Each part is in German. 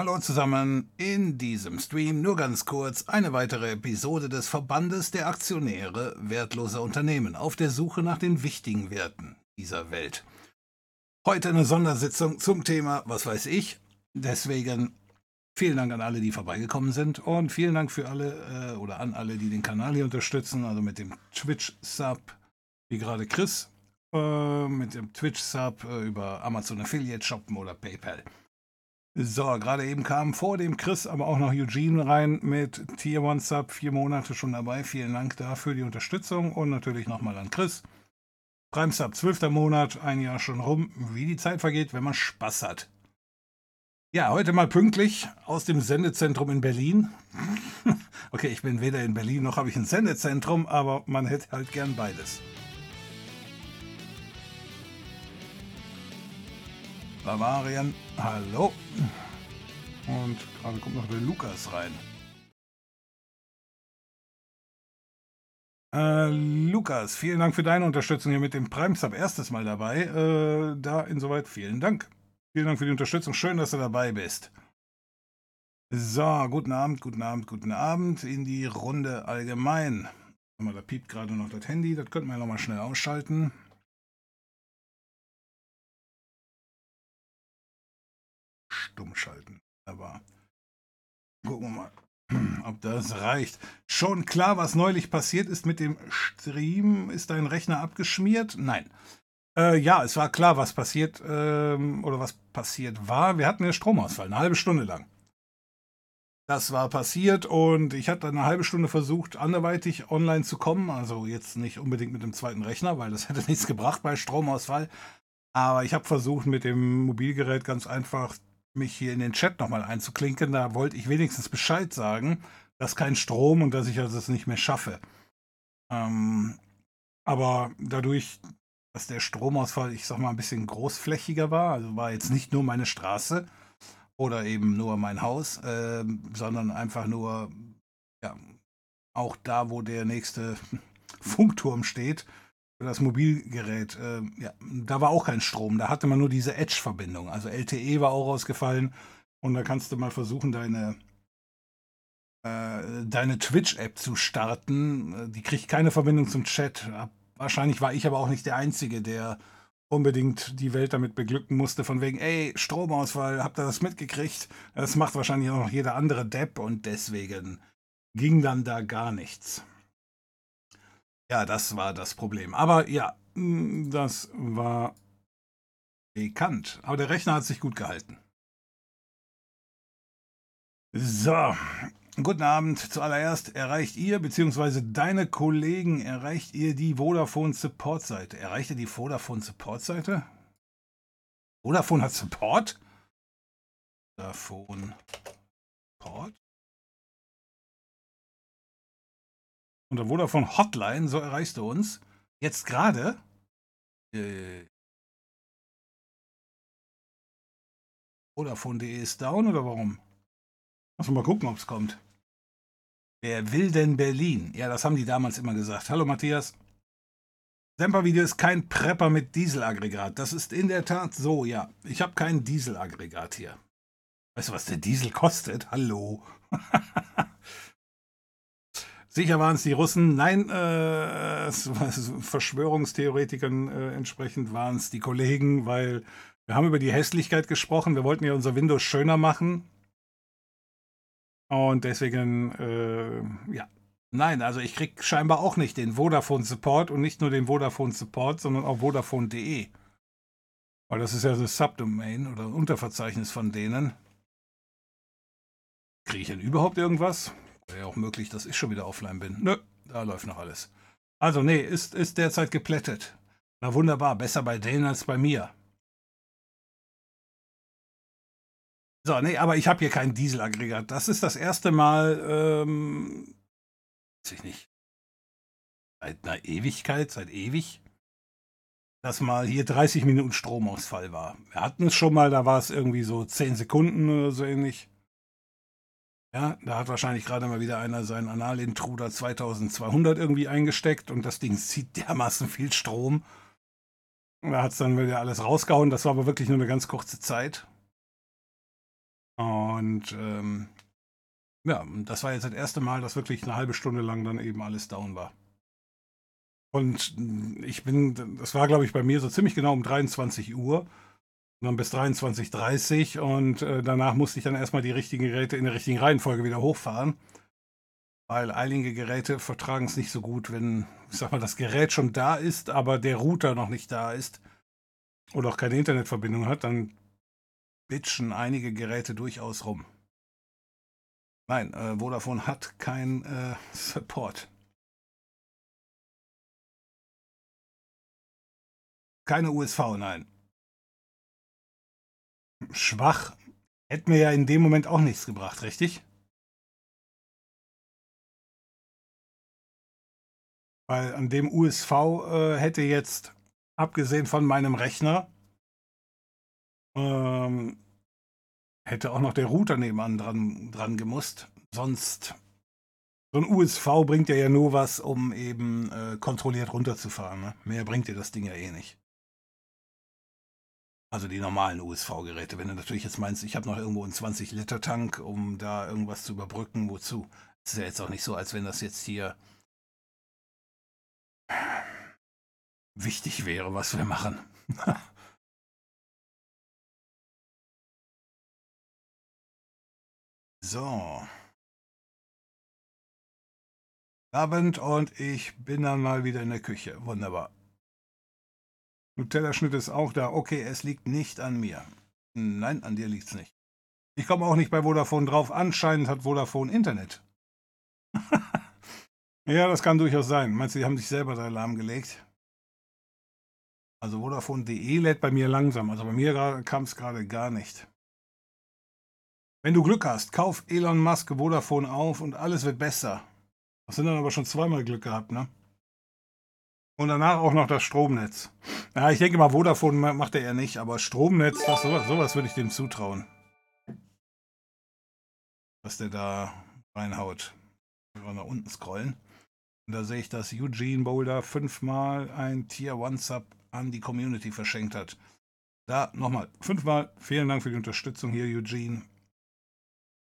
hallo zusammen. In diesem Stream nur ganz kurz eine weitere Episode des Verbandes der Aktionäre wertloser Unternehmen auf der Suche nach den wichtigen Werten dieser Welt. Heute eine Sondersitzung zum Thema, was weiß ich. Deswegen vielen Dank an alle, die vorbeigekommen sind und vielen Dank für alle äh, oder an alle, die den Kanal hier unterstützen, also mit dem Twitch-Sub, wie gerade Chris, äh, mit dem Twitch-Sub äh, über Amazon Affiliate shoppen oder PayPal. So, gerade eben kam vor dem Chris aber auch noch Eugene rein mit Tier 1 Sub, vier Monate schon dabei. Vielen Dank dafür die Unterstützung und natürlich nochmal an Chris. Prime Sub, zwölfter Monat, ein Jahr schon rum. Wie die Zeit vergeht, wenn man Spaß hat. Ja, heute mal pünktlich aus dem Sendezentrum in Berlin. okay, ich bin weder in Berlin noch habe ich ein Sendezentrum, aber man hätte halt gern beides. Bavarian, hallo. Und gerade kommt noch der Lukas rein. Äh, Lukas, vielen Dank für deine Unterstützung hier mit dem Prime Sub. Erstes Mal dabei. Äh, da insoweit vielen Dank. Vielen Dank für die Unterstützung. Schön, dass du dabei bist. So, guten Abend, guten Abend, guten Abend in die Runde allgemein. Da piept gerade noch das Handy. Das könnten wir ja noch mal schnell ausschalten. Stumm schalten. Aber gucken wir mal, ob das reicht. Schon klar, was neulich passiert ist mit dem Stream. Ist dein Rechner abgeschmiert? Nein. Äh, ja, es war klar, was passiert ähm, oder was passiert war. Wir hatten ja Stromausfall, eine halbe Stunde lang. Das war passiert und ich hatte eine halbe Stunde versucht, anderweitig online zu kommen. Also jetzt nicht unbedingt mit dem zweiten Rechner, weil das hätte nichts gebracht bei Stromausfall. Aber ich habe versucht, mit dem Mobilgerät ganz einfach mich hier in den Chat nochmal einzuklinken. Da wollte ich wenigstens Bescheid sagen, dass kein Strom und dass ich also es nicht mehr schaffe. Ähm, aber dadurch, dass der Stromausfall, ich sag mal, ein bisschen großflächiger war, also war jetzt nicht nur meine Straße oder eben nur mein Haus, äh, sondern einfach nur, ja, auch da, wo der nächste Funkturm steht, das Mobilgerät, äh, ja, da war auch kein Strom, da hatte man nur diese Edge-Verbindung. Also LTE war auch ausgefallen und da kannst du mal versuchen, deine, äh, deine Twitch-App zu starten. Die kriegt keine Verbindung zum Chat. Wahrscheinlich war ich aber auch nicht der Einzige, der unbedingt die Welt damit beglücken musste, von wegen, ey, Stromausfall, habt ihr das mitgekriegt? Das macht wahrscheinlich auch noch jeder andere Depp und deswegen ging dann da gar nichts. Ja, das war das Problem. Aber ja, mm, das war bekannt. Aber der Rechner hat sich gut gehalten. So, guten Abend. Zuallererst erreicht ihr, beziehungsweise deine Kollegen, erreicht ihr die Vodafone Support Seite. Erreicht ihr die Vodafone Support Seite? Vodafone hat Support? Vodafone Support? Unter Vodafone Hotline, so erreichst du uns. Jetzt gerade. Äh, Vodafone.de ist down oder warum? Muss mal gucken, ob es kommt. Wer will denn Berlin? Ja, das haben die damals immer gesagt. Hallo Matthias. Semper-Video ist kein Prepper mit Dieselaggregat. Das ist in der Tat so, ja. Ich habe kein Dieselaggregat hier. Weißt du, was der Diesel kostet? Hallo. Sicher waren es die Russen. Nein, äh, Verschwörungstheoretikern äh, entsprechend waren es die Kollegen, weil wir haben über die Hässlichkeit gesprochen. Wir wollten ja unser Windows schöner machen. Und deswegen, äh, ja. Nein, also ich kriege scheinbar auch nicht den Vodafone Support und nicht nur den Vodafone Support, sondern auch Vodafone.de. Weil das ist ja das Subdomain oder Unterverzeichnis von denen. Kriege ich denn überhaupt irgendwas? Wäre ja auch möglich, dass ich schon wieder offline bin. Nö, da läuft noch alles. Also, nee, ist, ist derzeit geplättet. Na wunderbar, besser bei denen als bei mir. So, nee, aber ich habe hier kein Dieselaggregat. Das ist das erste Mal, ähm, weiß ich nicht, seit einer Ewigkeit, seit ewig, dass mal hier 30 Minuten Stromausfall war. Wir hatten es schon mal, da war es irgendwie so 10 Sekunden oder so ähnlich. Ja, da hat wahrscheinlich gerade mal wieder einer seinen Analintruder 2200 irgendwie eingesteckt und das Ding zieht dermaßen viel Strom. Da hat es dann wieder alles rausgehauen. Das war aber wirklich nur eine ganz kurze Zeit. Und ähm, ja, das war jetzt das erste Mal, dass wirklich eine halbe Stunde lang dann eben alles down war. Und ich bin, das war glaube ich bei mir so ziemlich genau um 23 Uhr. Dann bis 23.30 Uhr und äh, danach musste ich dann erstmal die richtigen Geräte in der richtigen Reihenfolge wieder hochfahren. Weil einige Geräte vertragen es nicht so gut, wenn, ich sag mal, das Gerät schon da ist, aber der Router noch nicht da ist oder auch keine Internetverbindung hat, dann bitchen einige Geräte durchaus rum. Nein, äh, Vodafone hat kein äh, Support. Keine USV, nein. Schwach. Hätte mir ja in dem Moment auch nichts gebracht, richtig? Weil an dem USV äh, hätte jetzt, abgesehen von meinem Rechner, ähm, hätte auch noch der Router nebenan dran, dran gemusst. Sonst, so ein USV bringt ja, ja nur was, um eben äh, kontrolliert runterzufahren. Ne? Mehr bringt dir das Ding ja eh nicht. Also die normalen USV-Geräte. Wenn du natürlich jetzt meinst, ich habe noch irgendwo einen 20-Liter-Tank, um da irgendwas zu überbrücken, wozu? Es ist ja jetzt auch nicht so, als wenn das jetzt hier wichtig wäre, was wir machen. so. Abend und ich bin dann mal wieder in der Küche. Wunderbar. Nutella-Schnitt ist auch da. Okay, es liegt nicht an mir. Nein, an dir liegt es nicht. Ich komme auch nicht bei Vodafone drauf. Anscheinend hat Vodafone Internet. ja, das kann durchaus sein. Meinst du, die haben sich selber da lahmgelegt? Also Vodafone.de lädt bei mir langsam. Also bei mir kam es gerade gar nicht. Wenn du Glück hast, kauf Elon Musk Vodafone auf und alles wird besser. Das sind dann aber schon zweimal Glück gehabt, ne? Und danach auch noch das Stromnetz. Ja, ich denke mal, Vodafone macht er ja nicht, aber Stromnetz, das, sowas, sowas würde ich dem zutrauen. Was der da reinhaut. Mal nach unten scrollen. Und da sehe ich, dass Eugene Boulder fünfmal ein Tier One Sub an die Community verschenkt hat. Da nochmal fünfmal vielen Dank für die Unterstützung hier, Eugene.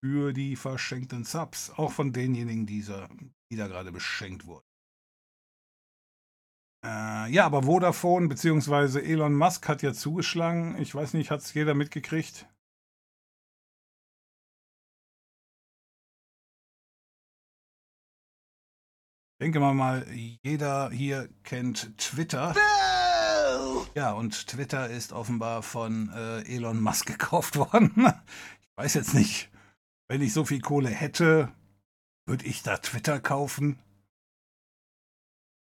Für die verschenkten Subs. Auch von denjenigen, die da gerade beschenkt wurden. Äh, ja, aber Vodafone bzw. Elon Musk hat ja zugeschlagen. Ich weiß nicht, hat es jeder mitgekriegt? Ich denke mal, mal, jeder hier kennt Twitter. Ja, und Twitter ist offenbar von äh, Elon Musk gekauft worden. ich weiß jetzt nicht, wenn ich so viel Kohle hätte, würde ich da Twitter kaufen?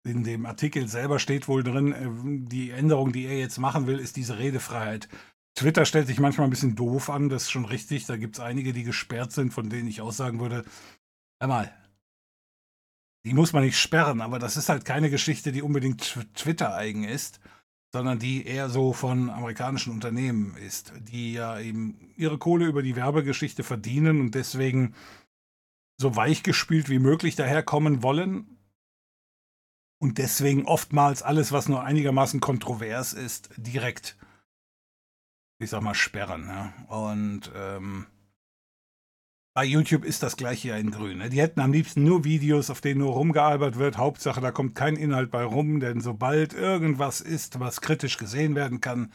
In dem Artikel selber steht wohl drin, äh, die Änderung, die er jetzt machen will, ist diese Redefreiheit. Twitter stellt sich manchmal ein bisschen doof an, das ist schon richtig. Da gibt es einige, die gesperrt sind, von denen ich auch sagen würde, einmal, die muss man nicht sperren, aber das ist halt keine Geschichte, die unbedingt Twitter-eigen ist, sondern die eher so von amerikanischen Unternehmen ist, die ja eben ihre Kohle über die Werbegeschichte verdienen und deswegen so weichgespült wie möglich daherkommen wollen, und deswegen oftmals alles, was nur einigermaßen kontrovers ist, direkt, ich sag mal, sperren. Ja? Und ähm, bei YouTube ist das gleiche ja in grün. Ne? Die hätten am liebsten nur Videos, auf denen nur rumgealbert wird. Hauptsache, da kommt kein Inhalt bei rum, denn sobald irgendwas ist, was kritisch gesehen werden kann,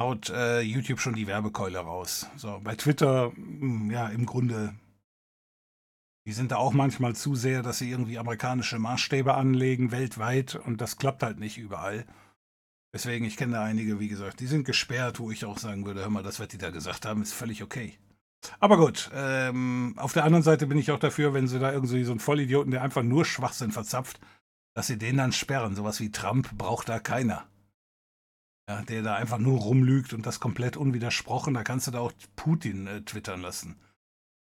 haut äh, YouTube schon die Werbekeule raus. So, bei Twitter, mh, hm, ja, im Grunde die sind da auch manchmal zu sehr, dass sie irgendwie amerikanische Maßstäbe anlegen, weltweit, und das klappt halt nicht überall. Deswegen, ich kenne da einige, wie gesagt, die sind gesperrt, wo ich auch sagen würde, hör mal, das, was die da gesagt haben, ist völlig okay. Aber gut, ähm, auf der anderen Seite bin ich auch dafür, wenn sie da irgendwie so einen Vollidioten, der einfach nur Schwachsinn verzapft, dass sie den dann sperren. Sowas wie Trump braucht da keiner. Ja, der da einfach nur rumlügt und das komplett unwidersprochen, da kannst du da auch Putin äh, twittern lassen.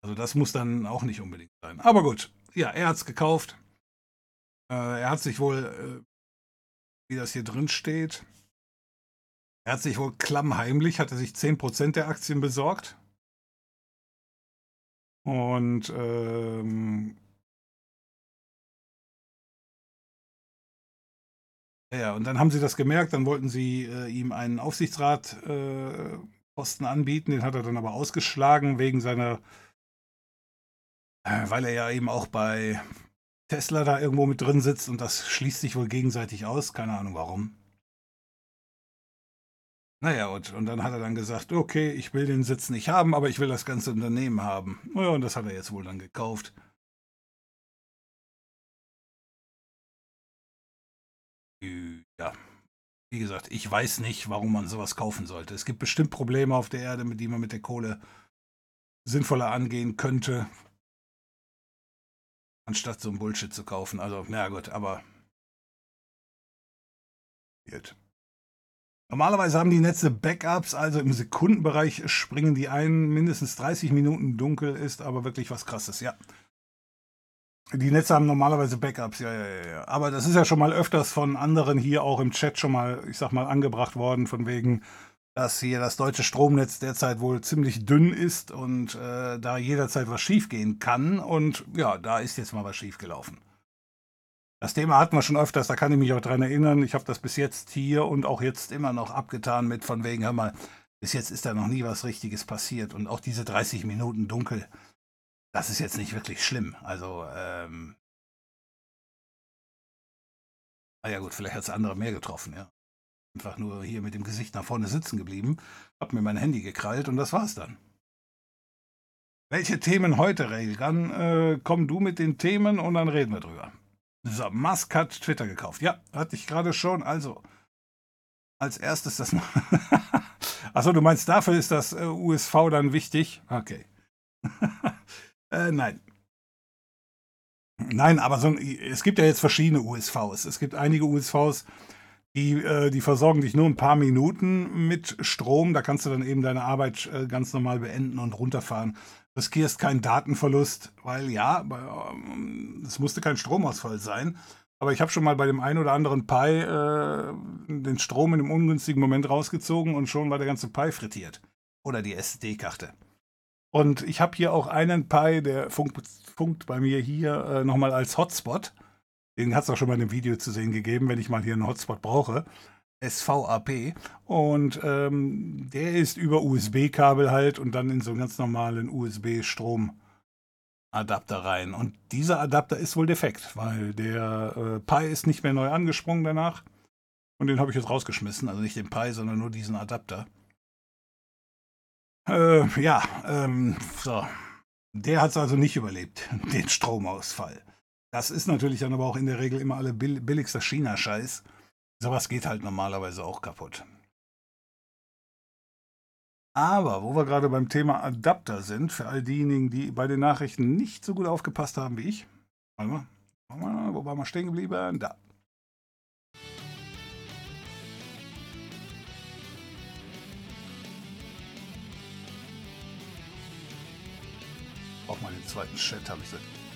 Also das muss dann auch nicht unbedingt sein. Aber gut, ja, er hat es gekauft. Äh, er hat sich wohl, äh, wie das hier drin steht, er hat sich wohl klammheimlich, hatte sich 10% der Aktien besorgt. Und ähm, ja, und dann haben sie das gemerkt, dann wollten sie äh, ihm einen Aufsichtsrat äh, anbieten. Den hat er dann aber ausgeschlagen wegen seiner, weil er ja eben auch bei Tesla da irgendwo mit drin sitzt und das schließt sich wohl gegenseitig aus. Keine Ahnung warum. Naja, und, und dann hat er dann gesagt, okay, ich will den Sitz nicht haben, aber ich will das ganze Unternehmen haben. Naja, und das hat er jetzt wohl dann gekauft. Ja, wie gesagt, ich weiß nicht, warum man sowas kaufen sollte. Es gibt bestimmt Probleme auf der Erde, mit die man mit der Kohle sinnvoller angehen könnte, anstatt so ein Bullshit zu kaufen. Also, na gut, aber. Gut. Normalerweise haben die Netze Backups, also im Sekundenbereich springen die ein, mindestens 30 Minuten dunkel ist aber wirklich was krasses, ja. Die Netze haben normalerweise Backups, ja, ja, ja. Aber das ist ja schon mal öfters von anderen hier auch im Chat schon mal, ich sag mal, angebracht worden, von wegen, dass hier das deutsche Stromnetz derzeit wohl ziemlich dünn ist und äh, da jederzeit was schiefgehen kann. Und ja, da ist jetzt mal was schiefgelaufen. Das Thema hatten wir schon öfters, da kann ich mich auch dran erinnern. Ich habe das bis jetzt hier und auch jetzt immer noch abgetan mit von wegen, hör mal, bis jetzt ist da noch nie was Richtiges passiert. Und auch diese 30 Minuten dunkel, das ist jetzt nicht wirklich schlimm. Also, ähm. Ah ja gut, vielleicht hat es andere mehr getroffen, ja. Einfach nur hier mit dem Gesicht nach vorne sitzen geblieben, hab mir mein Handy gekrallt und das war's dann. Welche Themen heute, Railgun? Äh, komm du mit den Themen und dann reden wir drüber. So, Musk hat Twitter gekauft. Ja, hatte ich gerade schon. Also, als erstes das. Achso, du meinst, dafür ist das äh, USV dann wichtig? Okay. äh, nein. Nein, aber so, es gibt ja jetzt verschiedene USVs. Es gibt einige USVs, die, äh, die versorgen dich nur ein paar Minuten mit Strom. Da kannst du dann eben deine Arbeit äh, ganz normal beenden und runterfahren riskierst keinen Datenverlust, weil ja, ähm, es musste kein Stromausfall sein. Aber ich habe schon mal bei dem einen oder anderen Pi äh, den Strom in einem ungünstigen Moment rausgezogen und schon war der ganze Pi frittiert. Oder die SD-Karte. Und ich habe hier auch einen Pi, der funkt, funkt bei mir hier äh, nochmal als Hotspot. Den hat es auch schon mal in einem Video zu sehen gegeben, wenn ich mal hier einen Hotspot brauche. SVAP und ähm, der ist über USB-Kabel halt und dann in so einen ganz normalen USB-Strom-Adapter rein. Und dieser Adapter ist wohl defekt, weil der äh, Pi ist nicht mehr neu angesprungen danach. Und den habe ich jetzt rausgeschmissen, also nicht den Pi, sondern nur diesen Adapter. Äh, ja, ähm, so. Der hat es also nicht überlebt, den Stromausfall. Das ist natürlich dann aber auch in der Regel immer alle billigster China-Scheiß. Sowas geht halt normalerweise auch kaputt. Aber wo wir gerade beim Thema Adapter sind, für all diejenigen, die bei den Nachrichten nicht so gut aufgepasst haben wie ich. Warte mal, wo waren wir stehen geblieben? Da. Auch mal den zweiten Chat habe ich gesagt.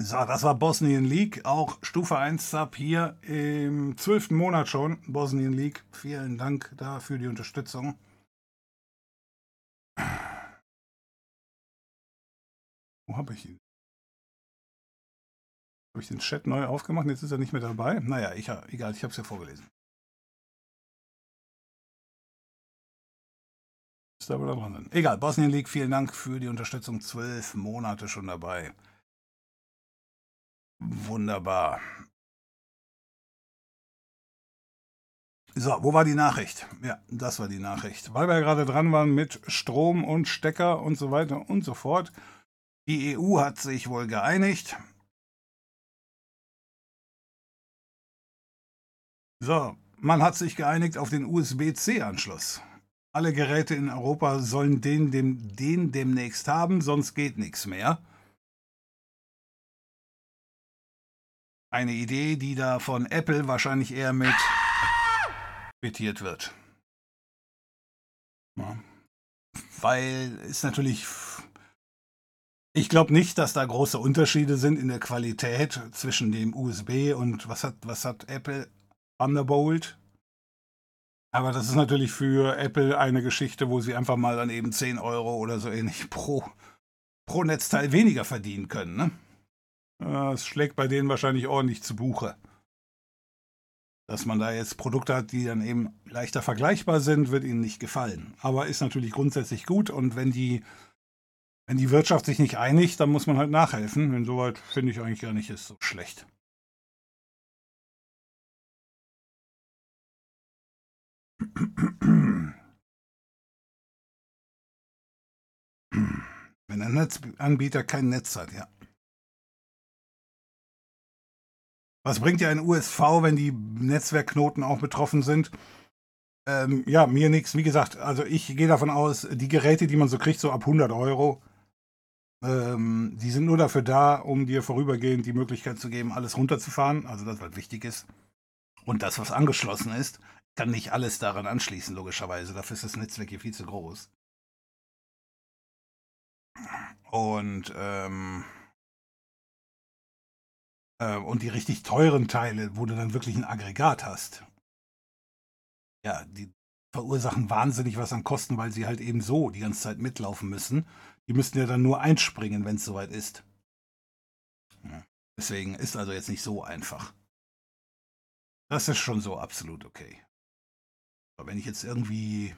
So, das war Bosnien League, auch Stufe 1 Sub hier im zwölften Monat schon. Bosnien League, vielen Dank da für die Unterstützung. Wo habe ich ihn? Habe ich den Chat neu aufgemacht? Jetzt ist er nicht mehr dabei. Naja, ich, egal, ich habe es ja vorgelesen. Ist da wohl dran? Egal, Bosnien League, vielen Dank für die Unterstützung. Zwölf Monate schon dabei. Wunderbar. So, wo war die Nachricht? Ja, das war die Nachricht. Weil wir ja gerade dran waren mit Strom und Stecker und so weiter und so fort. Die EU hat sich wohl geeinigt. So, man hat sich geeinigt auf den USB-C-Anschluss. Alle Geräte in Europa sollen den, dem, den demnächst haben, sonst geht nichts mehr. Eine Idee, die da von Apple wahrscheinlich eher mit quittiert wird. Ja. Weil es natürlich. Ich glaube nicht, dass da große Unterschiede sind in der Qualität zwischen dem USB und was hat, was hat Apple? Thunderbolt. Aber das ist natürlich für Apple eine Geschichte, wo sie einfach mal dann eben 10 Euro oder so ähnlich pro, pro Netzteil weniger verdienen können. Ne? Es schlägt bei denen wahrscheinlich ordentlich zu Buche. Dass man da jetzt Produkte hat, die dann eben leichter vergleichbar sind, wird ihnen nicht gefallen. Aber ist natürlich grundsätzlich gut und wenn die, wenn die Wirtschaft sich nicht einigt, dann muss man halt nachhelfen. Insoweit finde ich eigentlich gar nicht ist so schlecht. Wenn ein Netzanbieter kein Netz hat, ja. Was bringt dir ein USV, wenn die Netzwerkknoten auch betroffen sind? Ähm, ja, mir nichts. Wie gesagt, also ich gehe davon aus, die Geräte, die man so kriegt, so ab 100 Euro, ähm, die sind nur dafür da, um dir vorübergehend die Möglichkeit zu geben, alles runterzufahren. Also das, was wichtig ist. Und das, was angeschlossen ist, kann nicht alles daran anschließen, logischerweise. Dafür ist das Netzwerk hier viel zu groß. Und, ähm, äh, und die richtig teuren Teile, wo du dann wirklich ein Aggregat hast, ja, die verursachen wahnsinnig was an Kosten, weil sie halt eben so die ganze Zeit mitlaufen müssen. Die müssten ja dann nur einspringen, wenn es soweit ist. Ja. Deswegen ist also jetzt nicht so einfach. Das ist schon so absolut okay. Aber wenn ich jetzt irgendwie,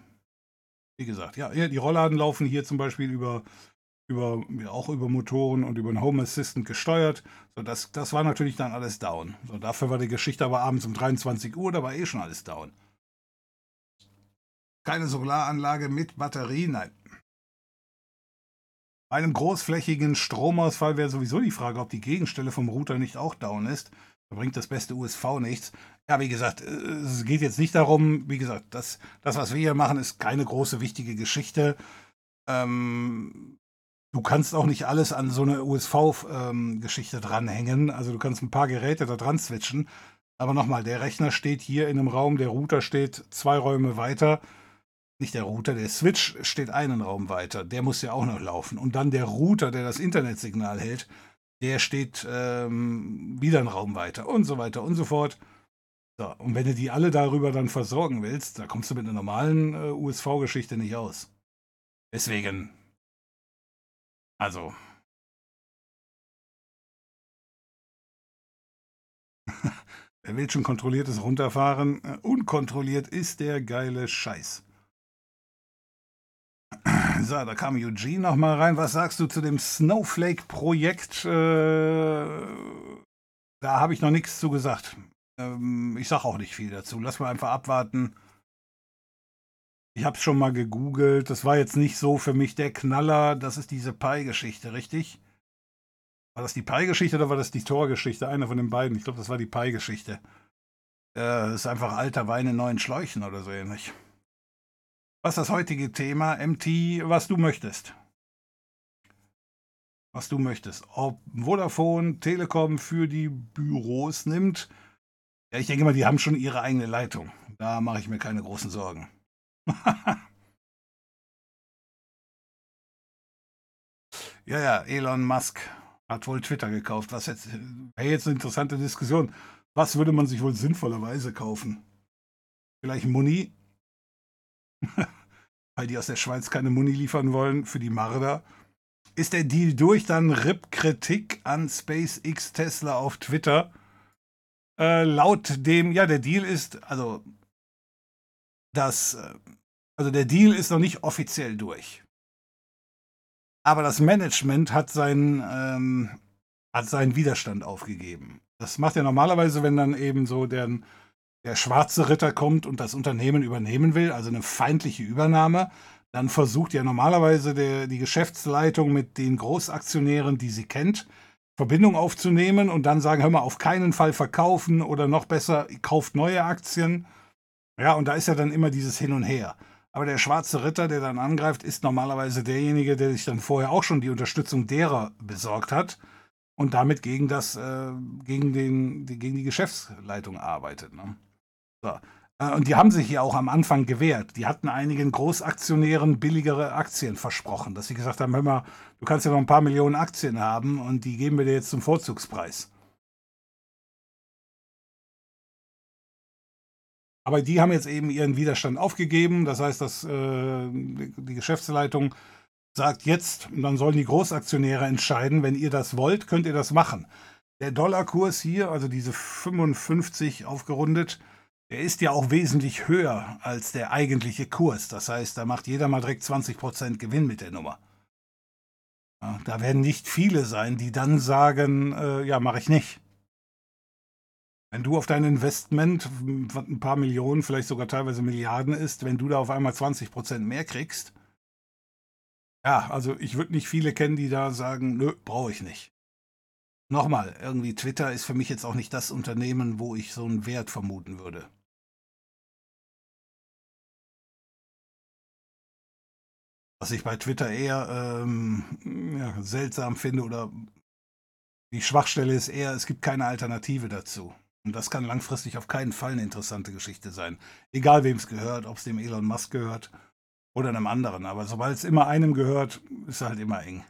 wie gesagt, ja, die Rollladen laufen hier zum Beispiel über über, auch über Motoren und über einen Home Assistant gesteuert. So, das, das war natürlich dann alles down. So, dafür war die Geschichte aber abends um 23 Uhr, da war eh schon alles down. Keine Solaranlage mit Batterie, nein. Bei einem großflächigen Stromausfall wäre sowieso die Frage, ob die Gegenstelle vom Router nicht auch down ist. Da bringt das beste USV nichts. Ja, wie gesagt, es geht jetzt nicht darum, wie gesagt, das, das was wir hier machen, ist keine große, wichtige Geschichte. Ähm, Du kannst auch nicht alles an so eine USV-Geschichte ähm, dranhängen. Also du kannst ein paar Geräte da dran switchen. Aber nochmal, der Rechner steht hier in einem Raum, der Router steht zwei Räume weiter. Nicht der Router, der Switch steht einen Raum weiter. Der muss ja auch noch laufen. Und dann der Router, der das Internetsignal hält, der steht ähm, wieder einen Raum weiter und so weiter und so fort. So, und wenn du die alle darüber dann versorgen willst, da kommst du mit einer normalen äh, USV-Geschichte nicht aus. Deswegen also. Wer will schon kontrolliertes Runterfahren? Äh, unkontrolliert ist der geile Scheiß. So, da kam Eugene nochmal rein. Was sagst du zu dem Snowflake-Projekt? Äh, da habe ich noch nichts zu gesagt. Ähm, ich sage auch nicht viel dazu. Lass mal einfach abwarten. Ich habe es schon mal gegoogelt. Das war jetzt nicht so für mich der Knaller. Das ist diese Pi-Geschichte, richtig? War das die Pi-Geschichte oder war das die Tor-Geschichte? Einer von den beiden. Ich glaube, das war die Pi-Geschichte. Äh, ist einfach alter Wein in neuen Schläuchen oder so ähnlich. Was ist das heutige Thema? MT, was du möchtest. Was du möchtest. Ob Vodafone, Telekom für die Büros nimmt. Ja, ich denke mal, die haben schon ihre eigene Leitung. Da mache ich mir keine großen Sorgen. ja, ja, Elon Musk hat wohl Twitter gekauft. Was jetzt, wäre jetzt eine interessante Diskussion. Was würde man sich wohl sinnvollerweise kaufen? Vielleicht Muni? Weil die aus der Schweiz keine Muni liefern wollen für die Marder. Ist der Deal durch? Dann RIP-Kritik an SpaceX Tesla auf Twitter. Äh, laut dem, ja, der Deal ist, also, dass äh, also der Deal ist noch nicht offiziell durch. Aber das Management hat seinen, ähm, hat seinen Widerstand aufgegeben. Das macht ja normalerweise, wenn dann eben so der, der schwarze Ritter kommt und das Unternehmen übernehmen will, also eine feindliche Übernahme, dann versucht ja normalerweise der, die Geschäftsleitung mit den Großaktionären, die sie kennt, Verbindung aufzunehmen und dann sagen, hör mal, auf keinen Fall verkaufen oder noch besser, kauft neue Aktien. Ja, und da ist ja dann immer dieses Hin und Her. Aber der schwarze Ritter, der dann angreift, ist normalerweise derjenige, der sich dann vorher auch schon die Unterstützung derer besorgt hat und damit gegen das, äh, gegen, den, die, gegen die Geschäftsleitung arbeitet. Ne? So. Äh, und die haben sich hier auch am Anfang gewehrt. Die hatten einigen Großaktionären billigere Aktien versprochen, dass sie gesagt haben, hör mal, du kannst ja noch ein paar Millionen Aktien haben und die geben wir dir jetzt zum Vorzugspreis. Aber die haben jetzt eben ihren Widerstand aufgegeben. Das heißt, dass äh, die Geschäftsleitung sagt jetzt, dann sollen die Großaktionäre entscheiden, wenn ihr das wollt, könnt ihr das machen. Der Dollarkurs hier, also diese 55 aufgerundet, der ist ja auch wesentlich höher als der eigentliche Kurs. Das heißt, da macht jeder mal direkt 20% Gewinn mit der Nummer. Ja, da werden nicht viele sein, die dann sagen, äh, ja, mache ich nicht. Wenn du auf dein Investment, was ein paar Millionen, vielleicht sogar teilweise Milliarden ist, wenn du da auf einmal 20% mehr kriegst, ja, also ich würde nicht viele kennen, die da sagen, nö, brauche ich nicht. Nochmal, irgendwie Twitter ist für mich jetzt auch nicht das Unternehmen, wo ich so einen Wert vermuten würde. Was ich bei Twitter eher ähm, ja, seltsam finde oder die Schwachstelle ist eher, es gibt keine Alternative dazu. Und das kann langfristig auf keinen Fall eine interessante Geschichte sein. Egal wem es gehört, ob es dem Elon Musk gehört oder einem anderen. Aber sobald es immer einem gehört, ist es halt immer eng.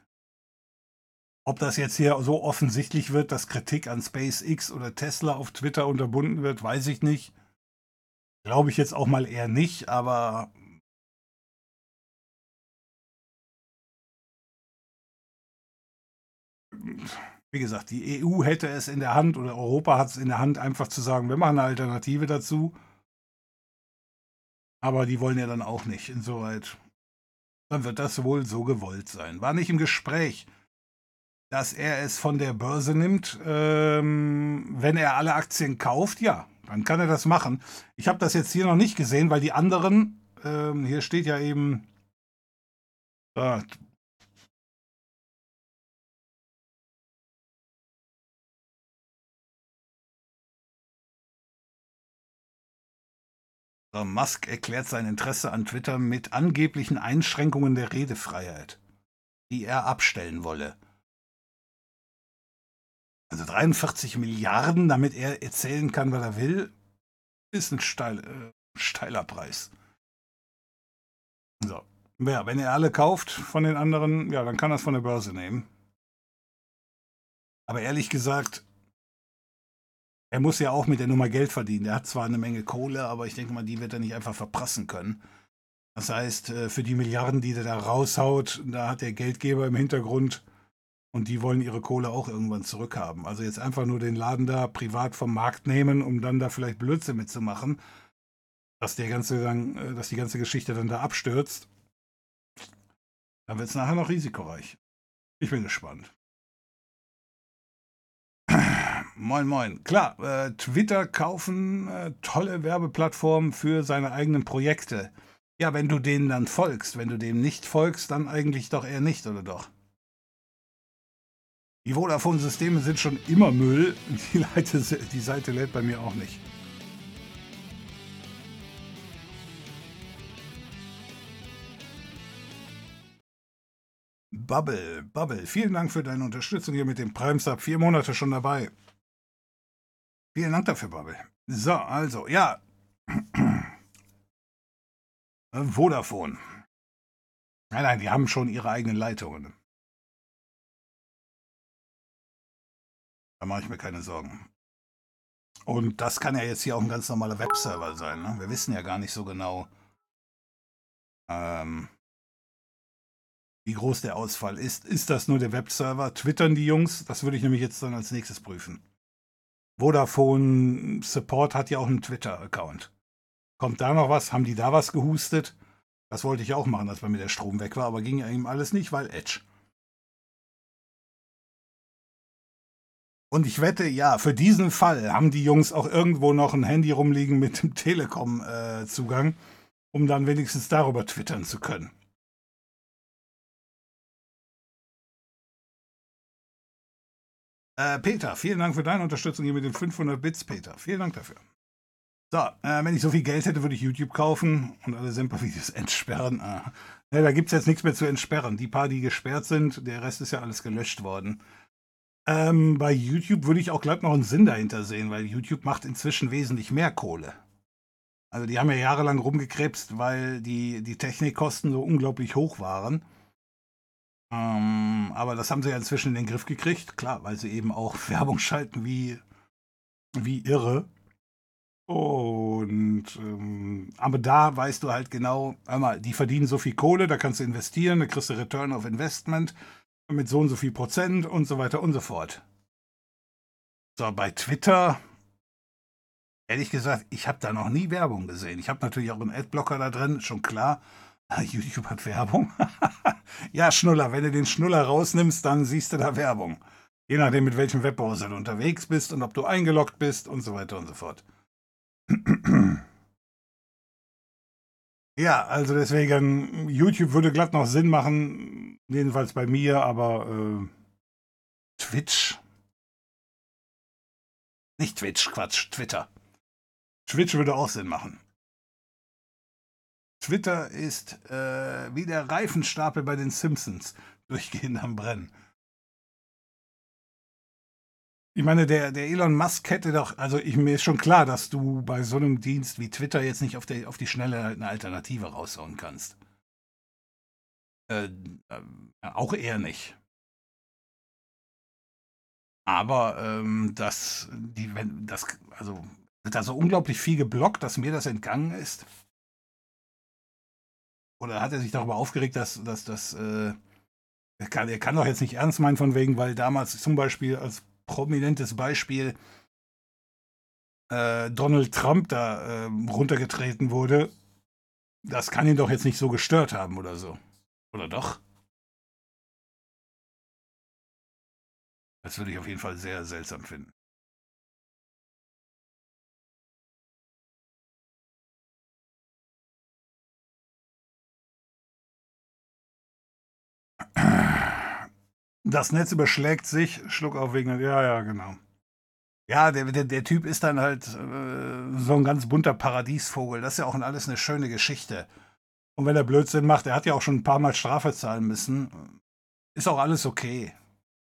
Ob das jetzt hier so offensichtlich wird, dass Kritik an SpaceX oder Tesla auf Twitter unterbunden wird, weiß ich nicht. Glaube ich jetzt auch mal eher nicht, aber wie gesagt, die EU hätte es in der Hand oder Europa hat es in der Hand, einfach zu sagen, wir machen eine Alternative dazu. Aber die wollen ja dann auch nicht. Insoweit, dann wird das wohl so gewollt sein. War nicht im Gespräch, dass er es von der Börse nimmt. Ähm, wenn er alle Aktien kauft, ja, dann kann er das machen. Ich habe das jetzt hier noch nicht gesehen, weil die anderen, ähm, hier steht ja eben, äh, Musk erklärt sein Interesse an Twitter mit angeblichen Einschränkungen der Redefreiheit, die er abstellen wolle. Also 43 Milliarden, damit er erzählen kann, was er will, ist ein steil, äh, steiler Preis. So. Ja, wenn er alle kauft von den anderen, ja, dann kann er es von der Börse nehmen. Aber ehrlich gesagt, er muss ja auch mit der Nummer Geld verdienen. Er hat zwar eine Menge Kohle, aber ich denke mal, die wird er nicht einfach verprassen können. Das heißt, äh, für die Milliarden, die er da raushaut, da hat der Geldgeber im Hintergrund und die wollen ihre Kohle auch irgendwann zurückhaben. Also jetzt einfach nur den Laden da privat vom Markt nehmen, um dann da vielleicht Blödsinn mitzumachen, dass, der ganze äh, dass die ganze Geschichte dann da abstürzt. Dann wird es nachher noch risikoreich. Ich bin gespannt. Moin, moin. Klar, äh, Twitter kaufen, äh, tolle Werbeplattform für seine eigenen Projekte. Ja, wenn du denen dann folgst. Wenn du dem nicht folgst, dann eigentlich doch eher nicht, oder doch? Die Vodafone-Systeme sind schon immer Müll. Die, Leite, die Seite lädt bei mir auch nicht. Bubble, Bubble, vielen Dank für deine Unterstützung hier mit dem Prime Sub. Vier Monate schon dabei. Vielen Dank dafür, Bubble. So, also, ja. Vodafone. Nein, nein, die haben schon ihre eigenen Leitungen. Da mache ich mir keine Sorgen. Und das kann ja jetzt hier auch ein ganz normaler Webserver sein. Ne? Wir wissen ja gar nicht so genau, ähm, wie groß der Ausfall ist. Ist das nur der Webserver? Twittern die Jungs? Das würde ich nämlich jetzt dann als nächstes prüfen. Vodafone Support hat ja auch einen Twitter-Account. Kommt da noch was? Haben die da was gehustet? Das wollte ich auch machen, als bei mir der Strom weg war, aber ging ja ihm alles nicht, weil Edge. Und ich wette, ja, für diesen Fall haben die Jungs auch irgendwo noch ein Handy rumliegen mit dem Telekom-Zugang, äh, um dann wenigstens darüber twittern zu können. Äh, Peter, vielen Dank für deine Unterstützung hier mit den 500 Bits, Peter. Vielen Dank dafür. So, äh, wenn ich so viel Geld hätte, würde ich YouTube kaufen und alle Semper-Videos entsperren. Äh, ja, da gibt es jetzt nichts mehr zu entsperren. Die paar, die gesperrt sind, der Rest ist ja alles gelöscht worden. Ähm, bei YouTube würde ich auch glatt noch einen Sinn dahinter sehen, weil YouTube macht inzwischen wesentlich mehr Kohle. Also die haben ja jahrelang rumgekrebst, weil die, die Technikkosten so unglaublich hoch waren. Ähm, aber das haben sie ja inzwischen in den Griff gekriegt. Klar, weil sie eben auch Werbung schalten wie, wie irre. Und ähm, aber da weißt du halt genau, einmal, die verdienen so viel Kohle, da kannst du investieren, da kriegst du Return of Investment mit so und so viel Prozent und so weiter und so fort. So, bei Twitter, Ehrlich gesagt, ich habe da noch nie Werbung gesehen. Ich habe natürlich auch einen Adblocker da drin, schon klar. YouTube hat Werbung. ja, Schnuller, wenn du den Schnuller rausnimmst, dann siehst du da Werbung. Je nachdem, mit welchem Webbrowser du unterwegs bist und ob du eingeloggt bist und so weiter und so fort. ja, also deswegen, YouTube würde glatt noch Sinn machen, jedenfalls bei mir, aber äh, Twitch. Nicht Twitch, Quatsch, Twitter. Twitch würde auch Sinn machen. Twitter ist äh, wie der Reifenstapel bei den Simpsons, durchgehend am Brennen. Ich meine, der, der Elon Musk hätte doch, also ich, mir ist schon klar, dass du bei so einem Dienst wie Twitter jetzt nicht auf, der, auf die Schnelle eine Alternative raushauen kannst. Äh, äh, auch er nicht. Aber ähm, das, die, wenn, das, also wird da so unglaublich viel geblockt, dass mir das entgangen ist. Oder hat er sich darüber aufgeregt, dass, dass, dass äh, er, kann, er kann doch jetzt nicht ernst meinen von wegen, weil damals zum Beispiel als prominentes Beispiel äh, Donald Trump da äh, runtergetreten wurde. Das kann ihn doch jetzt nicht so gestört haben oder so. Oder doch? Das würde ich auf jeden Fall sehr seltsam finden. Das Netz überschlägt sich, Schluck auf wegen, ja, ja, genau. Ja, der, der, der Typ ist dann halt äh, so ein ganz bunter Paradiesvogel. Das ist ja auch alles eine schöne Geschichte. Und wenn er Blödsinn macht, er hat ja auch schon ein paar Mal Strafe zahlen müssen, ist auch alles okay.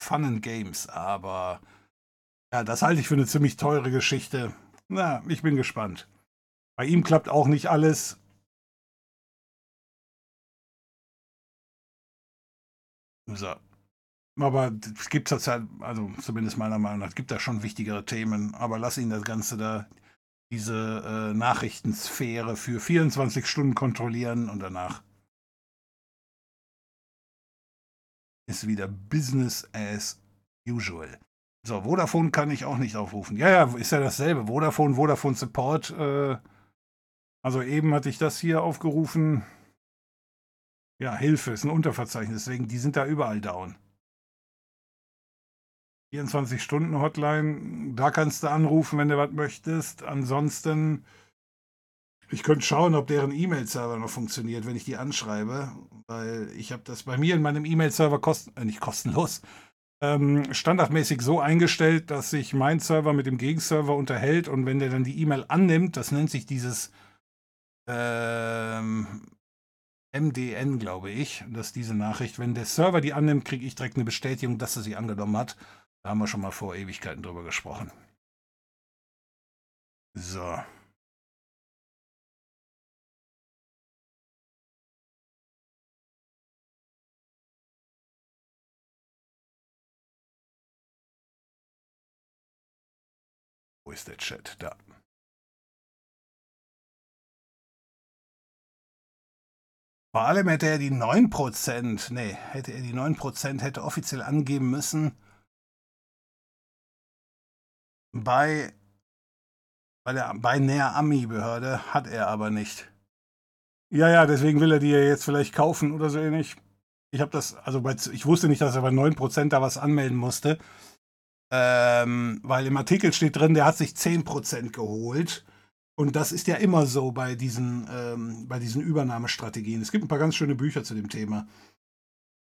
Fun and Games, aber ja, das halte ich für eine ziemlich teure Geschichte. Na, ich bin gespannt. Bei ihm klappt auch nicht alles. So. Aber es gibt zurzeit, also zumindest meiner Meinung nach, gibt da schon wichtigere Themen. Aber lass ihn das Ganze da, diese äh, Nachrichtensphäre für 24 Stunden kontrollieren und danach ist wieder Business as usual. So, Vodafone kann ich auch nicht aufrufen. Ja, ja, ist ja dasselbe. Vodafone, Vodafone Support. Äh, also eben hatte ich das hier aufgerufen. Ja, Hilfe ist ein Unterverzeichnis, deswegen die sind da überall down. 24-Stunden-Hotline, da kannst du anrufen, wenn du was möchtest. Ansonsten, ich könnte schauen, ob deren E-Mail-Server noch funktioniert, wenn ich die anschreibe, weil ich habe das bei mir in meinem E-Mail-Server kosten, äh, nicht kostenlos, ähm, standardmäßig so eingestellt, dass sich mein Server mit dem Gegenserver unterhält und wenn der dann die E-Mail annimmt, das nennt sich dieses ähm, MDN, glaube ich, dass diese Nachricht, wenn der Server die annimmt, kriege ich direkt eine Bestätigung, dass er sie angenommen hat. Da haben wir schon mal vor Ewigkeiten drüber gesprochen. So. Wo ist der Chat? Da. Vor allem hätte er die 9%, nee, hätte er die 9% hätte offiziell angeben müssen, bei, bei der bei Näher Ami-Behörde hat er aber nicht. Ja, ja, deswegen will er die ja jetzt vielleicht kaufen oder so ähnlich. Ich habe das, also bei, ich wusste nicht, dass er bei 9% da was anmelden musste. Ähm, weil im Artikel steht drin, der hat sich 10% geholt. Und das ist ja immer so bei diesen, ähm, bei diesen Übernahmestrategien. Es gibt ein paar ganz schöne Bücher zu dem Thema.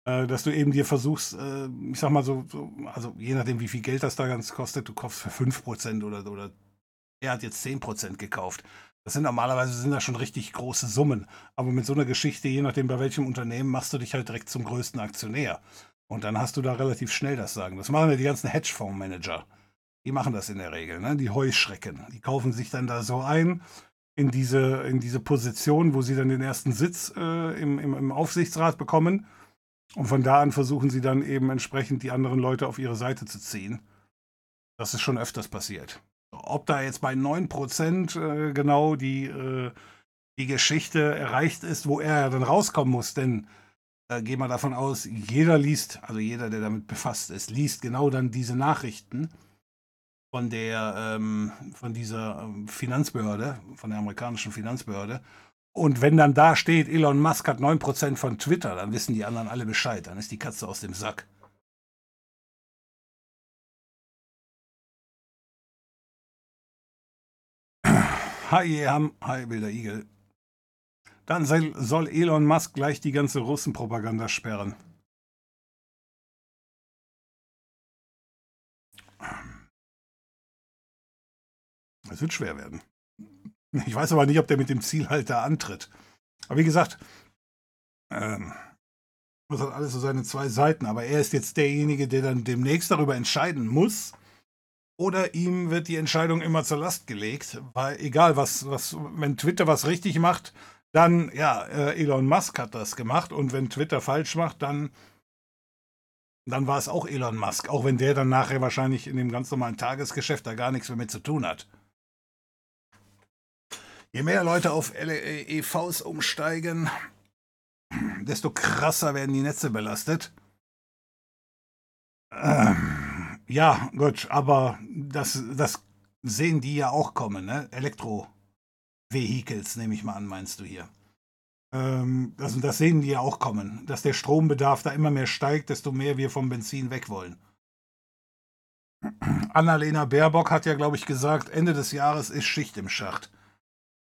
Äh, dass du eben dir versuchst, äh, ich sag mal so, so, also je nachdem, wie viel Geld das da ganz kostet, du kaufst für 5% oder, oder er hat jetzt 10% gekauft. Das sind normalerweise sind das schon richtig große Summen. Aber mit so einer Geschichte, je nachdem bei welchem Unternehmen, machst du dich halt direkt zum größten Aktionär. Und dann hast du da relativ schnell das Sagen. Das machen ja die ganzen Hedgefondsmanager. Die machen das in der Regel, ne? Die Heuschrecken. Die kaufen sich dann da so ein in diese, in diese Position, wo sie dann den ersten Sitz äh, im, im, im Aufsichtsrat bekommen und von da an versuchen sie dann eben entsprechend die anderen Leute auf ihre Seite zu ziehen. Das ist schon öfters passiert. Ob da jetzt bei 9% äh, genau die, äh, die Geschichte erreicht ist, wo er dann rauskommen muss, denn äh, gehen wir davon aus, jeder liest, also jeder, der damit befasst ist, liest genau dann diese Nachrichten. von der, ähm, von dieser ähm, Finanzbehörde, von der amerikanischen Finanzbehörde. Und wenn dann da steht, Elon Musk hat 9% von Twitter, dann wissen die anderen alle Bescheid. Dann ist die Katze aus dem Sack. Hi, Ham, hi, wilder Igel. Dann soll Elon Musk gleich die ganze Russenpropaganda sperren. Es wird schwer werden. Ich weiß aber nicht, ob der mit dem Ziel halt da antritt. Aber wie gesagt, ähm, das hat alles so seine zwei Seiten. Aber er ist jetzt derjenige, der dann demnächst darüber entscheiden muss. Oder ihm wird die Entscheidung immer zur Last gelegt. Weil egal, was, was, wenn Twitter was richtig macht, dann, ja, äh, Elon Musk hat das gemacht. Und wenn Twitter falsch macht, dann, dann war es auch Elon Musk. Auch wenn der dann nachher wahrscheinlich in dem ganz normalen Tagesgeschäft da gar nichts mehr mit zu tun hat. Je mehr Leute auf EVs umsteigen, desto krasser werden die Netze belastet. Ähm, ja, gut, aber das, das sehen die ja auch kommen, ne? Elektro-Vehicles, nehme ich mal an, meinst du hier. Ähm, das, das sehen die ja auch kommen, dass der Strombedarf da immer mehr steigt, desto mehr wir vom Benzin weg wollen. Annalena Baerbock hat ja, glaube ich, gesagt, Ende des Jahres ist Schicht im Schacht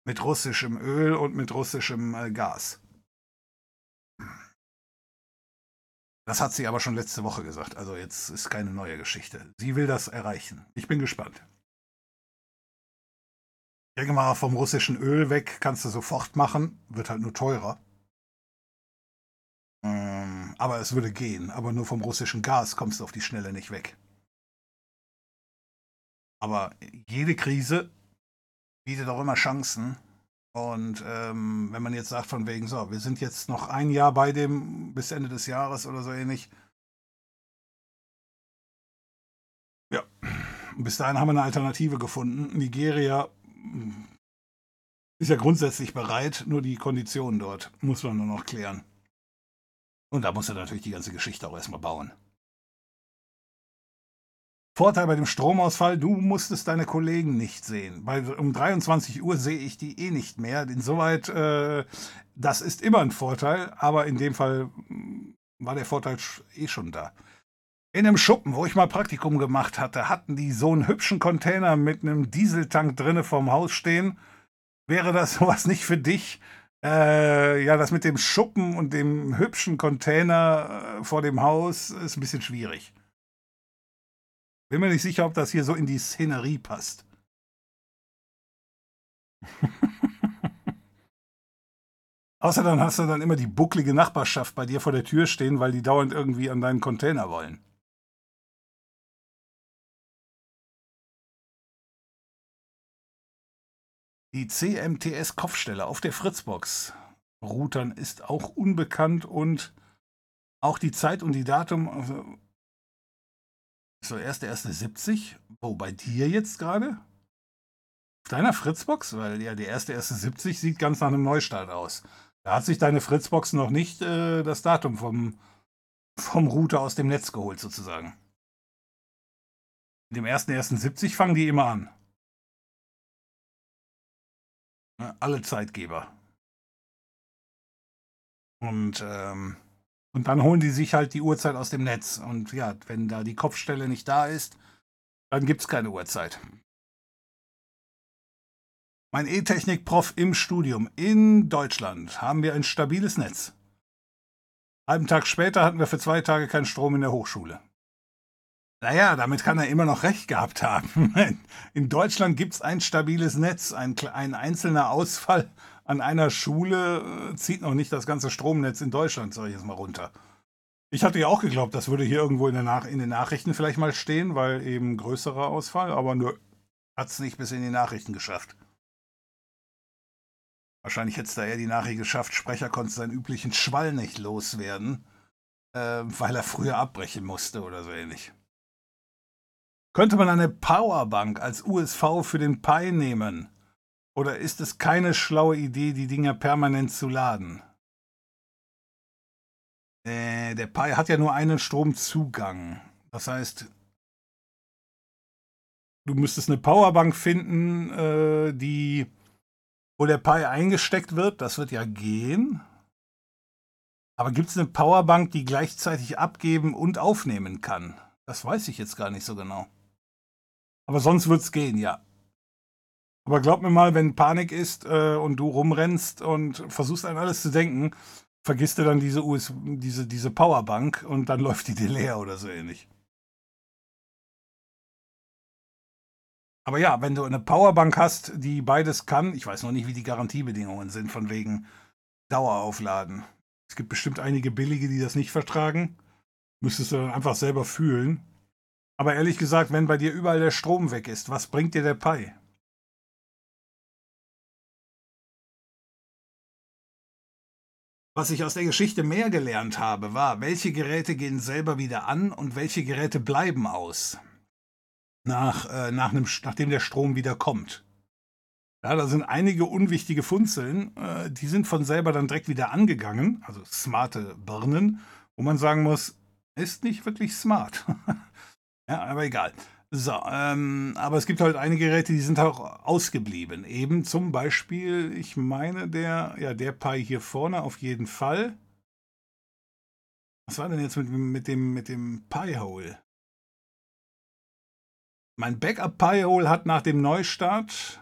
mit russischem Öl und mit russischem äh, Gas. Das hat sie aber schon letzte Woche gesagt. Also jetzt ist keine neue Geschichte. Sie will das erreichen. Ich bin gespannt. Mal, vom russischen Öl weg kannst du sofort machen. Wird halt nur teurer. Ähm, aber es würde gehen. Aber nur vom russischen Gas kommst du auf die Schnelle nicht weg. Aber jede Krise bietet auch immer Chancen. Und ähm, wenn man jetzt sagt, von wegen, so, wir sind jetzt noch ein Jahr bei dem bis Ende des Jahres oder so ähnlich. Ja, bis dahin haben wir eine Alternative gefunden. Nigeria hm, ist ja grundsätzlich bereit, nur die Konditionen dort muss man nur noch klären. Und da muss er natürlich die ganze Geschichte auch erstmal bauen. Vorteil bei dem Stromausfall, du musstest deine Kollegen nicht sehen. Weil um 23 Uhr sehe ich die eh nicht mehr. Insoweit, äh, das ist immer ein Vorteil, aber in dem Fall hm, war der Vorteil eh schon da. In einem Schuppen, wo ich mal Praktikum gemacht hatte, hatten die so einen hübschen Container mit einem Dieseltank drinne vorm Haus stehen. Wäre das sowas nicht für dich? Äh, ja, das mit dem Schuppen und dem hübschen Container äh, vor dem Haus ist ein bisschen schwierig. Bin mir nicht sicher, ob das hier so in die Szenerie passt. Außer dann hast du dann immer die bucklige Nachbarschaft bei dir vor der Tür stehen, weil die dauernd irgendwie an deinen Container wollen. Die CMTS-Kopfstelle auf der Fritzbox Routern ist auch unbekannt und auch die Zeit und die Datum also so, erste, erste 70. Wo, bei dir jetzt gerade? Auf deiner Fritzbox? Weil ja, die erste, erste 70 sieht ganz nach einem Neustart aus. Da hat sich deine Fritzbox noch nicht äh, das Datum vom, vom Router aus dem Netz geholt, sozusagen. Mit dem ersten, ersten 70 fangen die immer an. Alle Zeitgeber. Und ähm, und dann holen die sich halt die Uhrzeit aus dem Netz. Und ja, wenn da die Kopfstelle nicht da ist, dann gibt es keine Uhrzeit. Mein E-Technik-Prof im Studium in Deutschland haben wir ein stabiles Netz. Einen Tag später hatten wir für zwei Tage keinen Strom in der Hochschule. Naja, damit kann er immer noch recht gehabt haben. In Deutschland gibt es ein stabiles Netz. Ein, ein einzelner Ausfall an einer Schule äh, zieht noch nicht das ganze Stromnetz in Deutschland, sage ich jetzt mal, runter. Ich hatte ja auch geglaubt, das würde hier irgendwo in, in den Nachrichten vielleicht mal stehen, weil eben größerer Ausfall, aber nur hat es nicht bis in die Nachrichten geschafft. Wahrscheinlich hätte es da eher die Nachricht geschafft, Sprecher konnte seinen üblichen Schwall nicht loswerden, äh, weil er früher abbrechen musste oder so ähnlich. Könnte man eine Powerbank als USV für den Pi nehmen? Oder ist es keine schlaue Idee, die Dinger permanent zu laden? Äh, der Pi hat ja nur einen Stromzugang. Das heißt, du müsstest eine Powerbank finden, äh, die, wo der Pi eingesteckt wird. Das wird ja gehen. Aber gibt es eine Powerbank, die gleichzeitig abgeben und aufnehmen kann? Das weiß ich jetzt gar nicht so genau. Aber sonst wird es gehen, ja. Aber glaub mir mal, wenn Panik ist äh, und du rumrennst und versuchst an alles zu denken, vergisst du dann diese, US diese, diese Powerbank und dann läuft die dir leer oder so ähnlich. Aber ja, wenn du eine Powerbank hast, die beides kann, ich weiß noch nicht, wie die Garantiebedingungen sind, von wegen Daueraufladen. Es gibt bestimmt einige billige, die das nicht vertragen. Müsstest du dann einfach selber fühlen. Aber ehrlich gesagt, wenn bei dir überall der Strom weg ist, was bringt dir der Pi? Was ich aus der Geschichte mehr gelernt habe, war, welche Geräte gehen selber wieder an und welche Geräte bleiben aus nach, äh, nach einem, nachdem der Strom wieder kommt. Ja, da sind einige unwichtige Funzeln, äh, die sind von selber dann direkt wieder angegangen, also smarte Birnen, wo man sagen muss, ist nicht wirklich smart. ja, aber egal. So, ähm, aber es gibt halt einige Geräte, die sind auch ausgeblieben. Eben zum Beispiel, ich meine, der, ja, der Pi hier vorne auf jeden Fall. Was war denn jetzt mit, mit dem, mit dem Pi-Hole? Mein Backup Pi-Hole hat nach dem Neustart.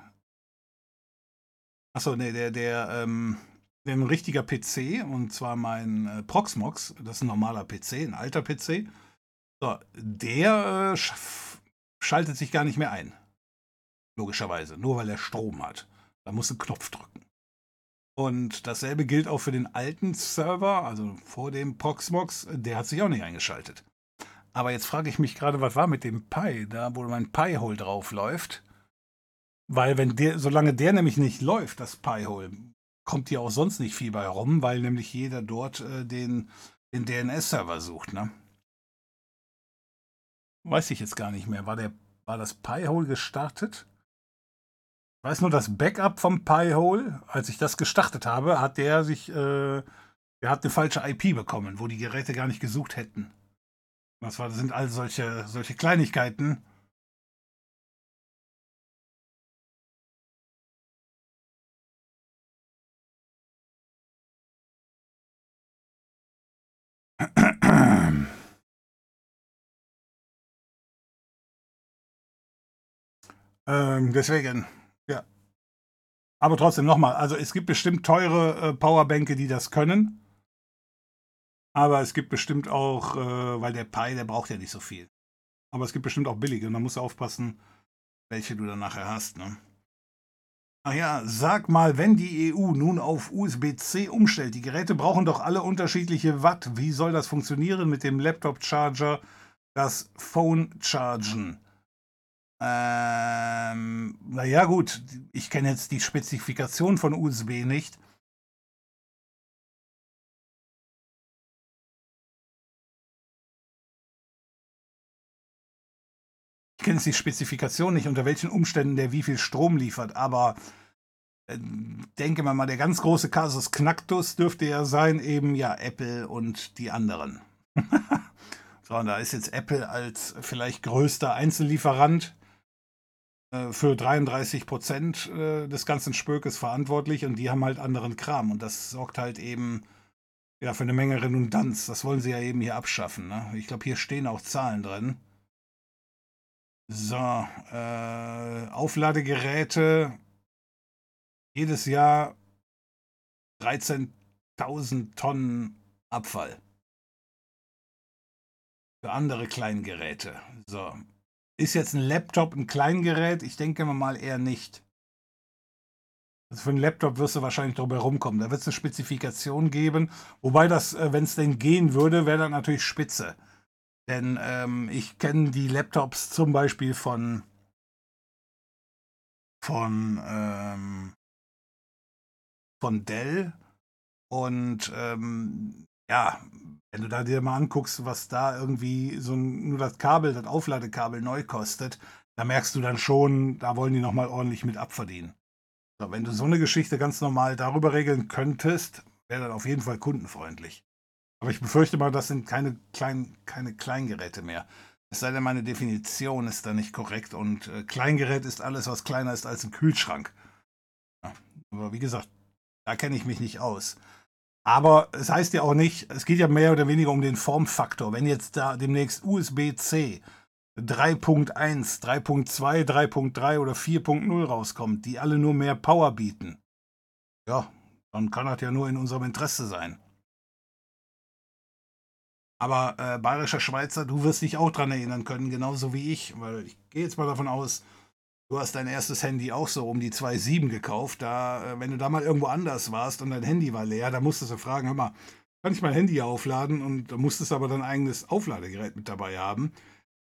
Achso, nee, der, der, ähm, ein richtiger PC, und zwar mein äh, Proxmox, das ist ein normaler PC, ein alter PC. So, der äh, schaltet sich gar nicht mehr ein. Logischerweise, nur weil er Strom hat. Da muss ein Knopf drücken. Und dasselbe gilt auch für den alten Server, also vor dem Proxmox, der hat sich auch nicht eingeschaltet. Aber jetzt frage ich mich gerade, was war mit dem Pi, da wo mein Pi-Hole drauf läuft. Weil wenn der, solange der nämlich nicht läuft, das Pi-Hole, kommt hier auch sonst nicht viel bei rum, weil nämlich jeder dort äh, den, den DNS-Server sucht, ne? Weiß ich jetzt gar nicht mehr. War, der, war das Pi-Hole gestartet? Ich weiß nur, das Backup vom Pi-Hole, als ich das gestartet habe, hat der sich, äh, der hat eine falsche IP bekommen, wo die Geräte gar nicht gesucht hätten. Was war, das sind all solche, solche Kleinigkeiten. Ähm, deswegen, ja. Aber trotzdem nochmal, also es gibt bestimmt teure äh, Powerbänke, die das können. Aber es gibt bestimmt auch, äh, weil der Pi, der braucht ja nicht so viel. Aber es gibt bestimmt auch billige und da musst du aufpassen, welche du dann nachher hast. Ne? Ach ja, sag mal, wenn die EU nun auf USB-C umstellt, die Geräte brauchen doch alle unterschiedliche Watt. Wie soll das funktionieren mit dem Laptop-Charger, das Phone chargen? Ähm, naja gut, ich kenne jetzt die Spezifikation von USB nicht. Ich kenne jetzt die Spezifikation nicht, unter welchen Umständen der wie viel Strom liefert, aber äh, denke mal, der ganz große Kasus Knacktus dürfte ja sein, eben ja Apple und die anderen. so, und da ist jetzt Apple als vielleicht größter Einzellieferant für 33 Prozent äh, des ganzen Spökes verantwortlich und die haben halt anderen Kram und das sorgt halt eben ja, für eine Menge Redundanz. Das wollen sie ja eben hier abschaffen. Ne? Ich glaube, hier stehen auch Zahlen drin. So, äh, Aufladegeräte. Jedes Jahr 13.000 Tonnen Abfall. Für andere Kleingeräte. So. Ist jetzt ein Laptop ein Kleingerät? Ich denke mal eher nicht. Also für einen Laptop wirst du wahrscheinlich drüber herumkommen. Da wird es eine Spezifikation geben. Wobei das, äh, wenn es denn gehen würde, wäre das natürlich spitze. Denn ähm, ich kenne die Laptops zum Beispiel von von ähm, von Dell und ähm, ja, wenn du da dir mal anguckst, was da irgendwie so ein, nur das Kabel, das Aufladekabel neu kostet, da merkst du dann schon, da wollen die nochmal ordentlich mit abverdienen. So, wenn du so eine Geschichte ganz normal darüber regeln könntest, wäre dann auf jeden Fall kundenfreundlich. Aber ich befürchte mal, das sind keine, kleinen, keine Kleingeräte mehr. Es sei denn, meine Definition ist da nicht korrekt und äh, Kleingerät ist alles, was kleiner ist als ein Kühlschrank. Ja, aber wie gesagt, da kenne ich mich nicht aus. Aber es heißt ja auch nicht, es geht ja mehr oder weniger um den Formfaktor. Wenn jetzt da demnächst USB-C 3.1, 3.2, 3.3 oder 4.0 rauskommt, die alle nur mehr Power bieten, ja, dann kann das ja nur in unserem Interesse sein. Aber äh, bayerischer Schweizer, du wirst dich auch dran erinnern können, genauso wie ich, weil ich gehe jetzt mal davon aus, du hast dein erstes Handy auch so um die 2.7 gekauft. Da, äh, wenn du da mal irgendwo anders warst und dein Handy war leer, da musstest du fragen, hör mal, kann ich mein Handy aufladen? Und da musstest du aber dein eigenes Aufladegerät mit dabei haben.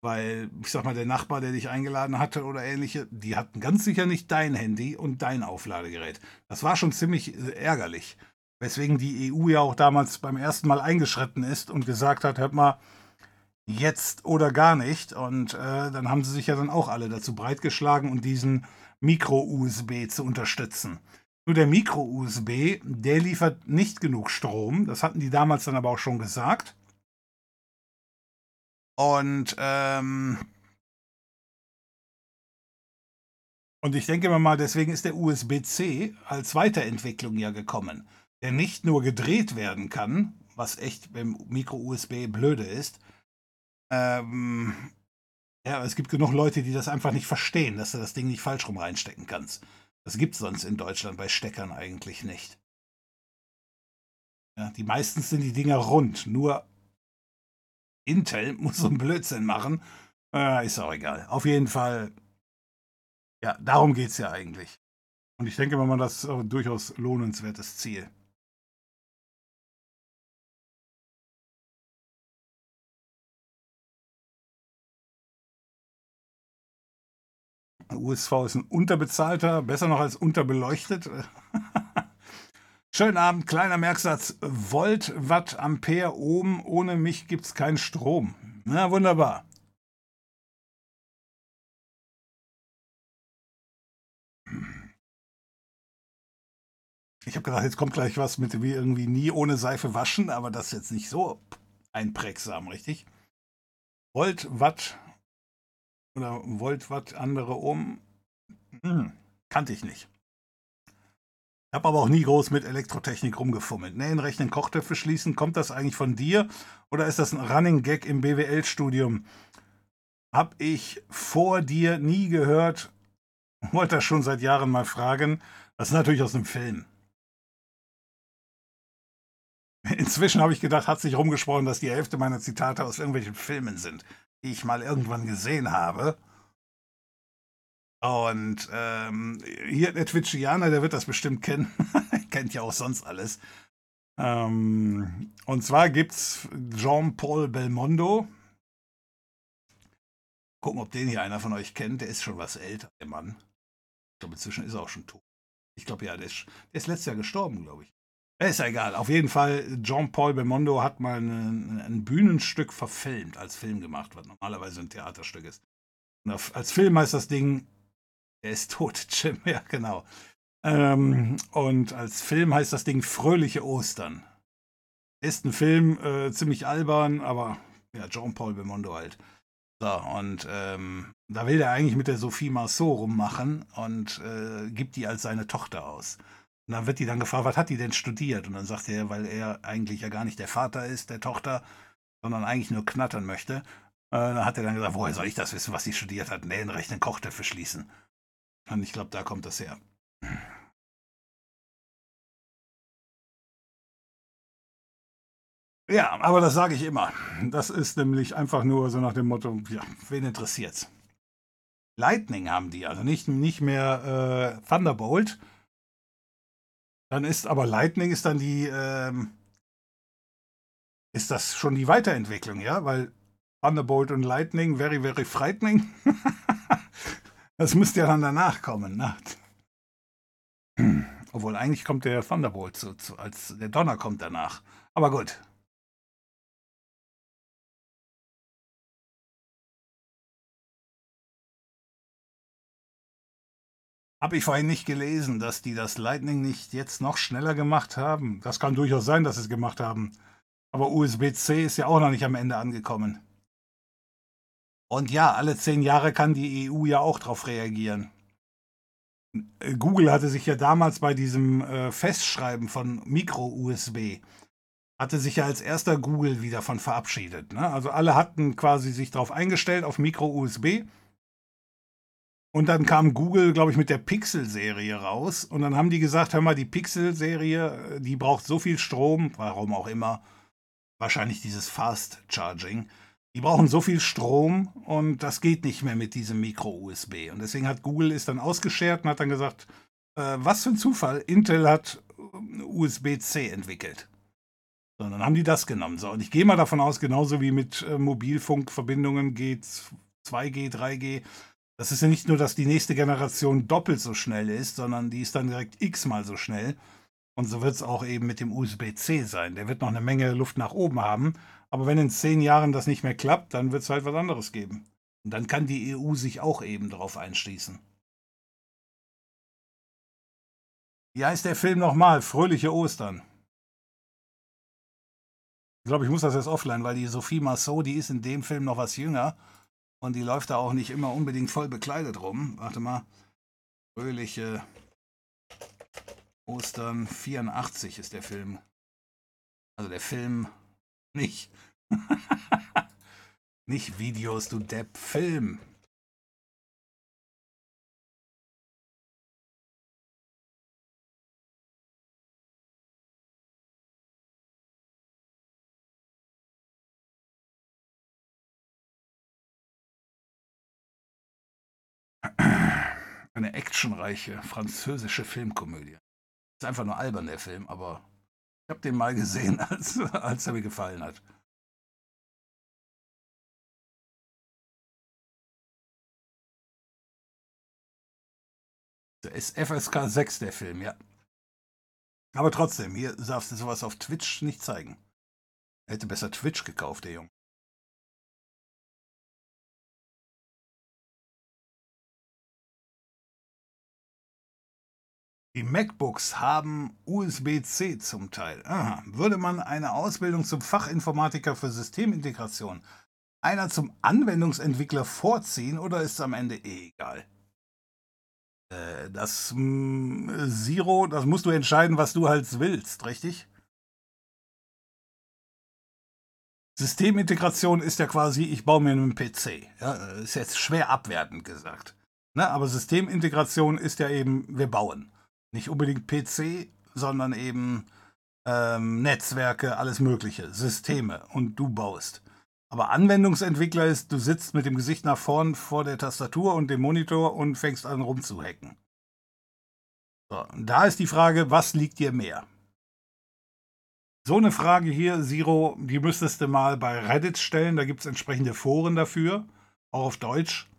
Weil, ich sag mal, der Nachbar, der dich eingeladen hatte oder ähnliche, die hatten ganz sicher nicht dein Handy und dein Aufladegerät. Das war schon ziemlich äh, ärgerlich. Weswegen die EU ja auch damals beim ersten Mal eingeschritten ist und gesagt hat, hört mal, jetzt oder gar nicht. Und äh, dann haben sie sich ja dann auch alle dazu breitgeschlagen und diesen Micro-USB zu unterstützen. Nur der Micro-USB, der liefert nicht genug Strom. Das hatten die damals dann aber auch schon gesagt. Und, ähm, und ich denke mal, deswegen ist der USB-C als Weiterentwicklung ja gekommen, der nicht nur gedreht werden kann, was echt beim Micro-USB blöde ist. Ähm, ja, es gibt genug Leute, die das einfach nicht verstehen, dass du das Ding nicht falsch rum reinstecken kannst. Das gibt es sonst in Deutschland bei Steckern eigentlich nicht. Ja, die meisten sind die Dinger rund, nur Intel muss so einen Blödsinn machen. Äh, ist auch egal. Auf jeden Fall, ja, darum geht es ja eigentlich. Und ich denke mal, das ist ein durchaus lohnenswertes Ziel. USV ist ein unterbezahlter, besser noch als unterbeleuchtet. Schönen Abend, kleiner Merksatz. Volt, Watt, Ampere, Ohm. Ohne mich gibt es keinen Strom. Na, wunderbar. Ich habe gedacht, jetzt kommt gleich was mit wie irgendwie nie ohne Seife waschen, aber das ist jetzt nicht so einprägsam, richtig? Volt, Watt oder Volt, Watt, andere Ohm. Hm, kannte ich nicht. Ich habe aber auch nie groß mit Elektrotechnik rumgefummelt. Nähen, rechnen, Kochtöpfe schließen. Kommt das eigentlich von dir oder ist das ein Running Gag im BWL-Studium? Hab ich vor dir nie gehört. Wollte das schon seit Jahren mal fragen. Das ist natürlich aus einem Film. Inzwischen habe ich gedacht, hat sich rumgesprochen, dass die Hälfte meiner Zitate aus irgendwelchen Filmen sind, die ich mal irgendwann gesehen habe. Und ähm, hier der Twitchianer, der wird das bestimmt kennen. Kennt ja auch sonst alles. Ähm, und zwar gibt's Jean-Paul Belmondo. Gucken, ob den hier einer von euch kennt. Der ist schon was älter, der Mann. Ich glaube, inzwischen ist er auch schon tot. Ich glaube, ja, der ist, der ist letztes Jahr gestorben, glaube ich. Ist ja egal. Auf jeden Fall, Jean-Paul Belmondo hat mal ein, ein Bühnenstück verfilmt, als Film gemacht, was normalerweise ein Theaterstück ist. Und als Film heißt das Ding er ist tot, Jim, ja, genau. Ähm, und als Film heißt das Ding Fröhliche Ostern. Ist ein Film, äh, ziemlich albern, aber ja, Jean-Paul Belmondo halt. So, und ähm, da will er eigentlich mit der Sophie Marceau rummachen und äh, gibt die als seine Tochter aus. Und dann wird die dann gefragt, was hat die denn studiert? Und dann sagt er, weil er eigentlich ja gar nicht der Vater ist der Tochter, sondern eigentlich nur knattern möchte. Äh, dann hat er dann gesagt, woher soll ich das wissen, was sie studiert hat? Nähen, rechnen, Kochtöpfe schließen. Und ich glaube, da kommt das her. Ja, aber das sage ich immer. Das ist nämlich einfach nur so nach dem Motto, ja, wen interessiert's? Lightning haben die, also nicht, nicht mehr äh, Thunderbolt. Dann ist aber Lightning ist dann die, ähm, ist das schon die Weiterentwicklung, ja? Weil Thunderbolt und Lightning, very, very frightening. Das müsste ja dann danach kommen. Ne? Obwohl eigentlich kommt der Thunderbolt zu, zu, als der Donner kommt danach. Aber gut. Habe ich vorhin nicht gelesen, dass die das Lightning nicht jetzt noch schneller gemacht haben. Das kann durchaus sein, dass sie es gemacht haben. Aber USB-C ist ja auch noch nicht am Ende angekommen. Und ja, alle zehn Jahre kann die EU ja auch darauf reagieren. Google hatte sich ja damals bei diesem äh, Festschreiben von Micro-USB, hatte sich ja als erster Google wieder von verabschiedet. Ne? Also alle hatten quasi sich darauf eingestellt, auf Micro-USB. Und dann kam Google, glaube ich, mit der Pixel-Serie raus. Und dann haben die gesagt, hör mal, die Pixel-Serie, äh, die braucht so viel Strom, warum auch immer. Wahrscheinlich dieses Fast Charging. Die brauchen so viel Strom und das geht nicht mehr mit diesem Micro-USB. Und deswegen hat Google es dann ausgeschert und hat dann gesagt, äh, was für ein Zufall, Intel hat äh, USB-C entwickelt. So, dann haben die das genommen. So, und ich gehe mal davon aus, genauso wie mit äh, Mobilfunkverbindungen geht 2G, 3G, das ist ja nicht nur, dass die nächste Generation doppelt so schnell ist, sondern die ist dann direkt x-mal so schnell. Und so wird es auch eben mit dem USB-C sein. Der wird noch eine Menge Luft nach oben haben. Aber wenn in zehn Jahren das nicht mehr klappt, dann wird es halt was anderes geben. Und dann kann die EU sich auch eben darauf einschließen. Wie heißt der Film nochmal? Fröhliche Ostern. Ich glaube, ich muss das jetzt offline, weil die Sophie Massot, die ist in dem Film noch was jünger. Und die läuft da auch nicht immer unbedingt voll bekleidet rum. Warte mal. Fröhliche Ostern 84 ist der Film. Also der Film nicht. nicht Videos, du Depp. Film. Eine actionreiche französische Filmkomödie. Ist einfach nur albern, der Film, aber ich habe den mal gesehen, als, als er mir gefallen hat. Der ist FSK 6, der Film, ja. Aber trotzdem, hier darfst du sowas auf Twitch nicht zeigen. Hätte besser Twitch gekauft, der Junge. Die MacBooks haben USB-C zum Teil. Aha. Würde man eine Ausbildung zum Fachinformatiker für Systemintegration einer zum Anwendungsentwickler vorziehen oder ist es am Ende eh egal? Äh, das mh, hm, Zero, das musst du entscheiden, was du halt willst, richtig? Systemintegration ist ja quasi, ich baue mir einen PC. Ja, ist jetzt schwer abwertend gesagt. Ne? Aber Systemintegration ist ja eben, wir bauen. Nicht unbedingt PC, sondern eben ähm, Netzwerke, alles Mögliche, Systeme und du baust. Aber Anwendungsentwickler ist, du sitzt mit dem Gesicht nach vorn vor der Tastatur und dem Monitor und fängst an rumzuhacken. So, da ist die Frage, was liegt dir mehr? So eine Frage hier, Zero, die müsstest du mal bei Reddit stellen. Da gibt es entsprechende Foren dafür, auch auf Deutsch.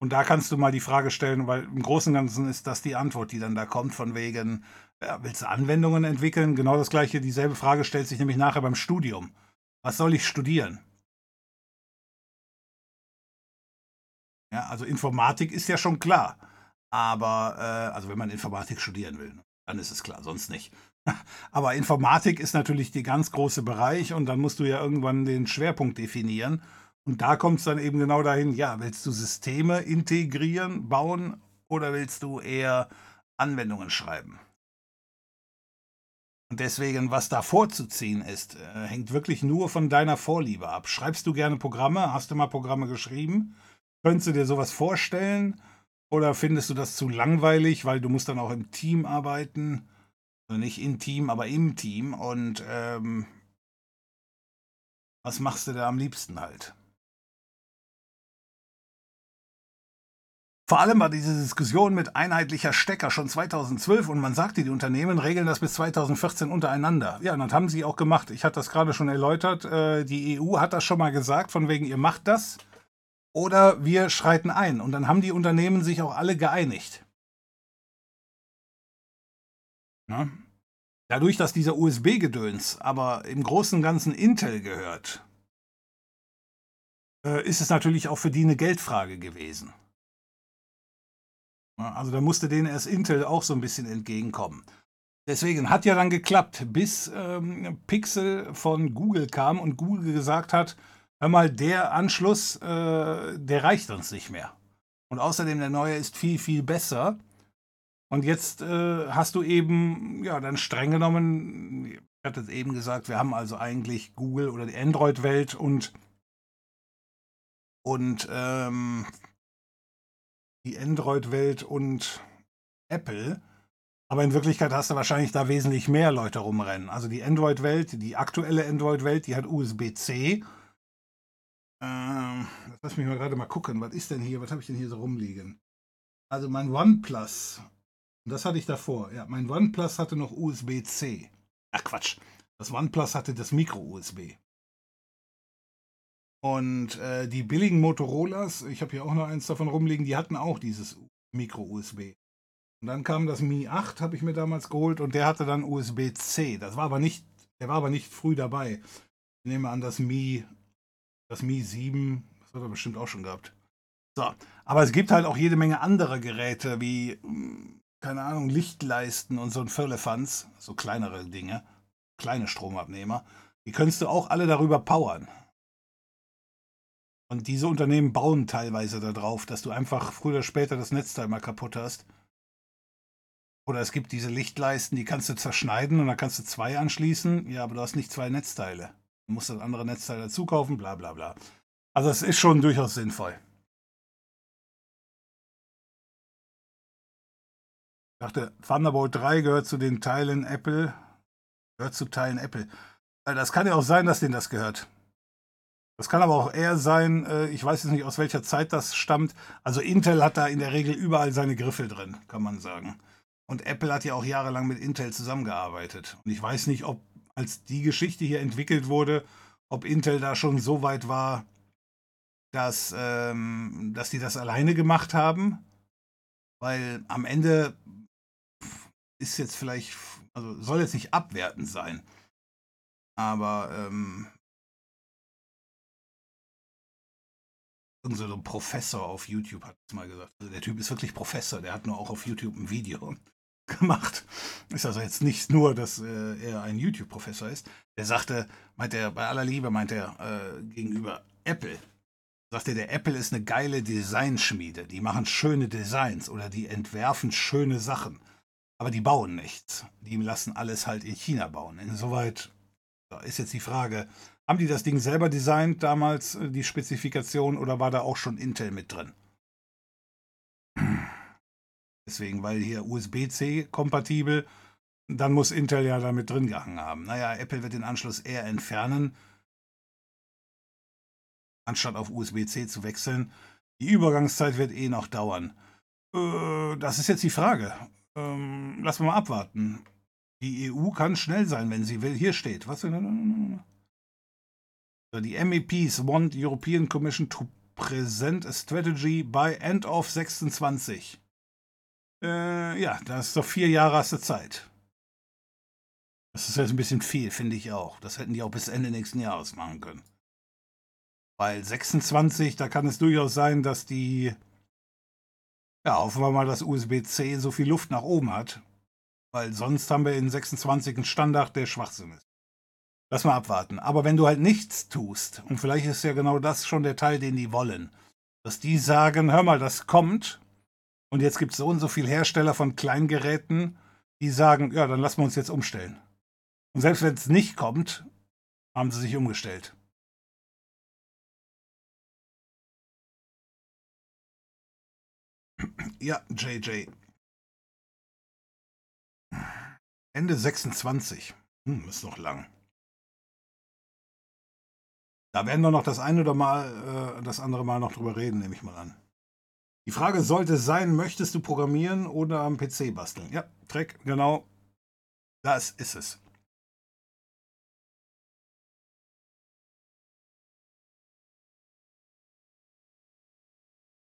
Und da kannst du mal die Frage stellen, weil im Großen und Ganzen ist das die Antwort, die dann da kommt, von wegen, ja, willst du Anwendungen entwickeln? Genau das gleiche, dieselbe Frage stellt sich nämlich nachher beim Studium. Was soll ich studieren? Ja, also Informatik ist ja schon klar. Aber, äh, also wenn man Informatik studieren will, dann ist es klar, sonst nicht. Aber Informatik ist natürlich der ganz große Bereich und dann musst du ja irgendwann den Schwerpunkt definieren. Und da kommt es dann eben genau dahin, ja, willst du Systeme integrieren, bauen oder willst du eher Anwendungen schreiben? Und deswegen, was da vorzuziehen ist, äh, hängt wirklich nur von deiner Vorliebe ab. Schreibst du gerne Programme? Hast du mal Programme geschrieben? Könntest du dir sowas vorstellen? Oder findest du das zu langweilig, weil du musst dann auch im Team arbeiten? Also nicht im Team, aber im Team. Und ähm, was machst du da am liebsten halt? Vor allem war diese Diskussion mit einheitlicher Stecker schon 2012 und man sagte, die Unternehmen regeln das bis 2014 untereinander. Ja, und das haben sie auch gemacht. Ich hatte das gerade schon erläutert. Äh, die EU hat das schon mal gesagt, von wegen, ihr macht das oder wir schreiten ein. Und dann haben die Unternehmen sich auch alle geeinigt. Dadurch, dass dieser USB-Gedöns aber im Großen und Ganzen Intel gehört, äh, ist es natürlich auch für die eine Geldfrage gewesen. Also da musste denen erst Intel auch so ein bisschen entgegenkommen. Deswegen hat ja dann geklappt, bis ähm, Pixel von Google kam und Google gesagt hat, hör mal, der Anschluss, äh, der reicht uns nicht mehr. Und außerdem, der neue ist viel, viel besser. Und jetzt äh, hast du eben, ja, dann streng genommen, ich hatte es eben gesagt, wir haben also eigentlich Google oder die Android-Welt und, und ähm, die Android-Welt und Apple. Aber in Wirklichkeit hast du wahrscheinlich da wesentlich mehr Leute rumrennen. Also die Android-Welt, die aktuelle Android-Welt, die hat USB-C. Ähm, lass mich mal gerade mal gucken. Was ist denn hier? Was habe ich denn hier so rumliegen? Also mein OnePlus. Das hatte ich davor. Ja, mein OnePlus hatte noch USB-C. Ach Quatsch. Das OnePlus hatte das Micro-USB. Und äh, die billigen Motorolas, ich habe hier auch noch eins davon rumliegen, die hatten auch dieses Micro-USB. Und dann kam das Mi 8, habe ich mir damals geholt, und der hatte dann USB-C. Das war aber nicht, der war aber nicht früh dabei. Ich nehme an, das Mi, das Mi 7, das hat er bestimmt auch schon gehabt. So, aber es gibt halt auch jede Menge andere Geräte, wie, hm, keine Ahnung, Lichtleisten und so ein Firlefanz, so kleinere Dinge, kleine Stromabnehmer. Die könntest du auch alle darüber powern. Und diese Unternehmen bauen teilweise darauf, dass du einfach früher oder später das Netzteil mal kaputt hast. Oder es gibt diese Lichtleisten, die kannst du zerschneiden und dann kannst du zwei anschließen. Ja, aber du hast nicht zwei Netzteile. Du musst das andere Netzteil dazu kaufen, bla bla bla. Also es ist schon durchaus sinnvoll. Ich dachte, Thunderbolt 3 gehört zu den Teilen Apple. Gehört zu Teilen Apple. Äh, das kann ja auch sein, dass denen das gehört. Das kann aber auch eher sein, äh, ich weiß jetzt nicht, aus welcher Zeit das stammt. Also Intel hat da in der Regel überall seine Griffel drin, kann man sagen. Und Apple hat ja auch jahrelang mit Intel zusammengearbeitet. Und ich weiß nicht, ob als die Geschichte hier entwickelt wurde, ob Intel da schon so weit war, dass, ähm, dass die das alleine gemacht haben. Weil am Ende ist jetzt vielleicht, also soll jetzt nicht abwertend sein. Aber ähm, ein Professor auf YouTube hat es mal gesagt. Also der Typ ist wirklich Professor, der hat nur auch auf YouTube ein Video gemacht. Ist also jetzt nicht nur, dass äh, er ein YouTube-Professor ist. Der sagte, meint er, bei aller Liebe meint er äh, gegenüber Apple, sagte der Apple ist eine geile Designschmiede. Die machen schöne Designs oder die entwerfen schöne Sachen. Aber die bauen nichts. Die lassen alles halt in China bauen. Insoweit ist jetzt die Frage, haben die das Ding selber designt damals, äh, die Spezifikation, oder war da auch schon Intel mit drin? Deswegen, weil hier USB-C kompatibel, dann muss Intel ja damit drin gehangen haben. Naja, Apple wird den Anschluss eher entfernen, anstatt auf USB-C zu wechseln. Die Übergangszeit wird eh noch dauern. Äh, das ist jetzt die Frage. Ähm, lassen wir mal abwarten. Die EU kann schnell sein, wenn sie will. Hier steht, was? Die MEPs want European Commission to present a strategy by end of 26. Äh, ja, das ist doch vier Jahre hast du Zeit. Das ist jetzt ein bisschen viel, finde ich auch. Das hätten die auch bis Ende nächsten Jahres machen können. Weil 26, da kann es durchaus sein, dass die, ja, hoffen wir mal, dass USB-C so viel Luft nach oben hat. Weil sonst haben wir in 26 einen Standard, der Schwachsinn ist. Lass mal abwarten. Aber wenn du halt nichts tust, und vielleicht ist ja genau das schon der Teil, den die wollen, dass die sagen, hör mal, das kommt, und jetzt gibt es so und so viele Hersteller von Kleingeräten, die sagen, ja, dann lassen wir uns jetzt umstellen. Und selbst wenn es nicht kommt, haben sie sich umgestellt. Ja, JJ. Ende 26. Hm, ist noch lang. Da werden wir noch das eine oder mal, äh, das andere Mal noch drüber reden, nehme ich mal an. Die Frage sollte sein, möchtest du programmieren oder am PC basteln? Ja, Dreck, genau. Das ist es.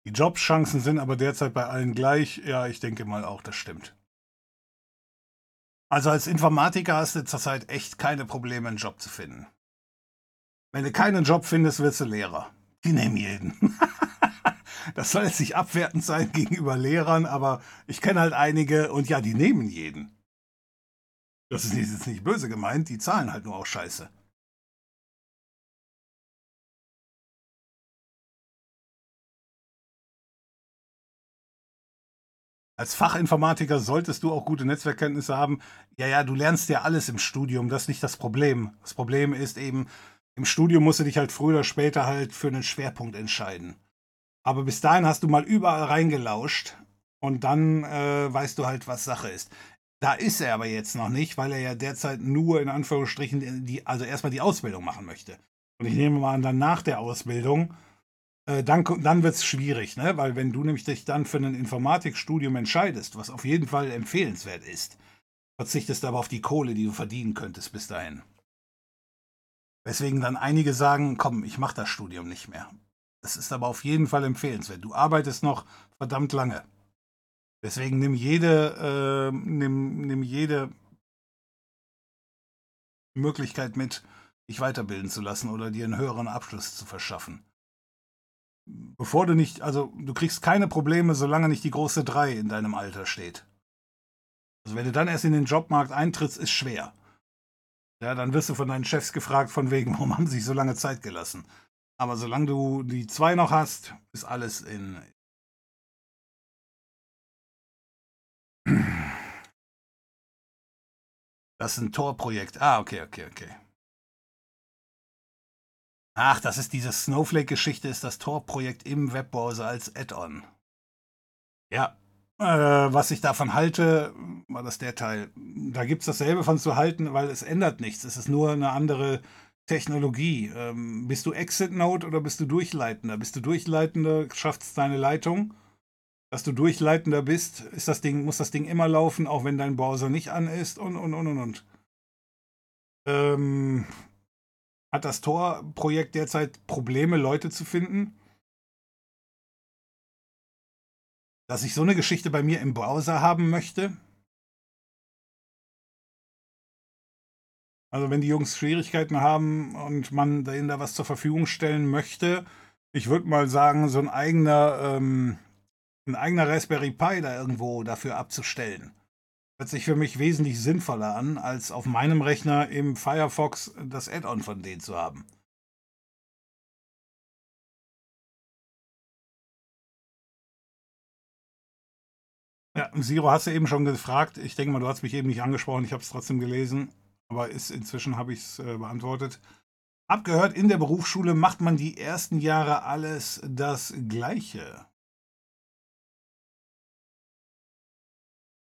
Die Jobchancen sind aber derzeit bei allen gleich. Ja, ich denke mal auch, das stimmt. Also als Informatiker hast du zurzeit echt keine Probleme, einen Job zu finden. Wenn du keinen Job findest, wirst du Lehrer. Die nehmen jeden. das soll jetzt nicht abwertend sein gegenüber Lehrern, aber ich kenne halt einige und ja, die nehmen jeden. Das ist jetzt nicht böse gemeint, die zahlen halt nur auch Scheiße. Als Fachinformatiker solltest du auch gute Netzwerkkenntnisse haben. Ja, ja, du lernst ja alles im Studium, das ist nicht das Problem. Das Problem ist eben, im Studium musst du dich halt früher oder später halt für einen Schwerpunkt entscheiden. Aber bis dahin hast du mal überall reingelauscht und dann äh, weißt du halt, was Sache ist. Da ist er aber jetzt noch nicht, weil er ja derzeit nur in Anführungsstrichen die, also erstmal die Ausbildung machen möchte. Und ich nehme mal an, dann nach der Ausbildung, äh, dann, dann wird es schwierig, ne? Weil wenn du nämlich dich dann für ein Informatikstudium entscheidest, was auf jeden Fall empfehlenswert ist, verzichtest aber auf die Kohle, die du verdienen könntest bis dahin. Weswegen dann einige sagen, komm, ich mache das Studium nicht mehr. Es ist aber auf jeden Fall empfehlenswert. Du arbeitest noch verdammt lange. Deswegen nimm jede, äh, nimm, nimm jede Möglichkeit mit, dich weiterbilden zu lassen oder dir einen höheren Abschluss zu verschaffen. Bevor du nicht, also du kriegst keine Probleme, solange nicht die große 3 in deinem Alter steht. Also wenn du dann erst in den Jobmarkt eintrittst, ist schwer. Ja, dann wirst du von deinen Chefs gefragt, von wegen, warum haben sie sich so lange Zeit gelassen. Aber solange du die 2 noch hast, ist alles in, Das ist ein Tor-Projekt. Ah, okay, okay, okay. Ach, das ist diese Snowflake-Geschichte, ist das Tor-Projekt im Webbrowser als Add-on. Ja, äh, was ich davon halte, war das der Teil. Da gibt es dasselbe von zu halten, weil es ändert nichts. Es ist nur eine andere Technologie. Ähm, bist du Exit-Node oder bist du Durchleitender? Bist du Durchleitender, schafft es deine Leitung dass du Durchleitender bist, ist das Ding, muss das Ding immer laufen, auch wenn dein Browser nicht an ist und und und und und. Ähm, hat das Tor-Projekt derzeit Probleme, Leute zu finden? Dass ich so eine Geschichte bei mir im Browser haben möchte? Also wenn die Jungs Schwierigkeiten haben und man denen da was zur Verfügung stellen möchte, ich würde mal sagen, so ein eigener ähm, ein eigener Raspberry Pi da irgendwo dafür abzustellen. Hört sich für mich wesentlich sinnvoller an, als auf meinem Rechner im Firefox das Add-on von denen zu haben. Ja, Siro hast du eben schon gefragt. Ich denke mal, du hast mich eben nicht angesprochen. Ich habe es trotzdem gelesen, aber ist, inzwischen habe ich es äh, beantwortet. Abgehört, in der Berufsschule macht man die ersten Jahre alles das Gleiche.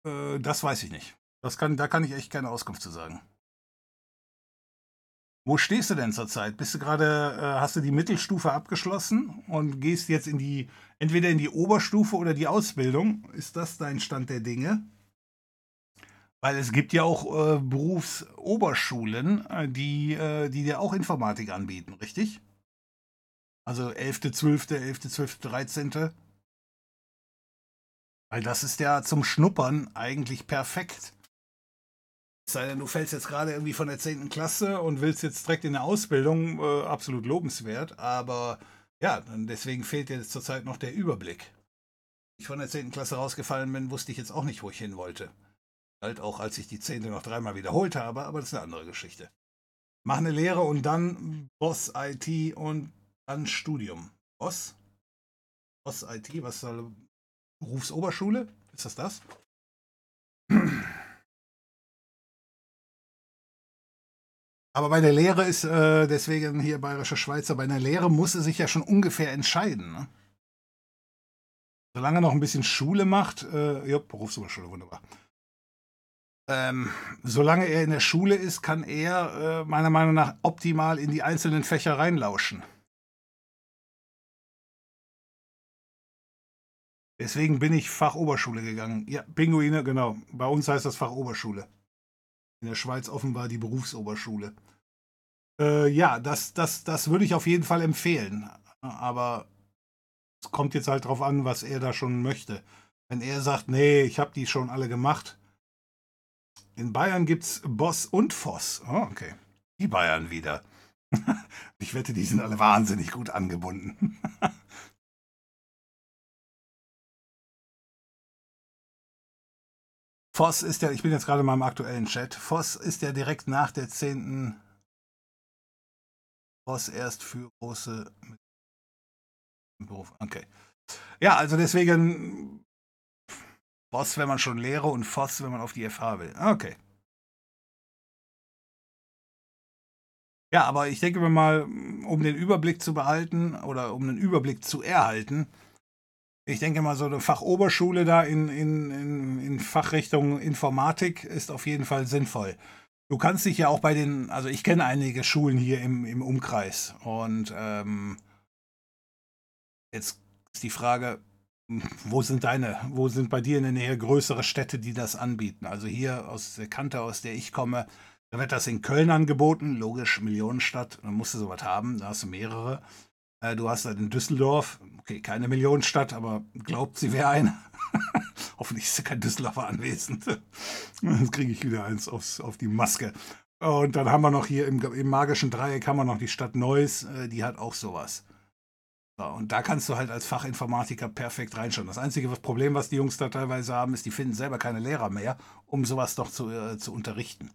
Äh, das weiß ich nicht. Das kann, da kann ich echt keine Auskunft zu sagen. Wo stehst du denn zurzeit? Bist du gerade, äh, hast du die Mittelstufe abgeschlossen und gehst jetzt in die, entweder in die Oberstufe oder die Ausbildung? Ist das dein Stand der Dinge? Weil es gibt ja auch äh, Berufsoberschulen, äh, die, äh, die dir auch Informatik anbieten, richtig? Also 11., 12., 11., 12., 13. Weil das ist ja zum Schnuppern eigentlich perfekt. Sei denn, du fällst jetzt gerade irgendwie von der 10. Klasse und willst jetzt direkt in der Ausbildung, äh, absolut lobenswert, aber ja, deswegen fehlt dir jetzt zurzeit noch der Überblick. Ich von der 10. Klasse rausgefallen bin, wusste ich jetzt auch nicht, wo ich hin wollte. Halt auch, als ich die 10. noch dreimal wiederholt habe, aber das ist eine andere Geschichte. Mach eine Lehre und dann Boss IT und dann Studium. Boss? Boss IT, was soll Berufsoberschule? Ist das das? Aber bei der Lehre ist, äh, deswegen hier bayerischer Schweizer, bei einer Lehre muss er sich ja schon ungefähr entscheiden. Ne? Solange er noch ein bisschen Schule macht, äh, ja, Berufsoberschule, wunderbar. Ähm, solange er in der Schule ist, kann er äh, meiner Meinung nach optimal in die einzelnen Fächer reinlauschen. Deswegen bin ich Fachoberschule gegangen. Ja, Pinguine, genau. Bei uns heißt das Fachoberschule. In der Schweiz offenbar die Berufsoberschule. Äh, ja, das, das, das würde ich auf jeden Fall empfehlen. Aber es kommt jetzt halt drauf an, was er da schon möchte. Wenn er sagt, nee, ich habe die schon alle gemacht. In Bayern gibt es Boss und Voss. Oh, okay. Die Bayern wieder. ich wette, die sind alle wahnsinnig gut angebunden. Voss ist ja, ich bin jetzt gerade mal im aktuellen Chat, Voss ist ja direkt nach der 10. Voss erst für große Beruf. Okay. Ja, also deswegen Boss, wenn man schon Lehre und Voss, wenn man auf die FH will. Okay. Ja, aber ich denke mir mal, um den Überblick zu behalten oder um den Überblick zu erhalten, ich denke mal, so eine Fachoberschule da in, in, in, in Fachrichtung Informatik ist auf jeden Fall sinnvoll. Du kannst dich ja auch bei den, also ich kenne einige Schulen hier im, im Umkreis und ähm, jetzt ist die Frage, wo sind deine, wo sind bei dir in der Nähe größere Städte, die das anbieten? Also hier aus der Kante, aus der ich komme, da wird das in Köln angeboten, logisch, Millionenstadt, dann musst du sowas haben, da hast du mehrere. Äh, du hast halt in Düsseldorf, okay, keine Millionenstadt, aber glaubt, sie wäre eine. Hoffentlich ist kein Düsseldorfer anwesend. Jetzt kriege ich wieder eins aufs, auf die Maske. Und dann haben wir noch hier im, im magischen Dreieck haben wir noch die Stadt Neuss, äh, die hat auch sowas. So, und da kannst du halt als Fachinformatiker perfekt reinschauen. Das einzige Problem, was die Jungs da teilweise haben, ist, die finden selber keine Lehrer mehr, um sowas doch zu, äh, zu unterrichten.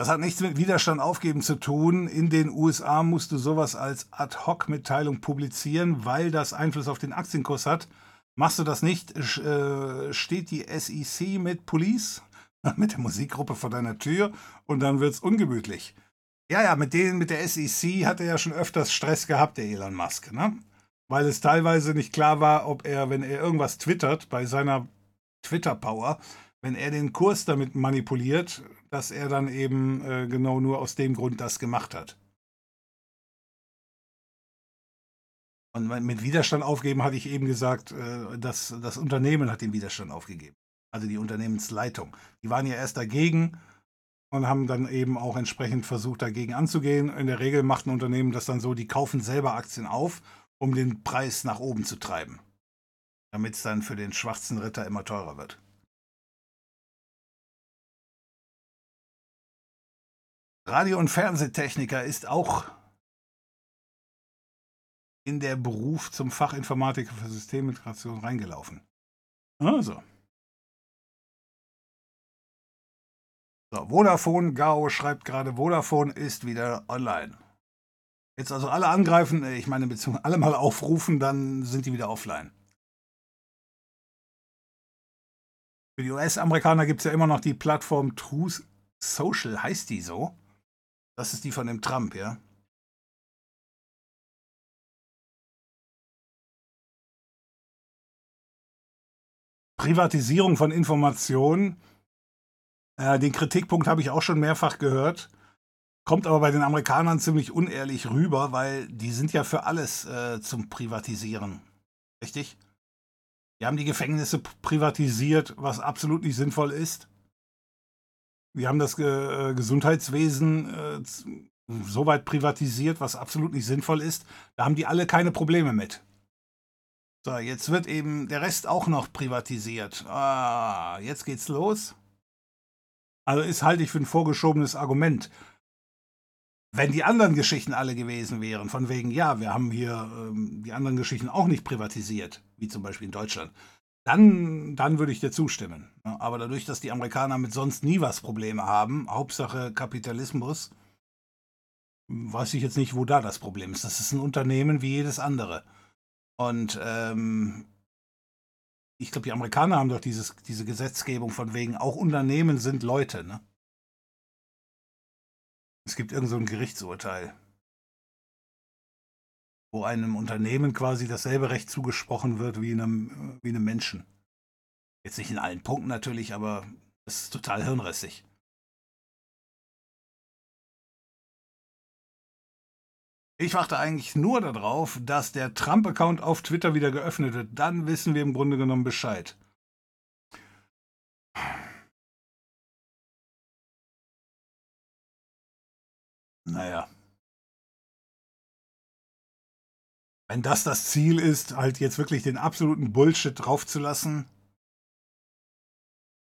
Das hat nichts mit Widerstand aufgeben zu tun. In den USA musst du sowas als Ad-Hoc-Mitteilung publizieren, weil das Einfluss auf den Aktienkurs hat. Machst du das nicht, äh, steht die SEC mit Police, mit der Musikgruppe vor deiner Tür und dann wird es ungemütlich. Ja, ja, mit denen, mit der SEC hat er ja schon öfters Stress gehabt, der Elon Musk, ne? Weil es teilweise nicht klar war, ob er, wenn er irgendwas twittert, bei seiner Twitter-Power, wenn er den Kurs damit manipuliert, dass er dann eben äh, genau nur aus dem Grund das gemacht hat. Und mit Widerstand aufgeben hatte ich eben gesagt, äh, dass das Unternehmen hat den Widerstand aufgegeben. Also die Unternehmensleitung. Die waren ja erst dagegen und haben dann eben auch entsprechend versucht, dagegen anzugehen. In der Regel macht ein Unternehmen das dann so, die kaufen selber Aktien auf, um den Preis nach oben zu treiben. Damit es dann für den schwarzen Ritter immer teurer wird. Radio- und Fernsehtechniker ist auch in der Beruf zum Fachinformatiker für Systemintegration reingelaufen. Also. So, Vodafone Gao schreibt gerade, Vodafone ist wieder online. Jetzt also alle angreifen, äh, ich meine, beziehungsweise alle mal aufrufen, dann sind die wieder offline. Für die US-Amerikaner gibt es ja immer noch die Plattform Truth Social, heißt die so? Das ist die von dem Trump, ja? Privatisierung von Informationen. Äh, den Kritikpunkt habe ich auch schon mehrfach gehört. Kommt aber bei den Amerikanern ziemlich unehrlich rüber, weil die sind ja für alles äh, zum Privatisieren. Richtig? Die haben die Gefängnisse privatisiert, was absolut nicht sinnvoll ist. Wir haben das äh, Gesundheitswesen äh, so weit privatisiert, was absolut nicht sinnvoll ist. Da haben die alle keine Probleme mit. So, jetzt wird eben der Rest auch noch privatisiert. Ah, jetzt geht's los. Also ist halte ich für ein vorgeschobenes Argument. Wenn die anderen Geschichten alle gewesen wären, von wegen, ja, wir haben hier ähm, die anderen Geschichten auch nicht privatisiert, wie zum Beispiel in Deutschland, dann, dann würde ich dir zustimmen. Aber dadurch, dass die Amerikaner mit sonst nie was Probleme haben, Hauptsache Kapitalismus, weiß ich jetzt nicht, wo da das Problem ist. Das ist ein Unternehmen wie jedes andere. Und ähm, ich glaube, die Amerikaner haben doch dieses, diese Gesetzgebung von wegen, auch Unternehmen sind Leute, ne? Es gibt irgend so ein Gerichtsurteil wo einem Unternehmen quasi dasselbe Recht zugesprochen wird wie einem, wie einem Menschen. Jetzt nicht in allen Punkten natürlich, aber es ist total hirnrissig. Ich warte eigentlich nur darauf, dass der Trump-Account auf Twitter wieder geöffnet wird. Dann wissen wir im Grunde genommen Bescheid. Naja. Wenn das das Ziel ist, halt jetzt wirklich den absoluten Bullshit draufzulassen.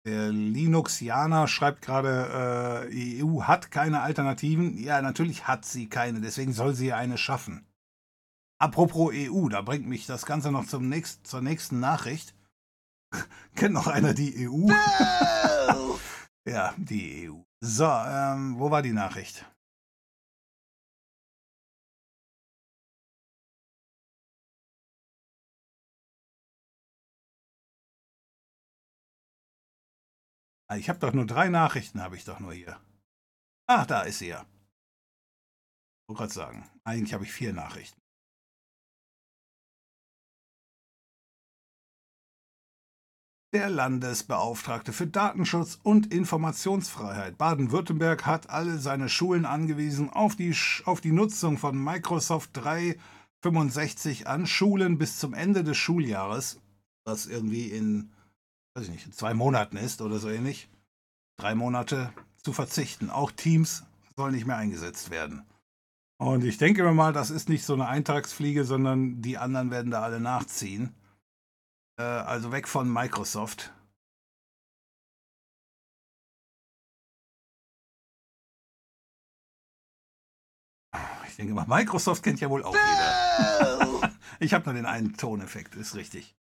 Der Linuxianer schreibt gerade, äh, EU hat keine Alternativen. Ja, natürlich hat sie keine, deswegen soll sie eine schaffen. Apropos EU, da bringt mich das Ganze noch zum nächst, zur nächsten Nachricht. Kennt noch einer die EU? Ja, die EU. So, ähm, wo war die Nachricht? Ich habe doch nur drei Nachrichten, habe ich doch nur hier. Ach, da ist sie ja. Wollte gerade sagen, eigentlich habe ich vier Nachrichten. Der Landesbeauftragte für Datenschutz und Informationsfreiheit Baden-Württemberg hat alle seine Schulen angewiesen, auf die, auf die Nutzung von Microsoft 365 an Schulen bis zum Ende des Schuljahres, was irgendwie in, weiß ich nicht, in zwei Monaten ist oder so ähnlich, drei Monate zu verzichten. Auch Teams sollen nicht mehr eingesetzt werden. Und ich denke mir mal, das ist nicht so eine Eintagsfliege, sondern die anderen werden da alle nachziehen. Äh, also weg von Microsoft. Ich denke mal, Microsoft kennt ja wohl auch jeder. ich habe nur den einen Toneffekt, ist richtig.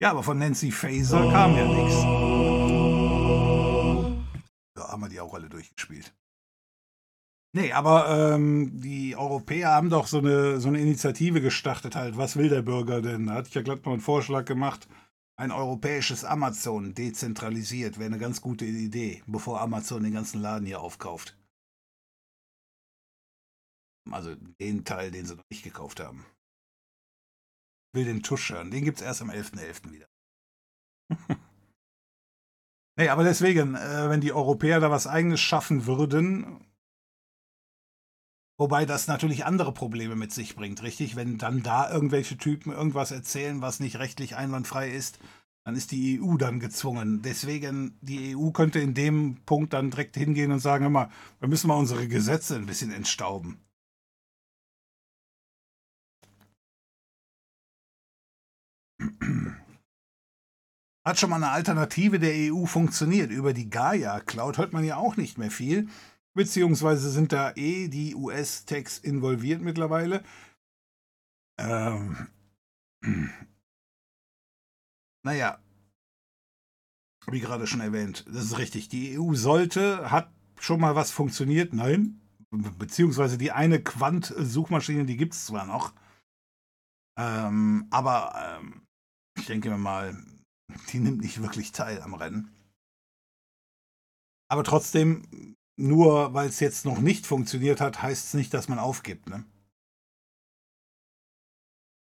Ja, aber von Nancy Faser kam ja nichts. Da haben wir die auch alle durchgespielt. Nee, aber ähm, die Europäer haben doch so eine, so eine Initiative gestartet halt. Was will der Bürger denn? Da hatte ich ja glatt mal einen Vorschlag gemacht. Ein europäisches Amazon dezentralisiert wäre eine ganz gute Idee, bevor Amazon den ganzen Laden hier aufkauft. Also den Teil, den sie noch nicht gekauft haben. Will den Tusch hören. Den gibt es erst am 11.11. .11. wieder. nee, aber deswegen, äh, wenn die Europäer da was eigenes schaffen würden, Wobei das natürlich andere Probleme mit sich bringt, richtig? Wenn dann da irgendwelche Typen irgendwas erzählen, was nicht rechtlich einwandfrei ist, dann ist die EU dann gezwungen. Deswegen, die EU könnte in dem Punkt dann direkt hingehen und sagen, hör mal, wir müssen mal unsere Gesetze ein bisschen entstauben. Hat schon mal eine Alternative der EU funktioniert. Über die Gaia Cloud hört man ja auch nicht mehr viel. Beziehungsweise sind da eh die US-Techs involviert mittlerweile. Ähm, naja, wie gerade schon erwähnt, das ist richtig. Die EU sollte, hat schon mal was funktioniert. Nein, beziehungsweise die eine Quant-Suchmaschine, die gibt es zwar noch. Ähm, aber ähm, ich denke mal, die nimmt nicht wirklich teil am Rennen. Aber trotzdem nur weil es jetzt noch nicht funktioniert hat, heißt es nicht, dass man aufgibt. Ne?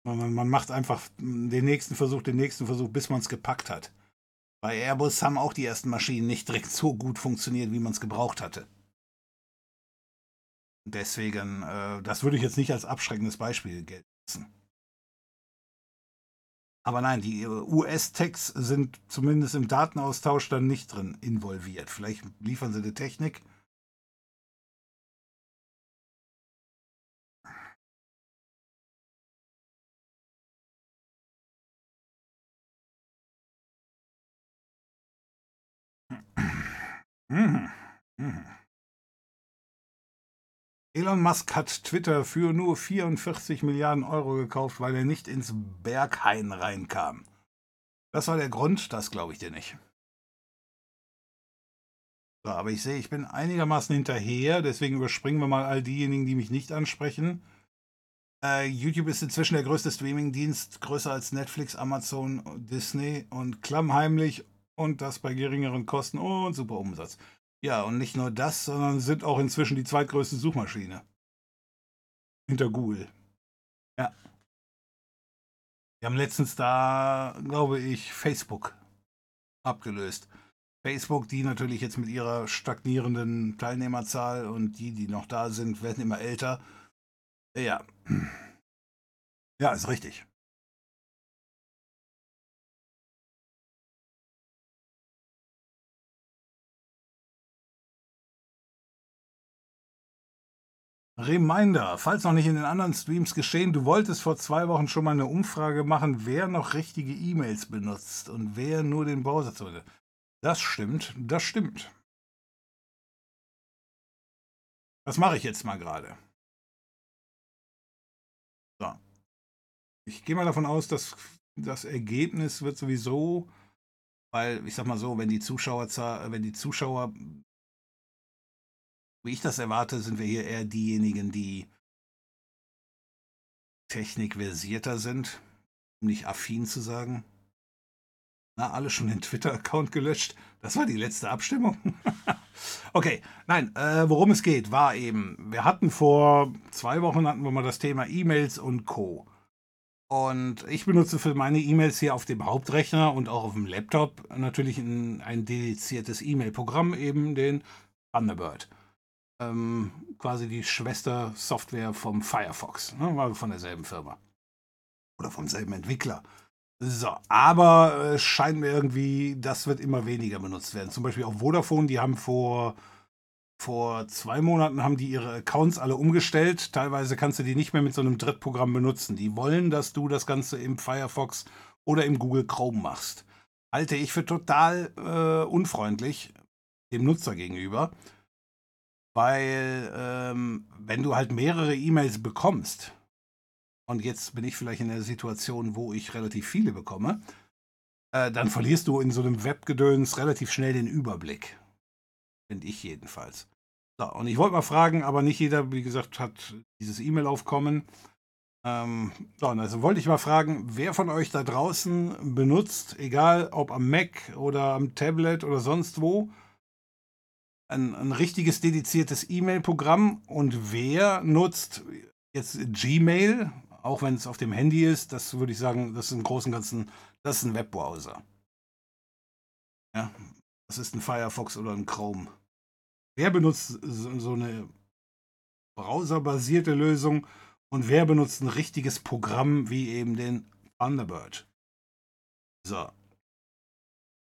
Man, man macht einfach den nächsten Versuch, den nächsten Versuch, bis man es gepackt hat. Bei Airbus haben auch die ersten Maschinen nicht direkt so gut funktioniert, wie man es gebraucht hatte. Deswegen, äh, das würde ich jetzt nicht als abschreckendes Beispiel gelten. Aber nein, die US-Techs sind zumindest im Datenaustausch dann nicht drin involviert. Vielleicht liefern sie die Technik. Mhm. Mhm. Elon Musk hat Twitter für nur 44 Milliarden Euro gekauft, weil er nicht ins Berghain reinkam. Das war der Grund, das glaube ich dir nicht. So, aber ich sehe, ich bin einigermaßen hinterher, deswegen überspringen wir mal all diejenigen, die mich nicht ansprechen. Äh, YouTube ist inzwischen der größte Streamingdienst, größer als Netflix, Amazon, Disney und klammheimlich und das bei geringeren Kosten und super Umsatz. Ja, und nicht nur das, sondern sind auch inzwischen die zweitgrößte Suchmaschine. Hinter Google. Ja. Wir haben letztens da, glaube ich, Facebook abgelöst. Facebook, die natürlich jetzt mit ihrer stagnierenden Teilnehmerzahl und die, die noch da sind, werden immer älter. Ja. Ja, ist richtig. Reminder, falls noch nicht in den anderen Streams geschehen, du wolltest vor zwei Wochen schon mal eine Umfrage machen, wer noch richtige E-Mails benutzt und wer nur den Browser zu. Das stimmt, das stimmt. Das mache ich jetzt mal gerade. So. Ich gehe mal davon aus, dass das Ergebnis wird sowieso, weil ich sag mal so, wenn die Zuschauerzahl, wenn die Zuschauer wie ich das erwarte, sind wir hier eher diejenigen, die technikversierter sind, um nicht affin zu sagen. Na, alle schon den Twitter-Account gelöscht. Das war die letzte Abstimmung. okay, nein, äh, worum es geht, war eben, wir hatten vor zwei Wochen hatten wir mal das Thema E-Mails und Co. Und ich benutze für meine E-Mails hier auf dem Hauptrechner und auch auf dem Laptop natürlich ein, ein dediziertes E-Mail-Programm, eben den Thunderbird. Ähm, quasi die Schwester-Software vom Firefox, ne, war von derselben Firma. Oder vom selben Entwickler. So, aber es äh, scheint mir irgendwie, das wird immer weniger benutzt werden. Zum Beispiel auch Vodafone, die haben vor, vor zwei Monaten haben die ihre Accounts alle umgestellt. Teilweise kannst du die nicht mehr mit so einem Drittprogramm benutzen. Die wollen, dass du das Ganze im Firefox oder im Google Chrome machst. Halte ich für total äh, unfreundlich dem Nutzer gegenüber. Weil, ähm, wenn du halt mehrere E-Mails bekommst, und jetzt bin ich vielleicht in der Situation, wo ich relativ viele bekomme, äh, dann verlierst du in so einem Webgedöns relativ schnell den Überblick. Finde ich jedenfalls. So, und ich wollte mal fragen, aber nicht jeder, wie gesagt, hat dieses E-Mail-Aufkommen. Ähm, so, also wollte ich mal fragen, wer von euch da draußen benutzt, egal ob am Mac oder am Tablet oder sonst wo, ein, ein richtiges dediziertes E-Mail-Programm und wer nutzt jetzt Gmail auch wenn es auf dem Handy ist, das würde ich sagen, das ist im Großen und Ganzen, das ist ein Webbrowser. Ja, das ist ein Firefox oder ein Chrome. Wer benutzt so eine browserbasierte Lösung und wer benutzt ein richtiges Programm wie eben den Thunderbird? So.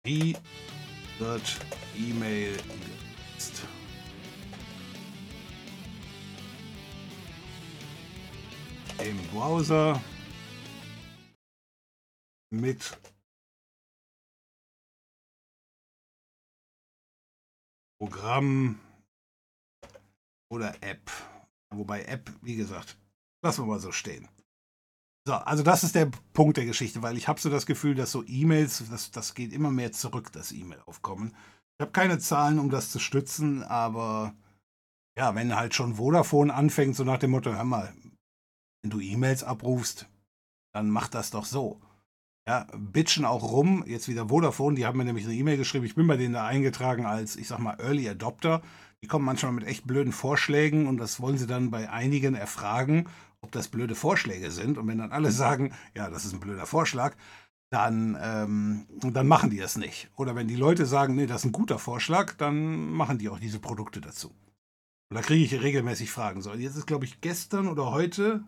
Wie wird E-Mail genutzt? im Browser mit Programm oder App. Wobei App, wie gesagt, lassen wir mal so stehen. So, also das ist der Punkt der Geschichte, weil ich habe so das Gefühl, dass so E-Mails, das, das geht immer mehr zurück, das E-Mail-Aufkommen. Ich habe keine Zahlen, um das zu stützen, aber ja, wenn halt schon Vodafone anfängt, so nach dem Motto, hör mal, wenn du E-Mails abrufst, dann mach das doch so. Ja, bitchen auch rum, jetzt wieder Vodafone, die haben mir nämlich eine E-Mail geschrieben, ich bin bei denen da eingetragen als, ich sag mal, Early Adopter. Die kommen manchmal mit echt blöden Vorschlägen und das wollen sie dann bei einigen erfragen, ob das blöde Vorschläge sind. Und wenn dann alle sagen, ja, das ist ein blöder Vorschlag, dann, ähm, dann machen die das nicht. Oder wenn die Leute sagen, nee, das ist ein guter Vorschlag, dann machen die auch diese Produkte dazu. Und da kriege ich regelmäßig Fragen. So, jetzt ist, glaube ich, gestern oder heute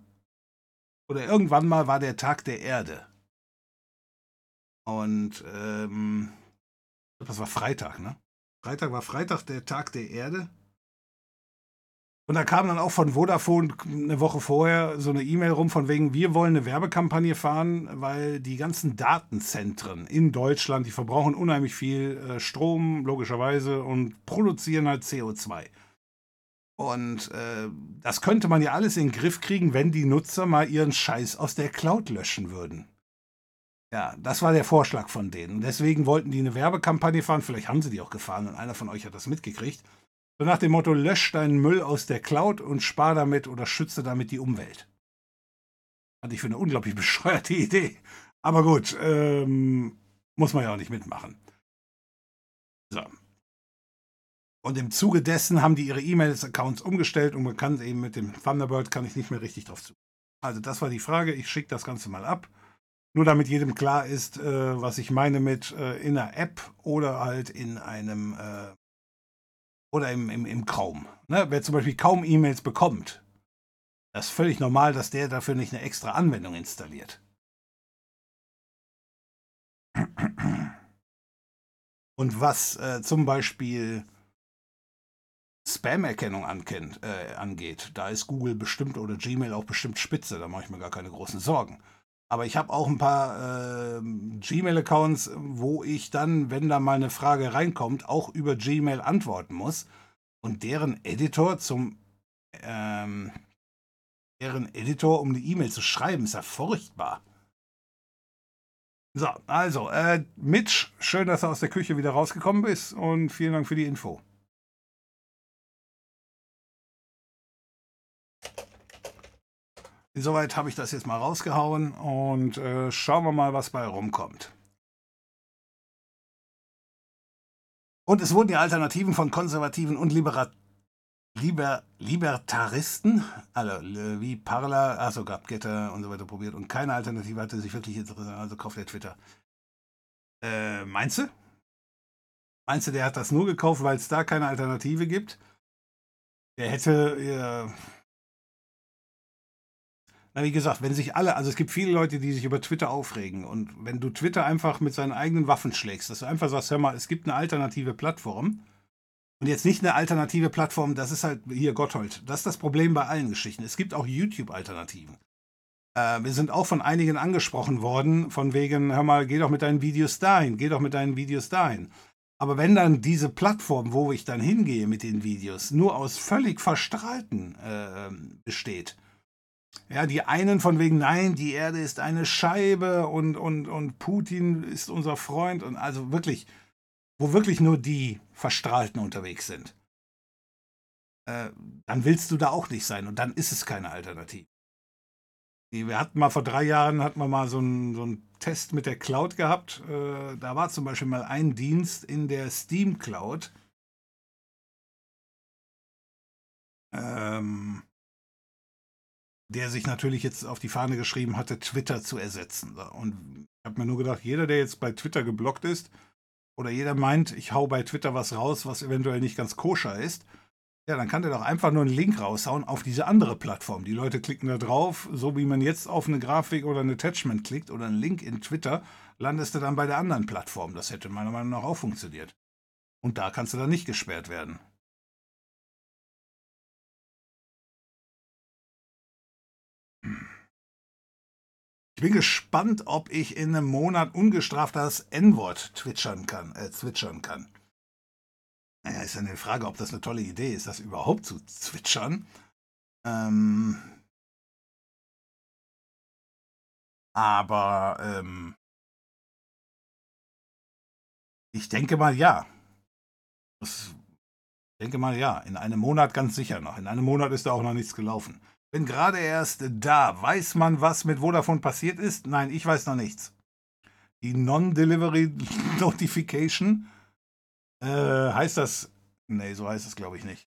oder irgendwann mal war der Tag der Erde. Und ähm, das war Freitag, ne? Freitag war Freitag der Tag der Erde. Und da kam dann auch von Vodafone eine Woche vorher so eine E-Mail rum von wegen, wir wollen eine Werbekampagne fahren, weil die ganzen Datenzentren in Deutschland, die verbrauchen unheimlich viel äh, Strom, logischerweise, und produzieren halt CO2. Und äh, das könnte man ja alles in den Griff kriegen, wenn die Nutzer mal ihren Scheiß aus der Cloud löschen würden. Ja, das war der Vorschlag von denen. Deswegen wollten die eine Werbekampagne fahren. Vielleicht haben sie die auch gefahren und einer von euch hat das mitgekriegt. So nach dem Motto: Lösch deinen Müll aus der Cloud und spar damit oder schütze damit die Umwelt. Hatte ich für eine unglaublich bescheuerte Idee. Aber gut, ähm, muss man ja auch nicht mitmachen. So, und im Zuge dessen haben die ihre E-Mails-Accounts umgestellt und man kann eben mit dem Thunderbird kann ich nicht mehr richtig drauf zu. Also das war die Frage. Ich schicke das Ganze mal ab. Nur damit jedem klar ist, äh, was ich meine mit äh, in einer App oder halt in einem äh, oder im, im, im Chrome. Ne? Wer zum Beispiel kaum E-Mails bekommt, das ist völlig normal, dass der dafür nicht eine extra Anwendung installiert. Und was äh, zum Beispiel Spam-Erkennung äh, angeht, da ist Google bestimmt oder Gmail auch bestimmt spitze, da mache ich mir gar keine großen Sorgen. Aber ich habe auch ein paar äh, Gmail-Accounts, wo ich dann, wenn da mal eine Frage reinkommt, auch über Gmail antworten muss. Und deren Editor zum ähm, deren Editor, um die E-Mail zu schreiben, ist ja furchtbar. So, also, äh, Mitch, schön, dass du aus der Küche wieder rausgekommen bist und vielen Dank für die Info. Soweit habe ich das jetzt mal rausgehauen und äh, schauen wir mal, was bei rumkommt. Und es wurden die Alternativen von Konservativen und Libera Liber Libertaristen, also wie Parler, also gab Getter und so weiter probiert und keine Alternative hatte sich wirklich interessiert, also kauft er Twitter. Äh, meinst du? Meinst du, der hat das nur gekauft, weil es da keine Alternative gibt? Der hätte, äh, na, wie gesagt, wenn sich alle, also es gibt viele Leute, die sich über Twitter aufregen. Und wenn du Twitter einfach mit seinen eigenen Waffen schlägst, dass du einfach sagst, hör mal, es gibt eine alternative Plattform. Und jetzt nicht eine alternative Plattform, das ist halt hier Gotthold. Das ist das Problem bei allen Geschichten. Es gibt auch YouTube-Alternativen. Äh, wir sind auch von einigen angesprochen worden, von wegen, hör mal, geh doch mit deinen Videos dahin, geh doch mit deinen Videos dahin. Aber wenn dann diese Plattform, wo ich dann hingehe mit den Videos, nur aus völlig Verstrahlten äh, besteht, ja, die einen von wegen, nein, die Erde ist eine Scheibe und, und, und Putin ist unser Freund und also wirklich, wo wirklich nur die Verstrahlten unterwegs sind, äh, dann willst du da auch nicht sein und dann ist es keine Alternative. Wir hatten mal vor drei Jahren hatten wir mal so einen, so einen Test mit der Cloud gehabt. Äh, da war zum Beispiel mal ein Dienst in der Steam Cloud. Ähm, der sich natürlich jetzt auf die Fahne geschrieben hatte, Twitter zu ersetzen. Und ich habe mir nur gedacht, jeder, der jetzt bei Twitter geblockt ist, oder jeder meint, ich hau bei Twitter was raus, was eventuell nicht ganz koscher ist, ja, dann kann der doch einfach nur einen Link raushauen auf diese andere Plattform. Die Leute klicken da drauf, so wie man jetzt auf eine Grafik oder ein Attachment klickt oder einen Link in Twitter, landest du dann bei der anderen Plattform. Das hätte meiner Meinung nach auch funktioniert. Und da kannst du dann nicht gesperrt werden. Bin gespannt, ob ich in einem Monat ungestraft das N-Wort twitchern kann, äh, zwitschern kann. Naja, ist ja eine Frage, ob das eine tolle Idee ist, das überhaupt zu zwitschern. Ähm, aber ähm, ich denke mal ja. Ich denke mal ja. In einem Monat ganz sicher noch. In einem Monat ist da auch noch nichts gelaufen. Bin gerade erst da. Weiß man, was mit Vodafone passiert ist? Nein, ich weiß noch nichts. Die Non-Delivery Notification äh, heißt das. Nee, so heißt es, glaube ich, nicht.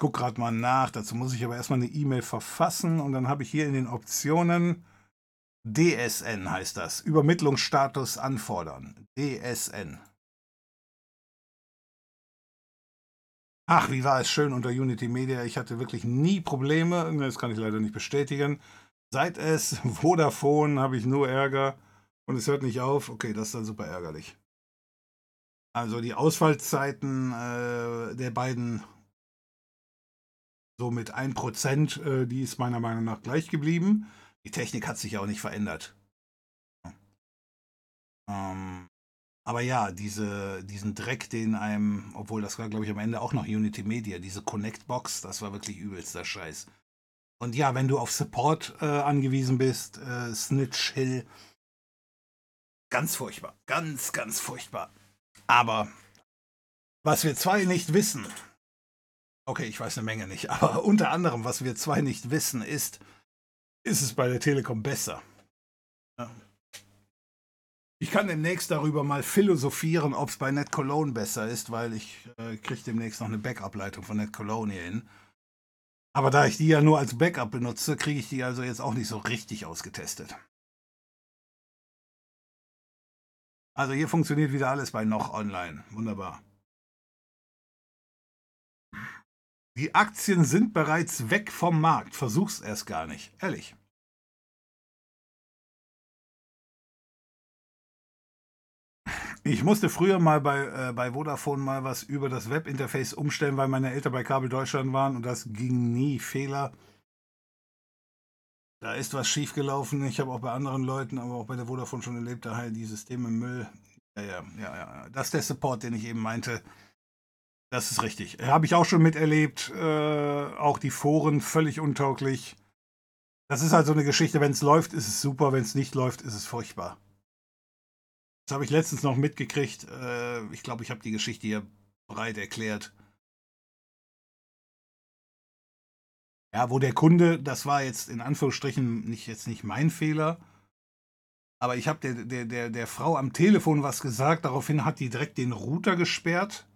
Guck gerade mal nach. Dazu muss ich aber erstmal eine E-Mail verfassen und dann habe ich hier in den Optionen DSN heißt das. Übermittlungsstatus anfordern. DSN. Ach, wie war es schön unter Unity Media. Ich hatte wirklich nie Probleme. Das kann ich leider nicht bestätigen. Seit es Vodafone habe ich nur Ärger und es hört nicht auf. Okay, das ist dann super ärgerlich. Also die Ausfallzeiten äh, der beiden so mit 1%, äh, die ist meiner Meinung nach gleich geblieben. Die Technik hat sich ja auch nicht verändert. Ähm, aber ja, diese, diesen Dreck, den einem, obwohl das war, glaube ich, am Ende auch noch Unity Media, diese Connect-Box, das war wirklich übelster Scheiß. Und ja, wenn du auf Support äh, angewiesen bist, äh, Snitch Hill, ganz furchtbar. Ganz, ganz furchtbar. Aber was wir zwei nicht wissen, okay, ich weiß eine Menge nicht, aber unter anderem, was wir zwei nicht wissen, ist, ist es bei der Telekom besser? Ja. Ich kann demnächst darüber mal philosophieren, ob es bei NetCologne besser ist, weil ich äh, kriege demnächst noch eine Backup-Leitung von NetCologne hier hin. Aber da ich die ja nur als Backup benutze, kriege ich die also jetzt auch nicht so richtig ausgetestet. Also hier funktioniert wieder alles bei noch online. Wunderbar. Die Aktien sind bereits weg vom Markt. Versuch's erst gar nicht. Ehrlich. Ich musste früher mal bei, äh, bei Vodafone mal was über das Webinterface umstellen, weil meine Eltern bei Kabel Deutschland waren und das ging nie. Fehler. Da ist was schiefgelaufen. Ich habe auch bei anderen Leuten, aber auch bei der Vodafone schon erlebt, da halt die Systeme Müll. Ja, ja, ja, ja. Das ist der Support, den ich eben meinte. Das ist richtig. Habe ich auch schon miterlebt. Äh, auch die Foren völlig untauglich. Das ist halt so eine Geschichte, wenn es läuft, ist es super, wenn es nicht läuft, ist es furchtbar. Das habe ich letztens noch mitgekriegt. Äh, ich glaube, ich habe die Geschichte hier breit erklärt. Ja, wo der Kunde, das war jetzt in Anführungsstrichen nicht jetzt nicht mein Fehler, Aber ich habe der, der, der, der Frau am Telefon was gesagt, daraufhin hat die direkt den Router gesperrt.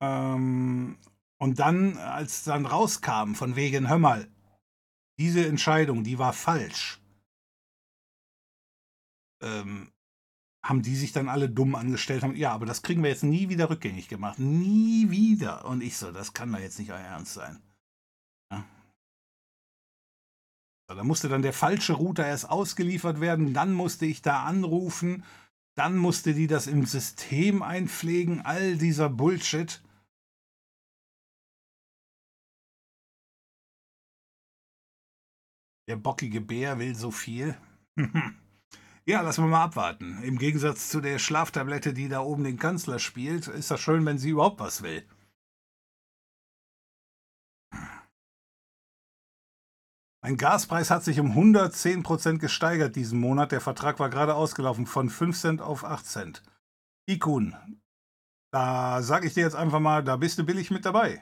Ähm, und dann, als dann rauskam, von wegen, hör mal, diese Entscheidung, die war falsch, ähm, haben die sich dann alle dumm angestellt, haben, ja, aber das kriegen wir jetzt nie wieder rückgängig gemacht. Nie wieder. Und ich so, das kann doch jetzt nicht euer Ernst sein. Ja. Da musste dann der falsche Router erst ausgeliefert werden, dann musste ich da anrufen, dann musste die das im System einpflegen, all dieser Bullshit. Der bockige Bär will so viel. Ja, lassen wir mal abwarten. Im Gegensatz zu der Schlaftablette, die da oben den Kanzler spielt, ist das schön, wenn sie überhaupt was will. Mein Gaspreis hat sich um 110% gesteigert diesen Monat. Der Vertrag war gerade ausgelaufen von 5 Cent auf 8 Cent. Ikun, da sage ich dir jetzt einfach mal, da bist du billig mit dabei.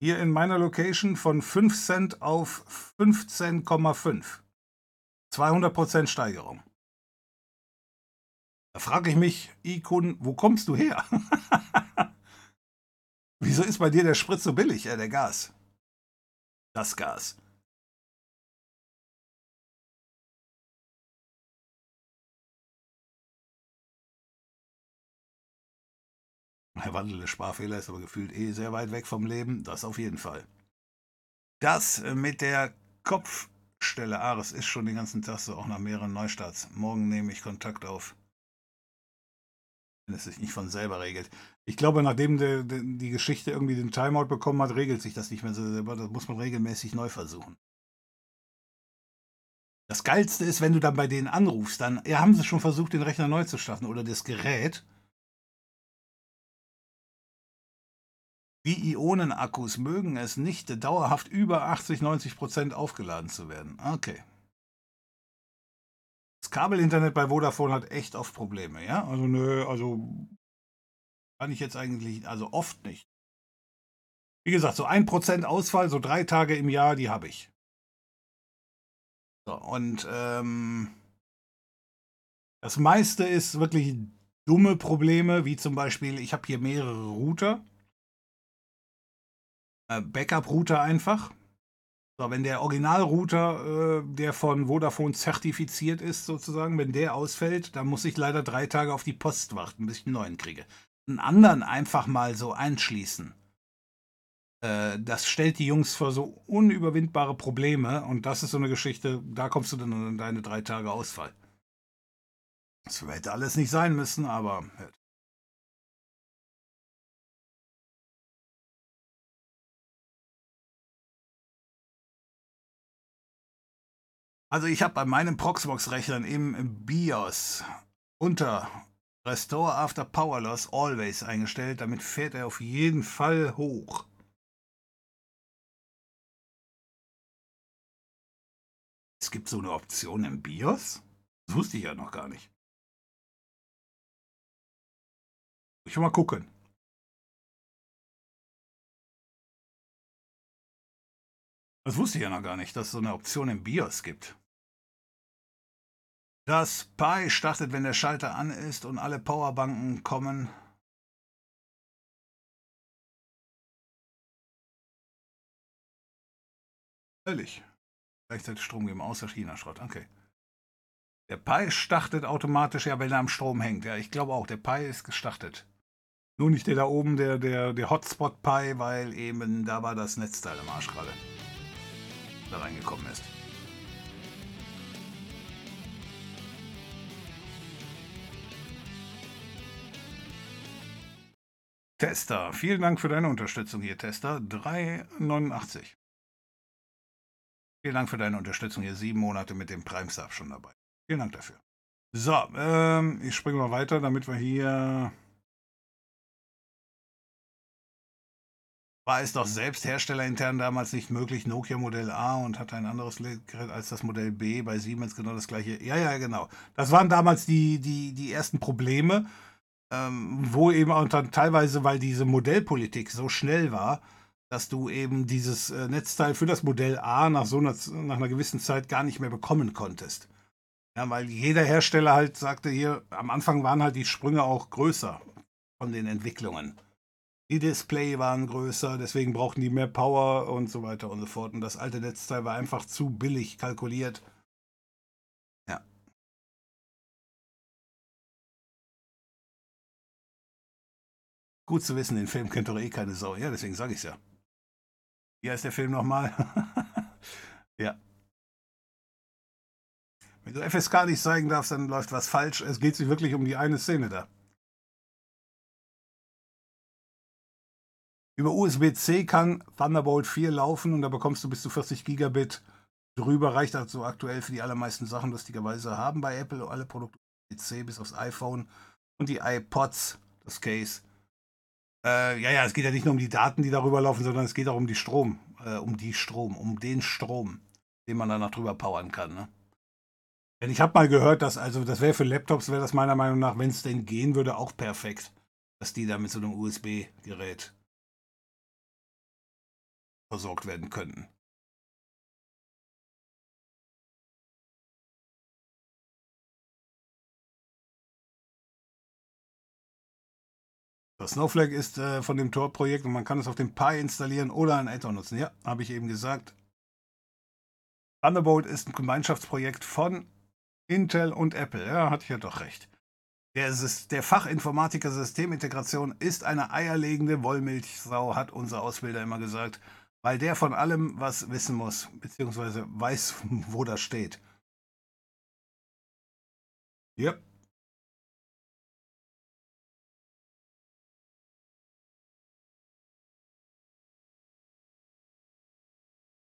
Hier in meiner Location von 5 Cent auf 15,5. 200% Steigerung. Da frage ich mich, Ikun, wo kommst du her? Wieso ist bei dir der Sprit so billig, äh, der Gas? Das Gas. Herr Wandel, der Sparfehler ist aber gefühlt eh sehr weit weg vom Leben. Das auf jeden Fall. Das mit der Kopf Stelle Ares ist schon den ganzen Tag so, auch nach mehreren Neustarts. Morgen nehme ich Kontakt auf. Wenn es sich nicht von selber regelt. Ich glaube, nachdem de, de, die Geschichte irgendwie den Timeout bekommen hat, regelt sich das nicht mehr so selber. Das muss man regelmäßig neu versuchen. Das Geilste ist, wenn du dann bei denen anrufst, dann ja, haben sie schon versucht, den Rechner neu zu starten oder das Gerät. Die Ionenakkus mögen es nicht, dauerhaft über 80, 90 Prozent aufgeladen zu werden. Okay. Das Kabelinternet bei Vodafone hat echt oft Probleme, ja? Also nö, also kann ich jetzt eigentlich, also oft nicht. Wie gesagt, so ein Prozent Ausfall, so drei Tage im Jahr, die habe ich. So, und ähm, das meiste ist wirklich dumme Probleme, wie zum Beispiel, ich habe hier mehrere Router Backup-Router einfach. So, wenn der Original-Router, äh, der von Vodafone zertifiziert ist, sozusagen, wenn der ausfällt, dann muss ich leider drei Tage auf die Post warten, bis ich einen neuen kriege. Einen anderen einfach mal so einschließen. Äh, das stellt die Jungs vor so unüberwindbare Probleme und das ist so eine Geschichte, da kommst du dann an deine drei Tage Ausfall. Das hätte alles nicht sein müssen, aber Also ich habe bei meinen Proxmox-Rechnern im BIOS unter Restore After Power Loss Always eingestellt. Damit fährt er auf jeden Fall hoch. Es gibt so eine Option im BIOS? Das wusste ich ja noch gar nicht. Ich will mal gucken. Das wusste ich ja noch gar nicht, dass es so eine Option im BIOS gibt. Das Pi startet, wenn der Schalter an ist und alle Powerbanken kommen. Völlig. Gleichzeitig Strom geben, außer China-Schrott. Okay. Der Pi startet automatisch, ja, wenn er am Strom hängt. Ja, ich glaube auch, der Pi ist gestartet. Nur nicht der da oben, der, der, der Hotspot Pi, weil eben da war das Netzteil im Arsch gerade. Da reingekommen ist. Tester, vielen Dank für deine Unterstützung hier, Tester. 3,89. Vielen Dank für deine Unterstützung hier. Sieben Monate mit dem Prime Sub schon dabei. Vielen Dank dafür. So, ähm, ich springe mal weiter, damit wir hier. War es doch selbst herstellerintern damals nicht möglich, Nokia Modell A und hatte ein anderes Gerät als das Modell B bei Siemens genau das gleiche. Ja, ja, genau. Das waren damals die, die, die ersten Probleme ähm, wo eben auch dann teilweise, weil diese Modellpolitik so schnell war, dass du eben dieses äh, Netzteil für das Modell A nach so einer, nach einer gewissen Zeit gar nicht mehr bekommen konntest. Ja, weil jeder Hersteller halt sagte hier, am Anfang waren halt die Sprünge auch größer von den Entwicklungen. Die Display waren größer, deswegen brauchten die mehr Power und so weiter und so fort. Und das alte Netzteil war einfach zu billig kalkuliert. Gut zu wissen, den Film kennt doch eh keine Sau. Ja, deswegen sage ich es ja. Wie heißt der Film nochmal? ja. Wenn du FSK nicht zeigen darfst, dann läuft was falsch. Es geht sich wirklich um die eine Szene da. Über USB-C kann Thunderbolt 4 laufen und da bekommst du bis zu 40 Gigabit drüber. Reicht also aktuell für die allermeisten Sachen, lustigerweise haben bei Apple alle Produkte USB-C bis aufs iPhone und die iPods, das Case. Äh, ja, ja, es geht ja nicht nur um die Daten, die darüber laufen, sondern es geht auch um die Strom, äh, um die Strom, um den Strom, den man danach drüber powern kann. Ne? Denn ich habe mal gehört, dass, also das wäre für Laptops, wäre das meiner Meinung nach, wenn es denn gehen würde, auch perfekt, dass die da mit so einem USB-Gerät versorgt werden könnten. Snowflake ist äh, von dem Tor-Projekt und man kann es auf dem Pi installieren oder ein Add-on nutzen. Ja, habe ich eben gesagt. Thunderbolt ist ein Gemeinschaftsprojekt von Intel und Apple. Ja, hatte ich ja doch recht. Der, der Fachinformatiker Systemintegration ist eine eierlegende Wollmilchsau, hat unser Ausbilder immer gesagt weil der von allem was wissen muss, beziehungsweise weiß, wo das steht. Yep.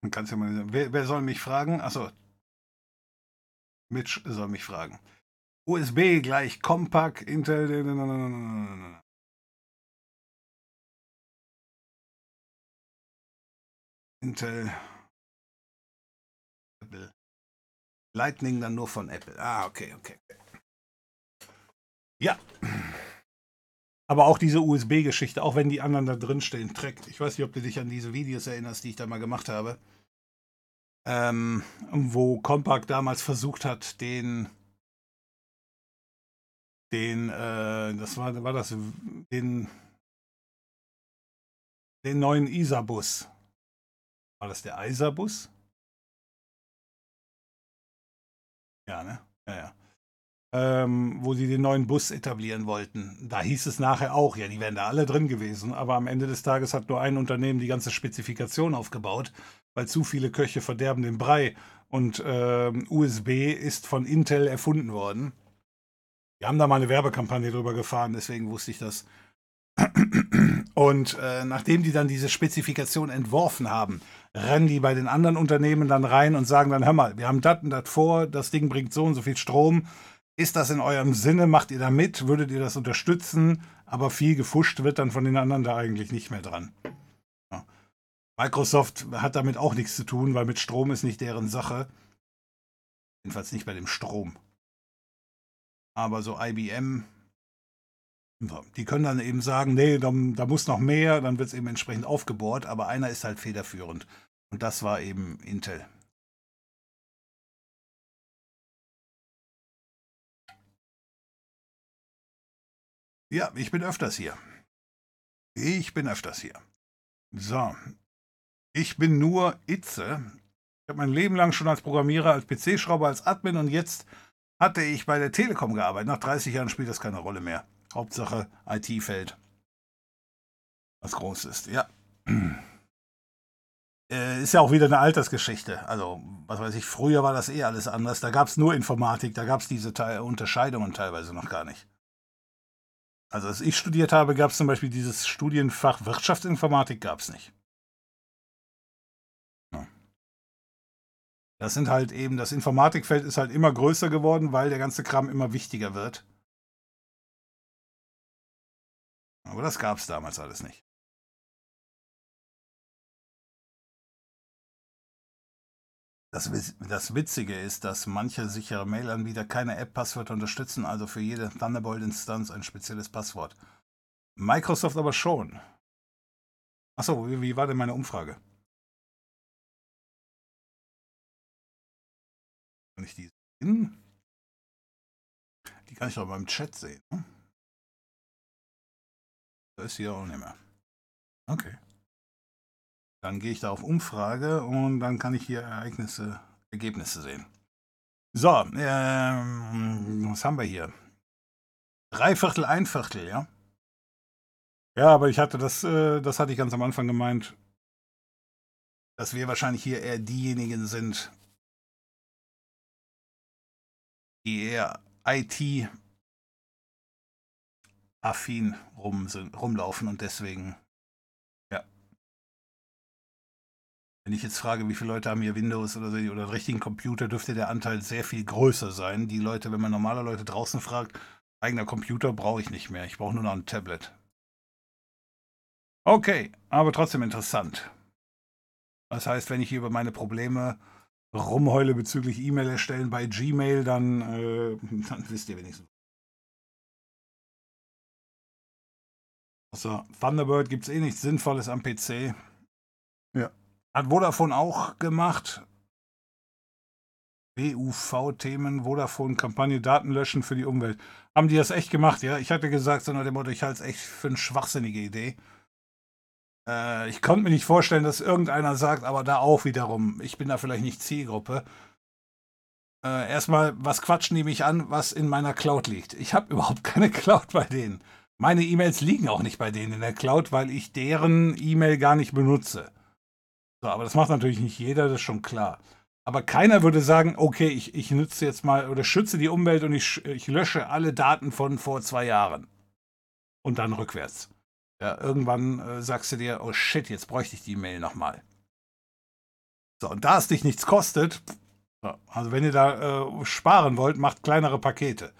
Dann kannst du mal sagen, wer, wer soll mich fragen? Achso. Mitch soll mich fragen. USB gleich Compact Intel. Intel. Apple. Lightning dann nur von Apple. Ah, okay, okay. Ja. Aber auch diese USB-Geschichte, auch wenn die anderen da drin stehen, trägt. Ich weiß nicht, ob du dich an diese Videos erinnerst, die ich da mal gemacht habe. Ähm, wo Compaq damals versucht hat, den, den, äh, das war, war das, den, den neuen ISA-Bus war das der Eiserbus? Ja, ne? Ja, ja. Ähm, wo sie den neuen Bus etablieren wollten. Da hieß es nachher auch, ja, die wären da alle drin gewesen, aber am Ende des Tages hat nur ein Unternehmen die ganze Spezifikation aufgebaut, weil zu viele Köche verderben den Brei und ähm, USB ist von Intel erfunden worden. Wir haben da mal eine Werbekampagne drüber gefahren, deswegen wusste ich das. Und äh, nachdem die dann diese Spezifikation entworfen haben, rennen die bei den anderen Unternehmen dann rein und sagen dann, hör mal, wir haben das und das vor, das Ding bringt so und so viel Strom. Ist das in eurem Sinne? Macht ihr da mit? Würdet ihr das unterstützen? Aber viel gefuscht wird dann von den anderen da eigentlich nicht mehr dran. Ja. Microsoft hat damit auch nichts zu tun, weil mit Strom ist nicht deren Sache. Jedenfalls nicht bei dem Strom. Aber so IBM, die können dann eben sagen, nee, da, da muss noch mehr, dann wird es eben entsprechend aufgebohrt, aber einer ist halt federführend. Und das war eben Intel. Ja, ich bin öfters hier. Ich bin öfters hier. So. Ich bin nur Itze. Ich habe mein Leben lang schon als Programmierer, als PC-Schrauber, als Admin und jetzt hatte ich bei der Telekom gearbeitet. Nach 30 Jahren spielt das keine Rolle mehr. Hauptsache IT-Feld. Was groß ist, ja. Äh, ist ja auch wieder eine Altersgeschichte. Also, was weiß ich, früher war das eh alles anders. Da gab es nur Informatik, da gab es diese Te Unterscheidungen teilweise noch gar nicht. Also, als ich studiert habe, gab es zum Beispiel dieses Studienfach Wirtschaftsinformatik, gab es nicht. Das sind halt eben, das Informatikfeld ist halt immer größer geworden, weil der ganze Kram immer wichtiger wird. Aber das gab es damals alles nicht. Das, das, Witzige ist, dass manche sichere Mail-Anbieter keine App-Passwörter unterstützen, also für jede Thunderbolt-Instanz ein spezielles Passwort. Microsoft aber schon. Achso, wie, wie war denn meine Umfrage? Kann ich die sehen? kann ich doch beim Chat sehen. Ne? Da ist hier auch nicht mehr. Okay. Dann gehe ich da auf Umfrage und dann kann ich hier Ereignisse, Ergebnisse sehen. So, ähm, was haben wir hier? Drei Viertel, ein Viertel, ja? Ja, aber ich hatte das, äh, das hatte ich ganz am Anfang gemeint, dass wir wahrscheinlich hier eher diejenigen sind, die eher IT-affin rum rumlaufen und deswegen, Wenn ich jetzt frage, wie viele Leute haben hier Windows oder so oder einen richtigen Computer, dürfte der Anteil sehr viel größer sein. Die Leute, wenn man normale Leute draußen fragt, eigener Computer brauche ich nicht mehr. Ich brauche nur noch ein Tablet. Okay, aber trotzdem interessant. Das heißt, wenn ich hier über meine Probleme rumheule bezüglich E-Mail erstellen bei Gmail, dann, äh, dann wisst ihr wenigstens. Also Thunderbird gibt es eh nichts Sinnvolles am PC. Hat Vodafone auch gemacht. WUV-Themen, Vodafone-Kampagne, Daten löschen für die Umwelt. Haben die das echt gemacht? Ja, ich hatte gesagt, so nach dem Motto, ich halte es echt für eine schwachsinnige Idee. Äh, ich konnte mir nicht vorstellen, dass irgendeiner sagt, aber da auch wiederum, ich bin da vielleicht nicht Zielgruppe. Äh, erstmal, was quatschen die mich an, was in meiner Cloud liegt? Ich habe überhaupt keine Cloud bei denen. Meine E-Mails liegen auch nicht bei denen in der Cloud, weil ich deren E-Mail gar nicht benutze. So, aber das macht natürlich nicht jeder, das ist schon klar. Aber keiner würde sagen, okay, ich, ich nutze jetzt mal oder schütze die Umwelt und ich, ich lösche alle Daten von vor zwei Jahren. Und dann rückwärts. Ja, irgendwann äh, sagst du dir, oh shit, jetzt bräuchte ich die Mail nochmal. So, und da es dich nichts kostet, also wenn ihr da äh, sparen wollt, macht kleinere Pakete.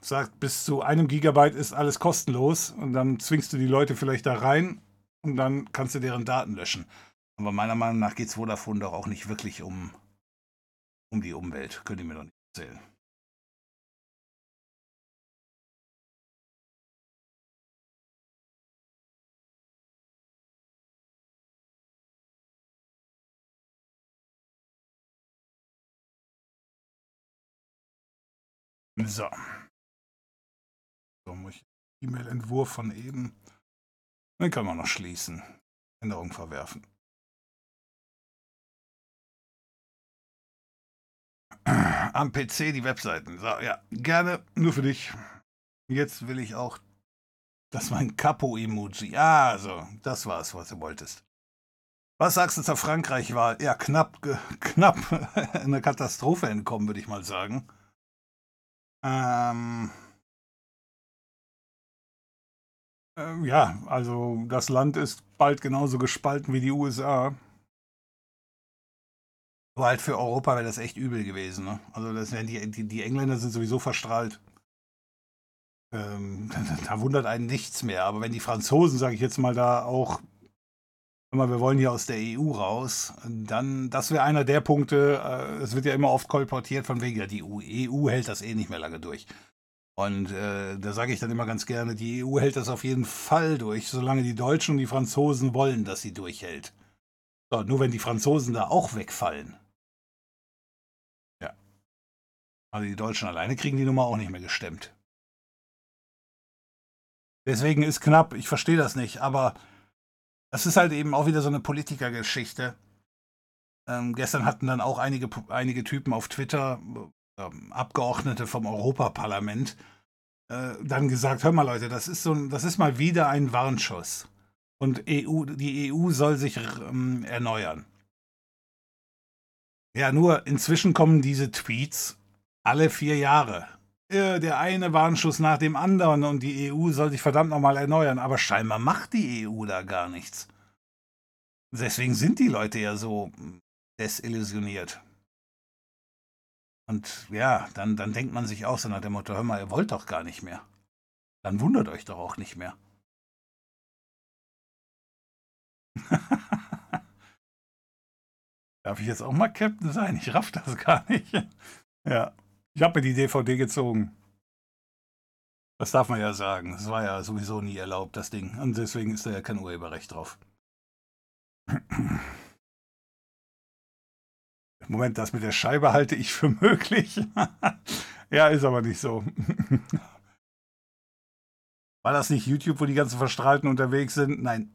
Sagt, bis zu einem Gigabyte ist alles kostenlos und dann zwingst du die Leute vielleicht da rein und dann kannst du deren Daten löschen. Aber meiner Meinung nach geht es Vodafone doch auch nicht wirklich um, um die Umwelt. Könnt ihr mir doch nicht erzählen. So. So muss ich E-Mail-Entwurf von eben. Den können wir noch schließen. Änderung verwerfen. Am PC die Webseiten. So, ja, gerne. Nur für dich. Jetzt will ich auch, dass mein Capo-Emoji. Ah, so, das war es, was du wolltest. Was sagst du zur Frankreich-Wahl? Ja, knapp, knapp eine Katastrophe entkommen, würde ich mal sagen. Ähm, ähm, ja, also das Land ist bald genauso gespalten wie die USA. Aber halt für Europa wäre das echt übel gewesen. Ne? Also das wären die, die, die Engländer sind sowieso verstrahlt. Ähm, da, da, wundert einen nichts mehr. Aber wenn die Franzosen, sage ich jetzt mal, da auch, mal, wir wollen hier aus der EU raus, dann, das wäre einer der Punkte, äh, es wird ja immer oft kolportiert von wegen, ja, die EU hält das eh nicht mehr lange durch. Und äh, da sage ich dann immer ganz gerne, die EU hält das auf jeden Fall durch, solange die Deutschen und die Franzosen wollen, dass sie durchhält. So, nur wenn die Franzosen da auch wegfallen, Also die Deutschen alleine kriegen die Nummer auch nicht mehr gestemmt. Deswegen ist knapp, ich verstehe das nicht, aber das ist halt eben auch wieder so eine Politikergeschichte. Ähm, gestern hatten dann auch einige, einige Typen auf Twitter, äh, Abgeordnete vom Europaparlament, äh, dann gesagt, hör mal Leute, das ist, so, das ist mal wieder ein Warnschuss. Und EU, die EU soll sich ähm, erneuern. Ja, nur inzwischen kommen diese Tweets alle vier Jahre. Der eine Warnschuss nach dem anderen und die EU soll sich verdammt nochmal erneuern, aber scheinbar macht die EU da gar nichts. Deswegen sind die Leute ja so desillusioniert. Und ja, dann, dann denkt man sich auch so nach dem Motto, hör mal, ihr wollt doch gar nicht mehr. Dann wundert euch doch auch nicht mehr. Darf ich jetzt auch mal Captain sein? Ich raff das gar nicht. ja. Ich habe mir die DVD gezogen. Das darf man ja sagen. Das war ja sowieso nie erlaubt, das Ding. Und deswegen ist da ja kein Urheberrecht drauf. Moment, das mit der Scheibe halte ich für möglich. ja, ist aber nicht so. War das nicht YouTube, wo die ganzen Verstrahlten unterwegs sind? Nein.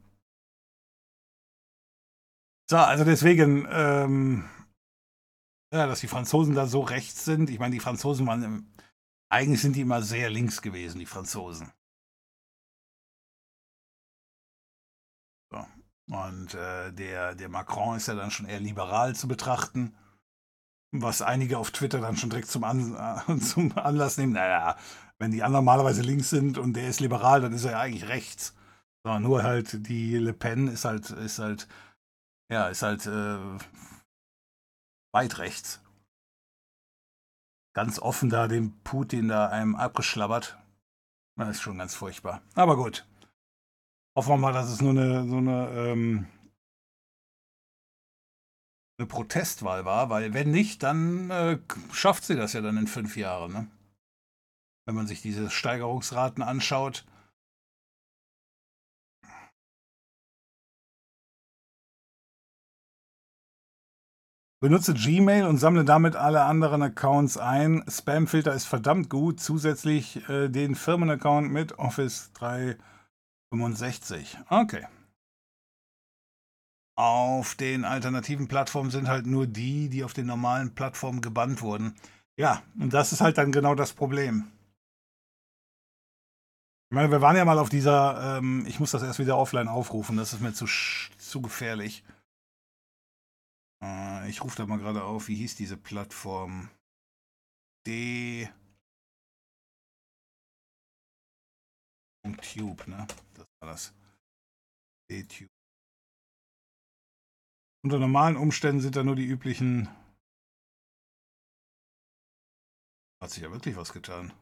So, also deswegen, ähm, ja, dass die Franzosen da so rechts sind. Ich meine, die Franzosen waren, eigentlich sind die immer sehr links gewesen, die Franzosen. So. Und äh, der, der Macron ist ja dann schon eher liberal zu betrachten, was einige auf Twitter dann schon direkt zum, An äh, zum Anlass nehmen. Naja, wenn die anderen normalerweise links sind und der ist liberal, dann ist er ja eigentlich rechts. So, nur halt die Le Pen ist halt, ist halt, ja, ist halt äh, weit rechts. Ganz offen da den Putin da einem abgeschlabbert. Das ist schon ganz furchtbar. Aber gut. Hoffen wir mal, dass es nur eine, so eine, ähm, eine Protestwahl war, weil wenn nicht, dann äh, schafft sie das ja dann in fünf Jahren. Ne? Wenn man sich diese Steigerungsraten anschaut, Benutze Gmail und sammle damit alle anderen Accounts ein. Spamfilter ist verdammt gut. Zusätzlich äh, den Firmenaccount mit Office 365. Okay. Auf den alternativen Plattformen sind halt nur die, die auf den normalen Plattformen gebannt wurden. Ja, und das ist halt dann genau das Problem. Ich meine, wir waren ja mal auf dieser, ähm, ich muss das erst wieder offline aufrufen, das ist mir zu, zu gefährlich. Äh, ich rufe da mal gerade auf, wie hieß diese Plattform? D. Tube, ne? Das war das. D-Tube. Unter normalen Umständen sind da nur die üblichen. Hat sich ja wirklich was getan.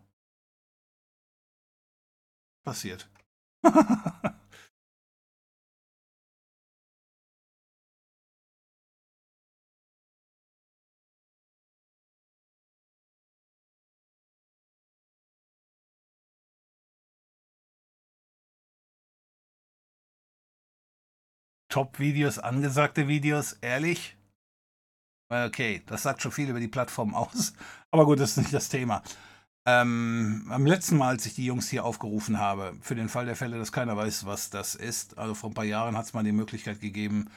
Passiert. Top-Videos, angesagte Videos, ehrlich? Okay, das sagt schon viel über die Plattform aus. Aber gut, das ist nicht das Thema. Ähm, am letzten Mal, als ich die Jungs hier aufgerufen habe, für den Fall der Fälle, dass keiner weiß, was das ist, also vor ein paar Jahren hat es mal die Möglichkeit gegeben,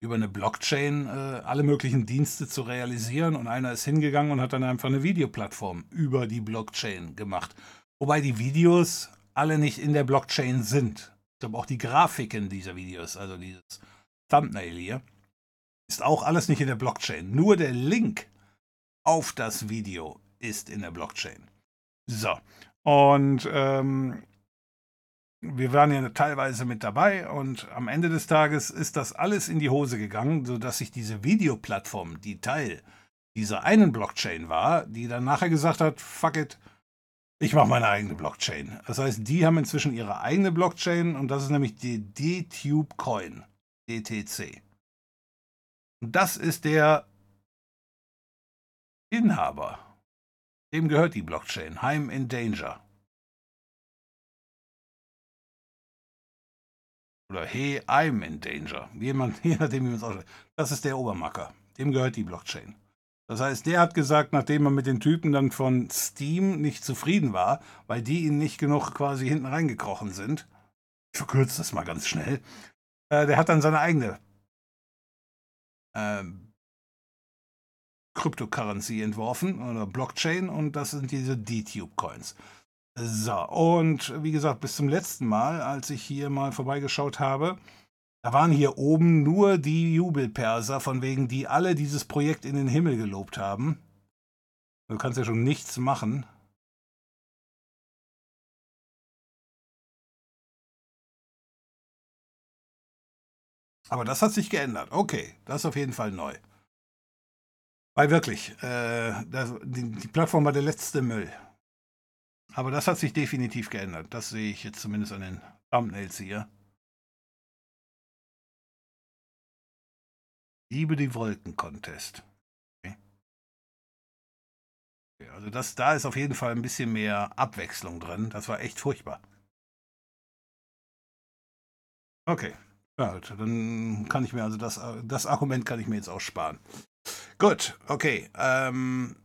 über eine Blockchain äh, alle möglichen Dienste zu realisieren und einer ist hingegangen und hat dann einfach eine Videoplattform über die Blockchain gemacht. Wobei die Videos alle nicht in der Blockchain sind. Glaube auch die Grafiken dieser Videos, also dieses Thumbnail hier, ist auch alles nicht in der Blockchain. Nur der Link auf das Video ist in der Blockchain. So, und ähm, wir waren ja teilweise mit dabei und am Ende des Tages ist das alles in die Hose gegangen, sodass sich diese Videoplattform, die Teil dieser einen Blockchain war, die dann nachher gesagt hat, fuck it, ich mache meine eigene Blockchain. Das heißt, die haben inzwischen ihre eigene Blockchain und das ist nämlich die D-Tube Coin, DTC. Und das ist der Inhaber. Dem gehört die Blockchain. Heim in Danger. Oder Hey, I'm in Danger. Jemand, je nachdem, wie man es ausspricht. Das ist der Obermacker. Dem gehört die Blockchain. Das heißt, der hat gesagt, nachdem er mit den Typen dann von Steam nicht zufrieden war, weil die ihn nicht genug quasi hinten reingekrochen sind, ich verkürze das mal ganz schnell, äh, der hat dann seine eigene äh, Cryptocurrency entworfen oder Blockchain und das sind diese D-Tube-Coins. So, und wie gesagt, bis zum letzten Mal, als ich hier mal vorbeigeschaut habe, da waren hier oben nur die Jubelperser, von wegen die alle dieses Projekt in den Himmel gelobt haben. Du kannst ja schon nichts machen. Aber das hat sich geändert. Okay, das ist auf jeden Fall neu. Weil wirklich, äh, das, die, die Plattform war der letzte Müll. Aber das hat sich definitiv geändert. Das sehe ich jetzt zumindest an den Thumbnails hier. Liebe die Wolken-Contest. Okay. okay. also das, da ist auf jeden Fall ein bisschen mehr Abwechslung drin. Das war echt furchtbar. Okay. Ja, dann kann ich mir also das, das Argument kann ich mir jetzt auch sparen. Gut, okay. Ähm,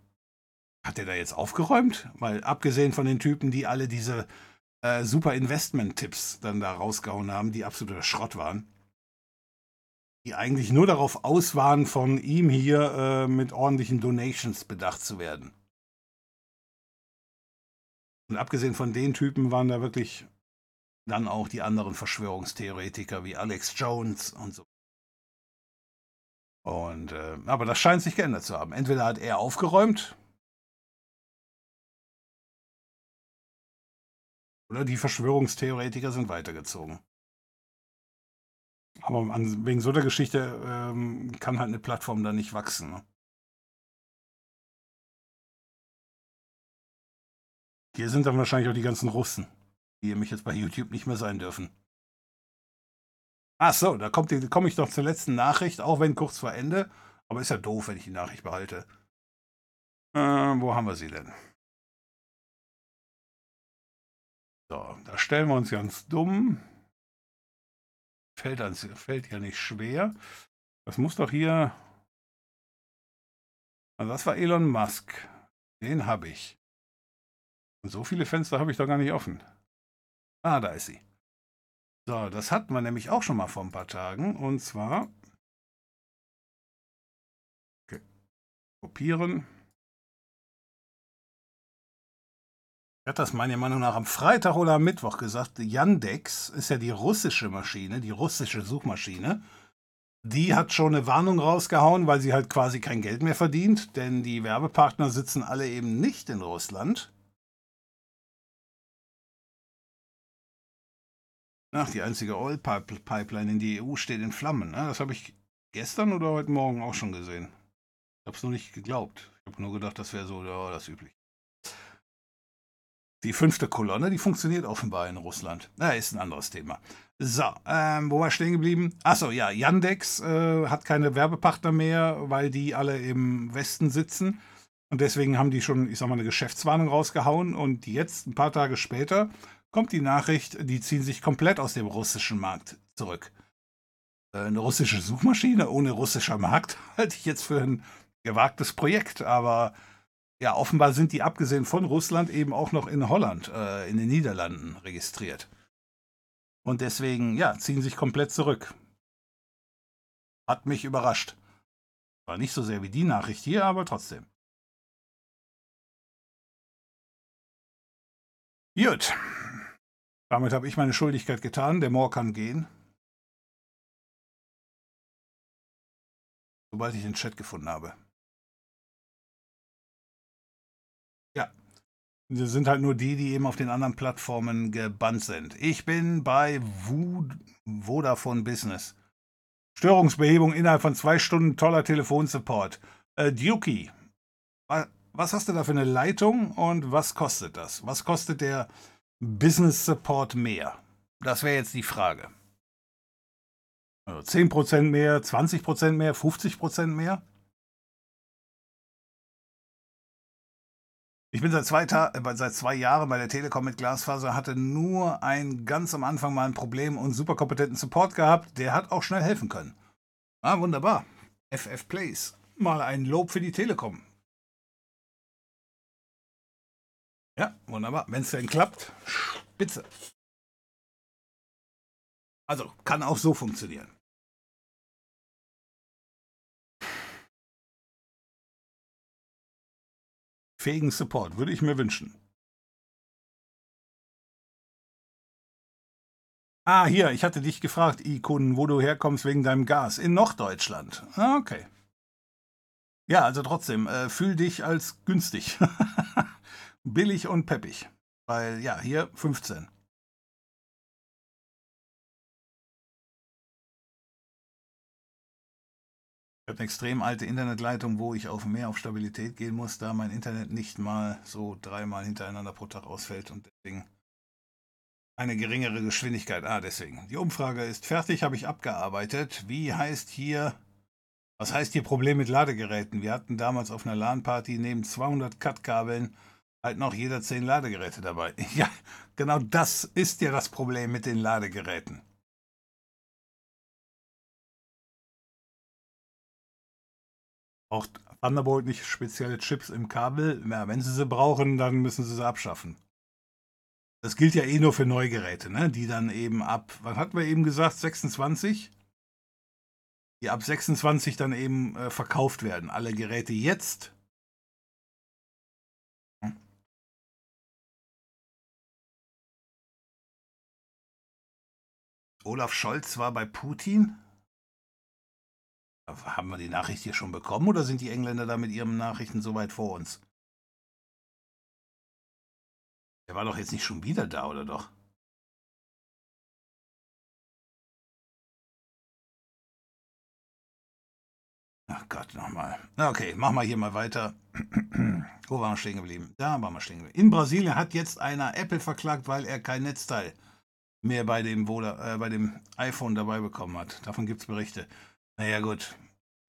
Hat der da jetzt aufgeräumt? Weil abgesehen von den Typen, die alle diese äh, super Investment-Tipps dann da rausgehauen haben, die absoluter Schrott waren, die eigentlich nur darauf aus waren, von ihm hier äh, mit ordentlichen Donations bedacht zu werden. Und abgesehen von den Typen waren da wirklich dann auch die anderen Verschwörungstheoretiker wie Alex Jones und so. Und äh, aber das scheint sich geändert zu haben. Entweder hat er aufgeräumt oder die Verschwörungstheoretiker sind weitergezogen. Aber an, wegen so einer Geschichte ähm, kann halt eine Plattform da nicht wachsen. Ne? Hier sind dann wahrscheinlich auch die ganzen Russen, die nämlich jetzt bei YouTube nicht mehr sein dürfen. Ach so, da komme ich doch zur letzten Nachricht, auch wenn kurz vor Ende. Aber ist ja doof, wenn ich die Nachricht behalte. Äh, wo haben wir sie denn? So, da stellen wir uns ganz dumm. Fällt, ans, fällt ja nicht schwer. Das muss doch hier... Also das war Elon Musk. Den habe ich. Und so viele Fenster habe ich doch gar nicht offen. Ah, da ist sie. So, das hatten wir nämlich auch schon mal vor ein paar Tagen. Und zwar... Okay. Kopieren. Hat das meiner Meinung nach am Freitag oder am Mittwoch gesagt. Yandex ist ja die russische Maschine, die russische Suchmaschine. Die hat schon eine Warnung rausgehauen, weil sie halt quasi kein Geld mehr verdient, denn die Werbepartner sitzen alle eben nicht in Russland. Ach, die einzige Oil-Pipeline in die EU steht in Flammen. Ne? Das habe ich gestern oder heute Morgen auch schon gesehen. Ich habe es nur nicht geglaubt. Ich habe nur gedacht, das wäre so ja, das üblich. Die fünfte Kolonne, die funktioniert offenbar in Russland. Na, ist ein anderes Thema. So, ähm, wo war ich stehen geblieben? Achso, ja, Yandex äh, hat keine Werbepartner mehr, weil die alle im Westen sitzen. Und deswegen haben die schon, ich sag mal, eine Geschäftswarnung rausgehauen. Und jetzt, ein paar Tage später, kommt die Nachricht, die ziehen sich komplett aus dem russischen Markt zurück. Äh, eine russische Suchmaschine ohne russischer Markt halte ich jetzt für ein gewagtes Projekt, aber ja, offenbar sind die abgesehen von Russland eben auch noch in Holland, äh, in den Niederlanden registriert. Und deswegen, ja, ziehen sich komplett zurück. Hat mich überrascht. War nicht so sehr wie die Nachricht hier, aber trotzdem. Gut. Damit habe ich meine Schuldigkeit getan. Der Moor kann gehen. Sobald ich den Chat gefunden habe. Sie sind halt nur die, die eben auf den anderen Plattformen gebannt sind. Ich bin bei Vodafone Business. Störungsbehebung innerhalb von zwei Stunden, toller Telefonsupport. Äh, Dukey, was hast du da für eine Leitung und was kostet das? Was kostet der Business Support mehr? Das wäre jetzt die Frage. Also 10% mehr, 20% mehr, 50% mehr? Ich bin seit zwei, äh, seit zwei Jahren bei der Telekom mit Glasfaser, hatte nur ein ganz am Anfang mal ein Problem und super kompetenten Support gehabt. Der hat auch schnell helfen können. Ah, wunderbar. FF Plays. Mal ein Lob für die Telekom. Ja, wunderbar. Wenn es denn klappt, spitze. Also, kann auch so funktionieren. Fähigen Support würde ich mir wünschen. Ah, hier, ich hatte dich gefragt, Ikunden, wo du herkommst wegen deinem Gas. In Norddeutschland. Ah, okay. Ja, also trotzdem, äh, fühl dich als günstig. Billig und peppig. Weil, ja, hier 15. habe eine extrem alte Internetleitung, wo ich auf mehr auf Stabilität gehen muss, da mein Internet nicht mal so dreimal hintereinander pro Tag ausfällt und deswegen eine geringere Geschwindigkeit. Ah, deswegen. Die Umfrage ist fertig, habe ich abgearbeitet. Wie heißt hier, was heißt hier Problem mit Ladegeräten? Wir hatten damals auf einer LAN-Party neben 200 Cut-Kabeln halt noch jeder 10 Ladegeräte dabei. Ja, genau das ist ja das Problem mit den Ladegeräten. Braucht, Thunderbolt nicht spezielle Chips im Kabel. Ja, wenn sie sie brauchen, dann müssen sie sie abschaffen. Das gilt ja eh nur für Neugeräte, ne? die dann eben ab, was hatten wir eben gesagt, 26? Die ab 26 dann eben äh, verkauft werden. Alle Geräte jetzt. Olaf Scholz war bei Putin. Haben wir die Nachricht hier schon bekommen oder sind die Engländer da mit ihren Nachrichten so weit vor uns? Der war doch jetzt nicht schon wieder da, oder doch? Ach Gott, nochmal. Okay, machen wir hier mal weiter. Wo waren wir stehen geblieben? Da waren wir stehen geblieben. In Brasilien hat jetzt einer Apple verklagt, weil er kein Netzteil mehr bei dem, äh, bei dem iPhone dabei bekommen hat. Davon gibt es Berichte. Naja gut,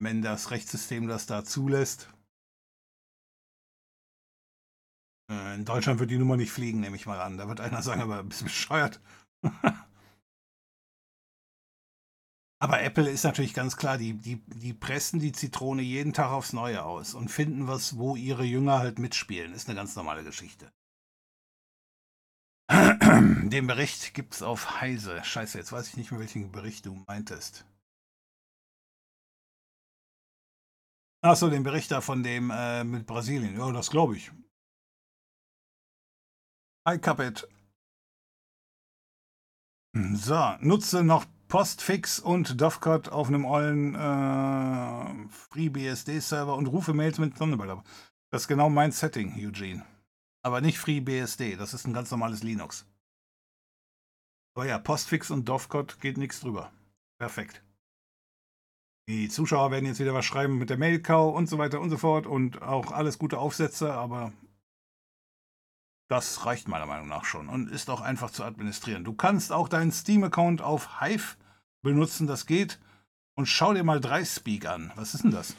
wenn das Rechtssystem das da zulässt, Äh, in Deutschland wird die Nummer nicht fliegen, nehme ich mal an. Da wird einer sagen, aber bist du bescheuert. aber Apple ist natürlich ganz klar, die, die, die pressen die Zitrone jeden Tag aufs Neue aus und finden was, wo ihre Jünger halt mitspielen. Ist eine ganz normale Geschichte. Den Bericht gibt es auf Heise. Scheiße, jetzt weiß ich nicht mehr, welchen Bericht du meintest. Achso, den Bericht da von dem äh, mit Brasilien. Ja, das glaube ich. iCupid. So, nutze noch Postfix und Dovecot auf einem ollen äh, FreeBSD-Server und rufe Mails mit Thunderbird ab. Das ist genau mein Setting, Eugene. Aber nicht FreeBSD, das ist ein ganz normales Linux. Aber ja, Postfix und Dovecot geht nichts drüber. Perfekt. Die Zuschauer werden jetzt wieder was schreiben mit der Mailcow und so weiter und so fort und auch alles gute Aufsätze, aber das reicht meiner Meinung nach schon und ist auch einfach zu administrieren. Du kannst auch deinen Steam-Account auf Hive benutzen, das geht. Und schau dir mal 3Speak an. Was ist denn das?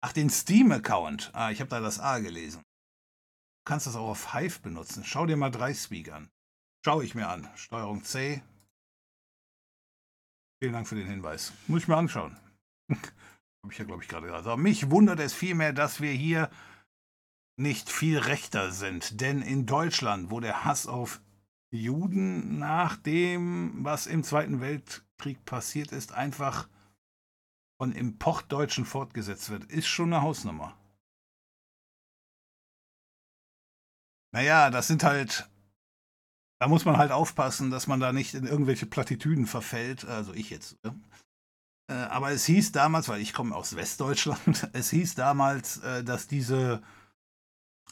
Ach, den Steam-Account. Ah, ich habe da das A gelesen. Du kannst das auch auf Hive benutzen. Schau dir mal 3Speak an. Schau ich mir an. Steuerung C, Vielen Dank für den Hinweis. Muss ich mir anschauen. Habe ich ja, glaube ich, gerade gesagt. Aber mich wundert es vielmehr, dass wir hier nicht viel rechter sind. Denn in Deutschland, wo der Hass auf Juden nach dem, was im Zweiten Weltkrieg passiert ist, einfach von Importdeutschen fortgesetzt wird, ist schon eine Hausnummer. Naja, das sind halt da muss man halt aufpassen, dass man da nicht in irgendwelche Plattitüden verfällt. Also ich jetzt. Ne? Äh, aber es hieß damals, weil ich komme aus Westdeutschland, es hieß damals, äh, dass diese,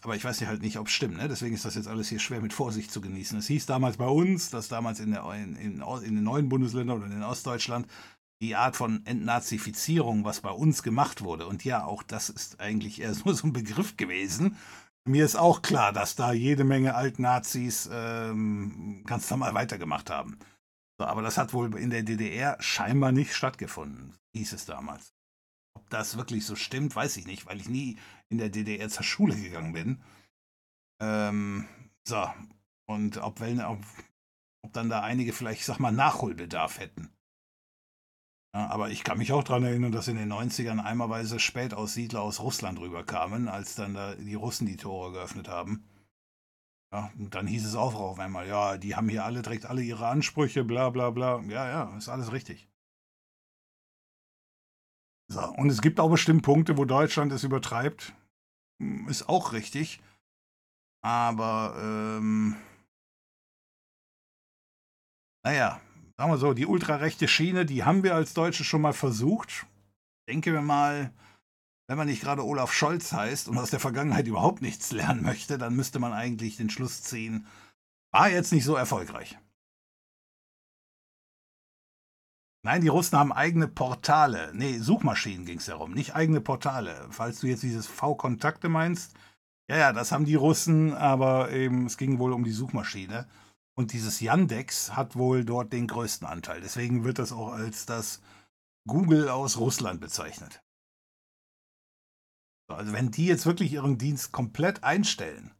aber ich weiß ja halt nicht, ob es stimmt, ne? deswegen ist das jetzt alles hier schwer mit Vorsicht zu genießen. Es hieß damals bei uns, dass damals in, der, in, in, in den neuen Bundesländern oder in Ostdeutschland die Art von Entnazifizierung, was bei uns gemacht wurde. Und ja, auch das ist eigentlich eher nur so ein Begriff gewesen, mir ist auch klar, dass da jede Menge Altnazis ähm, ganz normal weitergemacht haben. So, aber das hat wohl in der DDR scheinbar nicht stattgefunden, hieß es damals. Ob das wirklich so stimmt, weiß ich nicht, weil ich nie in der DDR zur Schule gegangen bin. Ähm, so, und ob, ob, ob dann da einige vielleicht, ich sag mal, Nachholbedarf hätten. Ja, aber ich kann mich auch daran erinnern, dass in den 90ern einmalweise Spätaussiedler aus Russland rüberkamen, als dann da die Russen die Tore geöffnet haben. Ja, und dann hieß es auch auf einmal, ja, die haben hier alle direkt alle ihre Ansprüche, bla bla bla. Ja, ja, ist alles richtig. So, und es gibt auch bestimmt Punkte, wo Deutschland es übertreibt. Hm, ist auch richtig. Aber, ähm, naja, sagen wir so, die ultrarechte Schiene, die haben wir als Deutsche schon mal versucht. Denken wir mal, wenn man nicht gerade Olaf Scholz heißt und aus der Vergangenheit überhaupt nichts lernen möchte, dann müsste man eigentlich den Schluss ziehen, war jetzt nicht so erfolgreich. Nein, die Russen haben eigene Portale. Nee, Suchmaschinen ging es darum, nicht eigene Portale. Falls du jetzt dieses V-Kontakte meinst, ja, ja, das haben die Russen, aber eben, es ging wohl um die Suchmaschine. Und dieses Yandex hat wohl dort den größten Anteil. Deswegen wird das auch als das Google aus Russland bezeichnet. Also wenn die jetzt wirklich ihren Dienst komplett einstellen,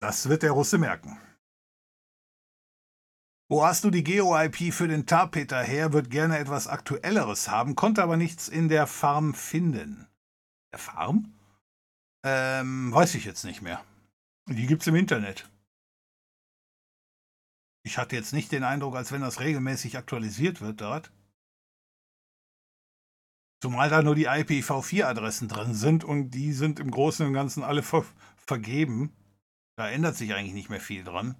das wird der Russe merken. Wo hast du die Geo-IP für den Tarpeter her? Wird gerne etwas Aktuelleres haben, konnte aber nichts in der Farm finden. Der Farm? Ähm, weiß ich jetzt nicht mehr. Die gibt's im Internet. Ich hatte jetzt nicht den Eindruck, als wenn das regelmäßig aktualisiert wird dort. Zumal da nur die IPv4-Adressen drin sind und die sind im Großen und Ganzen alle ver vergeben. Da ändert sich eigentlich nicht mehr viel dran.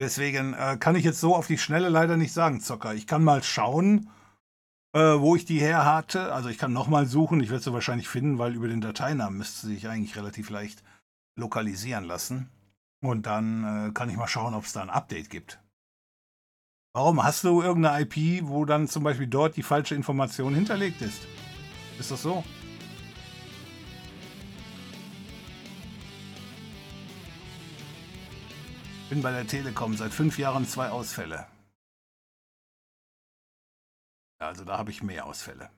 Deswegen äh, kann ich jetzt so auf die Schnelle leider nicht sagen, Zocker. Ich kann mal schauen, äh, wo ich die her hatte. Also ich kann nochmal suchen. Ich werde sie wahrscheinlich finden, weil über den Dateinamen müsste sich eigentlich relativ leicht lokalisieren lassen. Und dann äh, kann ich mal schauen, ob es da ein Update gibt. Warum? Hast du irgendeine IP, wo dann zum Beispiel dort die falsche Information hinterlegt ist? Ist das so? Bin bei der Telekom seit fünf Jahren zwei Ausfälle. Also da habe ich mehr Ausfälle.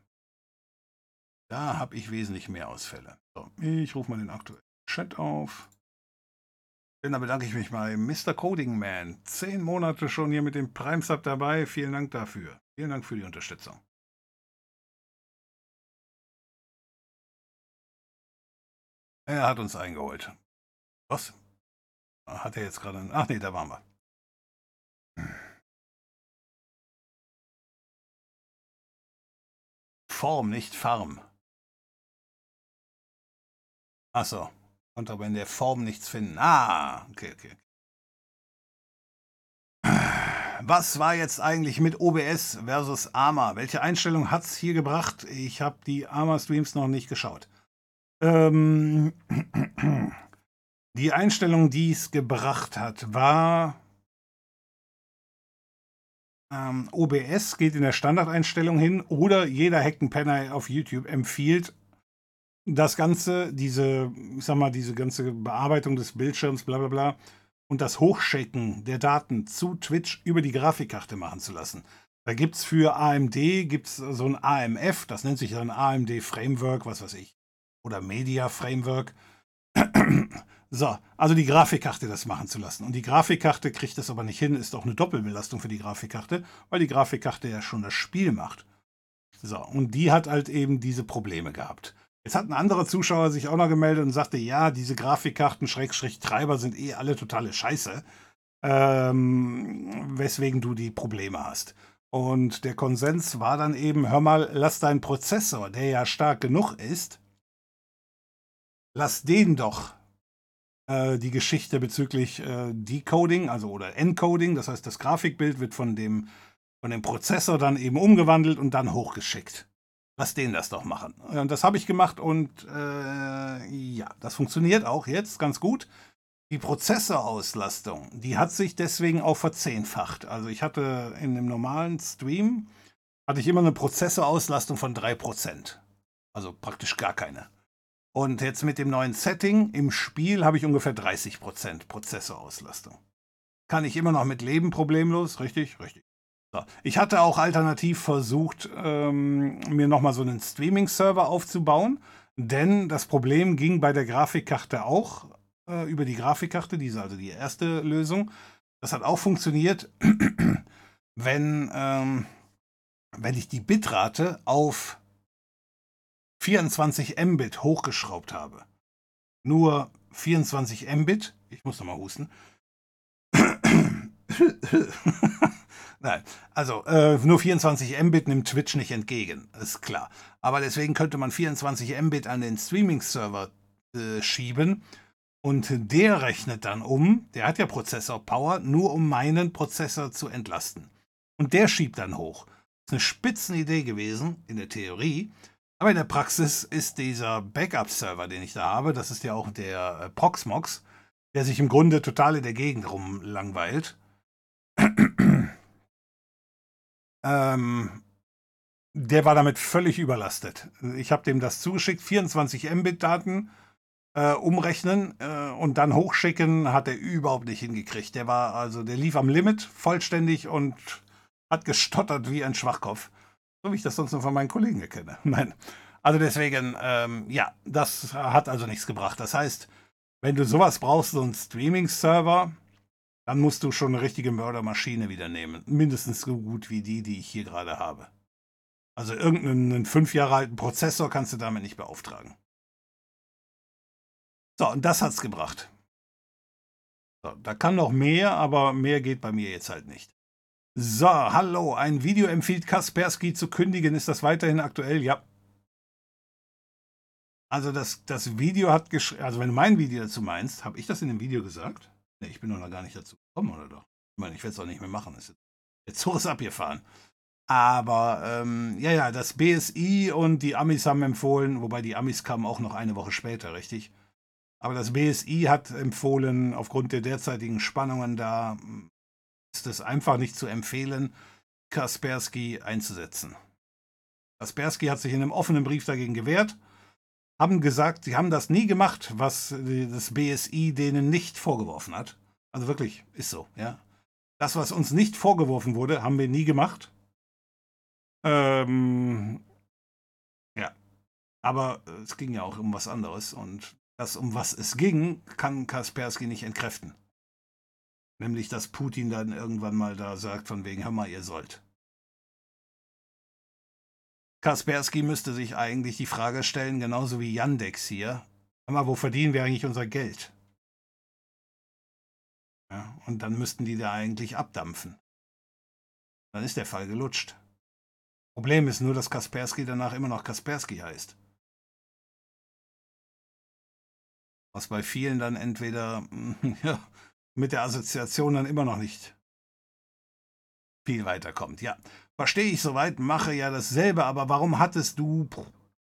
Da habe ich wesentlich mehr Ausfälle. So, ich rufe mal den aktuellen Chat auf. Denn da bedanke ich mich bei Mr. Coding Man. Zehn Monate schon hier mit dem Prime Sub dabei. Vielen Dank dafür. Vielen Dank für die Unterstützung. Er hat uns eingeholt. Was? Hat er jetzt gerade... einen... Ach nee, da waren wir. Form, nicht Farm. Achso. Konnte aber in der Form nichts finden. Ah, okay, okay. Was war jetzt eigentlich mit OBS versus ARMA? Welche Einstellung hat es hier gebracht? Ich habe die ARMA-Streams noch nicht geschaut. Ähm, die Einstellung, die es gebracht hat, war ähm, OBS geht in der Standardeinstellung hin oder jeder Heckenpenner auf YouTube empfiehlt das Ganze, diese, ich sag mal, diese ganze Bearbeitung des Bildschirms, bla bla bla, und das Hochschicken der Daten zu Twitch über die Grafikkarte machen zu lassen. Da gibt es für AMD gibt's so ein AMF, das nennt sich dann AMD Framework, was weiß ich, oder Media Framework. So, also die Grafikkarte das machen zu lassen. Und die Grafikkarte kriegt das aber nicht hin, ist auch eine Doppelbelastung für die Grafikkarte, weil die Grafikkarte ja schon das Spiel macht. So, und die hat halt eben diese Probleme gehabt. Jetzt hat ein anderer Zuschauer sich auch noch gemeldet und sagte, ja, diese Grafikkarten, Schrägstrich Treiber sind eh alle totale Scheiße, ähm, weswegen du die Probleme hast. Und der Konsens war dann eben, hör mal, lass deinen Prozessor, der ja stark genug ist, lass den doch äh, die Geschichte bezüglich äh, Decoding, also oder Encoding, das heißt, das Grafikbild wird von dem, von dem Prozessor dann eben umgewandelt und dann hochgeschickt. Lass den das doch machen. Und das habe ich gemacht und äh, ja, das funktioniert auch jetzt ganz gut. Die Prozessorauslastung, die hat sich deswegen auch verzehnfacht. Also ich hatte in dem normalen Stream, hatte ich immer eine Prozessorauslastung von 3%. Also praktisch gar keine. Und jetzt mit dem neuen Setting im Spiel habe ich ungefähr 30% Prozessorauslastung. Kann ich immer noch mit leben, problemlos? Richtig? Richtig. Ich hatte auch alternativ versucht, ähm, mir nochmal so einen Streaming-Server aufzubauen, denn das Problem ging bei der Grafikkarte auch äh, über die Grafikkarte, diese also die erste Lösung. Das hat auch funktioniert, wenn, ähm, wenn ich die Bitrate auf 24 Mbit hochgeschraubt habe. Nur 24 Mbit, ich muss nochmal husten. Nein, also äh, nur 24 Mbit nimmt Twitch nicht entgegen, ist klar. Aber deswegen könnte man 24 Mbit an den Streaming-Server äh, schieben und der rechnet dann um, der hat ja Prozessor-Power, nur um meinen Prozessor zu entlasten. Und der schiebt dann hoch. Ist eine Spitzenidee gewesen, in der Theorie. Aber in der Praxis ist dieser Backup-Server, den ich da habe, das ist ja auch der äh, Proxmox, der sich im Grunde total in der Gegend rumlangweilt. Ähm, der war damit völlig überlastet. Ich habe dem das zugeschickt, 24 Mbit-Daten äh, umrechnen äh, und dann hochschicken, hat er überhaupt nicht hingekriegt. Der war also, der lief am Limit vollständig und hat gestottert wie ein Schwachkopf. So wie ich das sonst nur von meinen Kollegen erkenne. Nein. Also deswegen, ähm, ja, das hat also nichts gebracht. Das heißt, wenn du sowas brauchst, so einen Streaming-Server, dann musst du schon eine richtige Mördermaschine wieder nehmen. Mindestens so gut wie die, die ich hier gerade habe. Also irgendeinen fünf Jahre alten Prozessor kannst du damit nicht beauftragen. So, und das hat's gebracht. So, da kann noch mehr, aber mehr geht bei mir jetzt halt nicht. So, hallo, ein Video empfiehlt Kaspersky zu kündigen. Ist das weiterhin aktuell? Ja. Also das, das Video hat geschrieben, also wenn du mein Video dazu meinst, habe ich das in dem Video gesagt? Ne, ich bin noch gar nicht dazu gekommen, oder doch? Ich meine, ich werde es auch nicht mehr machen. Der Zug ist abgefahren. Aber ähm, ja, ja, das BSI und die Amis haben empfohlen, wobei die Amis kamen auch noch eine Woche später, richtig? Aber das BSI hat empfohlen, aufgrund der derzeitigen Spannungen da ist es einfach nicht zu empfehlen, Kaspersky einzusetzen. Kaspersky hat sich in einem offenen Brief dagegen gewehrt, haben gesagt, sie haben das nie gemacht, was das BSI denen nicht vorgeworfen hat. Also wirklich, ist so, ja. Das, was uns nicht vorgeworfen wurde, haben wir nie gemacht. Ähm, ja. Aber es ging ja auch um was anderes und das, um was es ging, kann Kaspersky nicht entkräften. Nämlich, dass Putin dann irgendwann mal da sagt, von wegen, hör mal, ihr sollt. Kaspersky müsste sich eigentlich die Frage stellen, genauso wie Yandex hier, mal, wo verdienen wir eigentlich unser Geld? Ja, und dann müssten die da eigentlich abdampfen. Dann ist der Fall gelutscht. Problem ist nur, dass Kaspersky danach immer noch Kaspersky heißt. Was bei vielen dann entweder ja, mit der Assoziation dann immer noch nicht viel weiterkommt. Ja, verstehe ich soweit, mache ja dasselbe, aber warum hattest du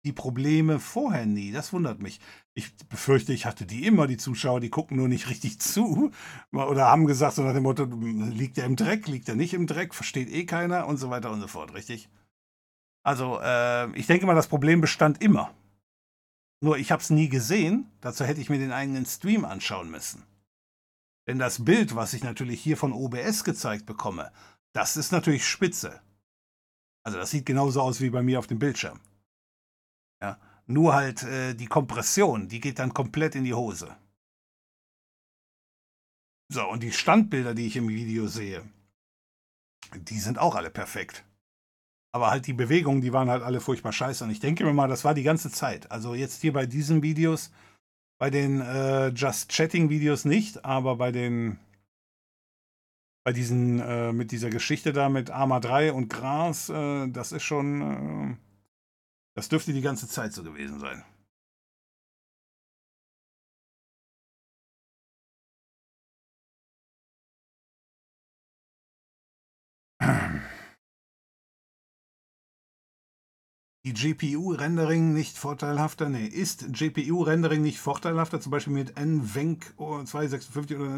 die Probleme vorher nie? Das wundert mich. Ich befürchte, ich hatte die immer, die Zuschauer, die gucken nur nicht richtig zu oder haben gesagt, so nach dem Motto, liegt er im Dreck, liegt er nicht im Dreck, versteht eh keiner und so weiter und so fort, richtig? Also, äh, ich denke mal, das Problem bestand immer. Nur ich habe es nie gesehen, dazu hätte ich mir den eigenen Stream anschauen müssen. Denn das Bild, was ich natürlich hier von OBS gezeigt bekomme, das ist natürlich spitze. Also das sieht genauso aus wie bei mir auf dem Bildschirm. Ja, nur halt äh, die Kompression, die geht dann komplett in die Hose. So, und die Standbilder, die ich im Video sehe, die sind auch alle perfekt. Aber halt die Bewegungen, die waren halt alle furchtbar scheiße. Und ich denke mir mal, das war die ganze Zeit. Also jetzt hier bei diesen Videos, bei den äh, Just Chatting Videos nicht, aber bei den bei diesen, äh, mit dieser Geschichte da mit Arma 3 und Gras, äh, das ist schon, äh, das dürfte die ganze Zeit so gewesen sein. Die GPU-Rendering nicht vorteilhafter? Nee, ist GPU-Rendering nicht vorteilhafter? Zum Beispiel mit NVENC 256 oder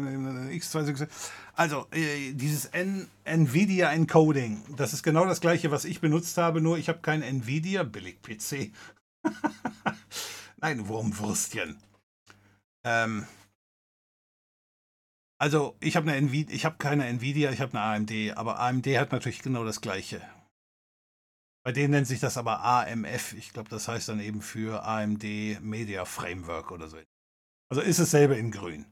X256. Also, äh, dieses N NVIDIA Encoding, das ist genau das gleiche, was ich benutzt habe, nur ich habe kein NVIDIA, billig PC. Nein, Wurmwürstchen. Ähm, also, ich habe habe keine Nvidia, ich habe eine AMD, aber AMD hat natürlich genau das gleiche. Bei denen nennt sich das aber AMF. Ich glaube, das heißt dann eben für AMD Media Framework oder so. Also ist dasselbe in grün.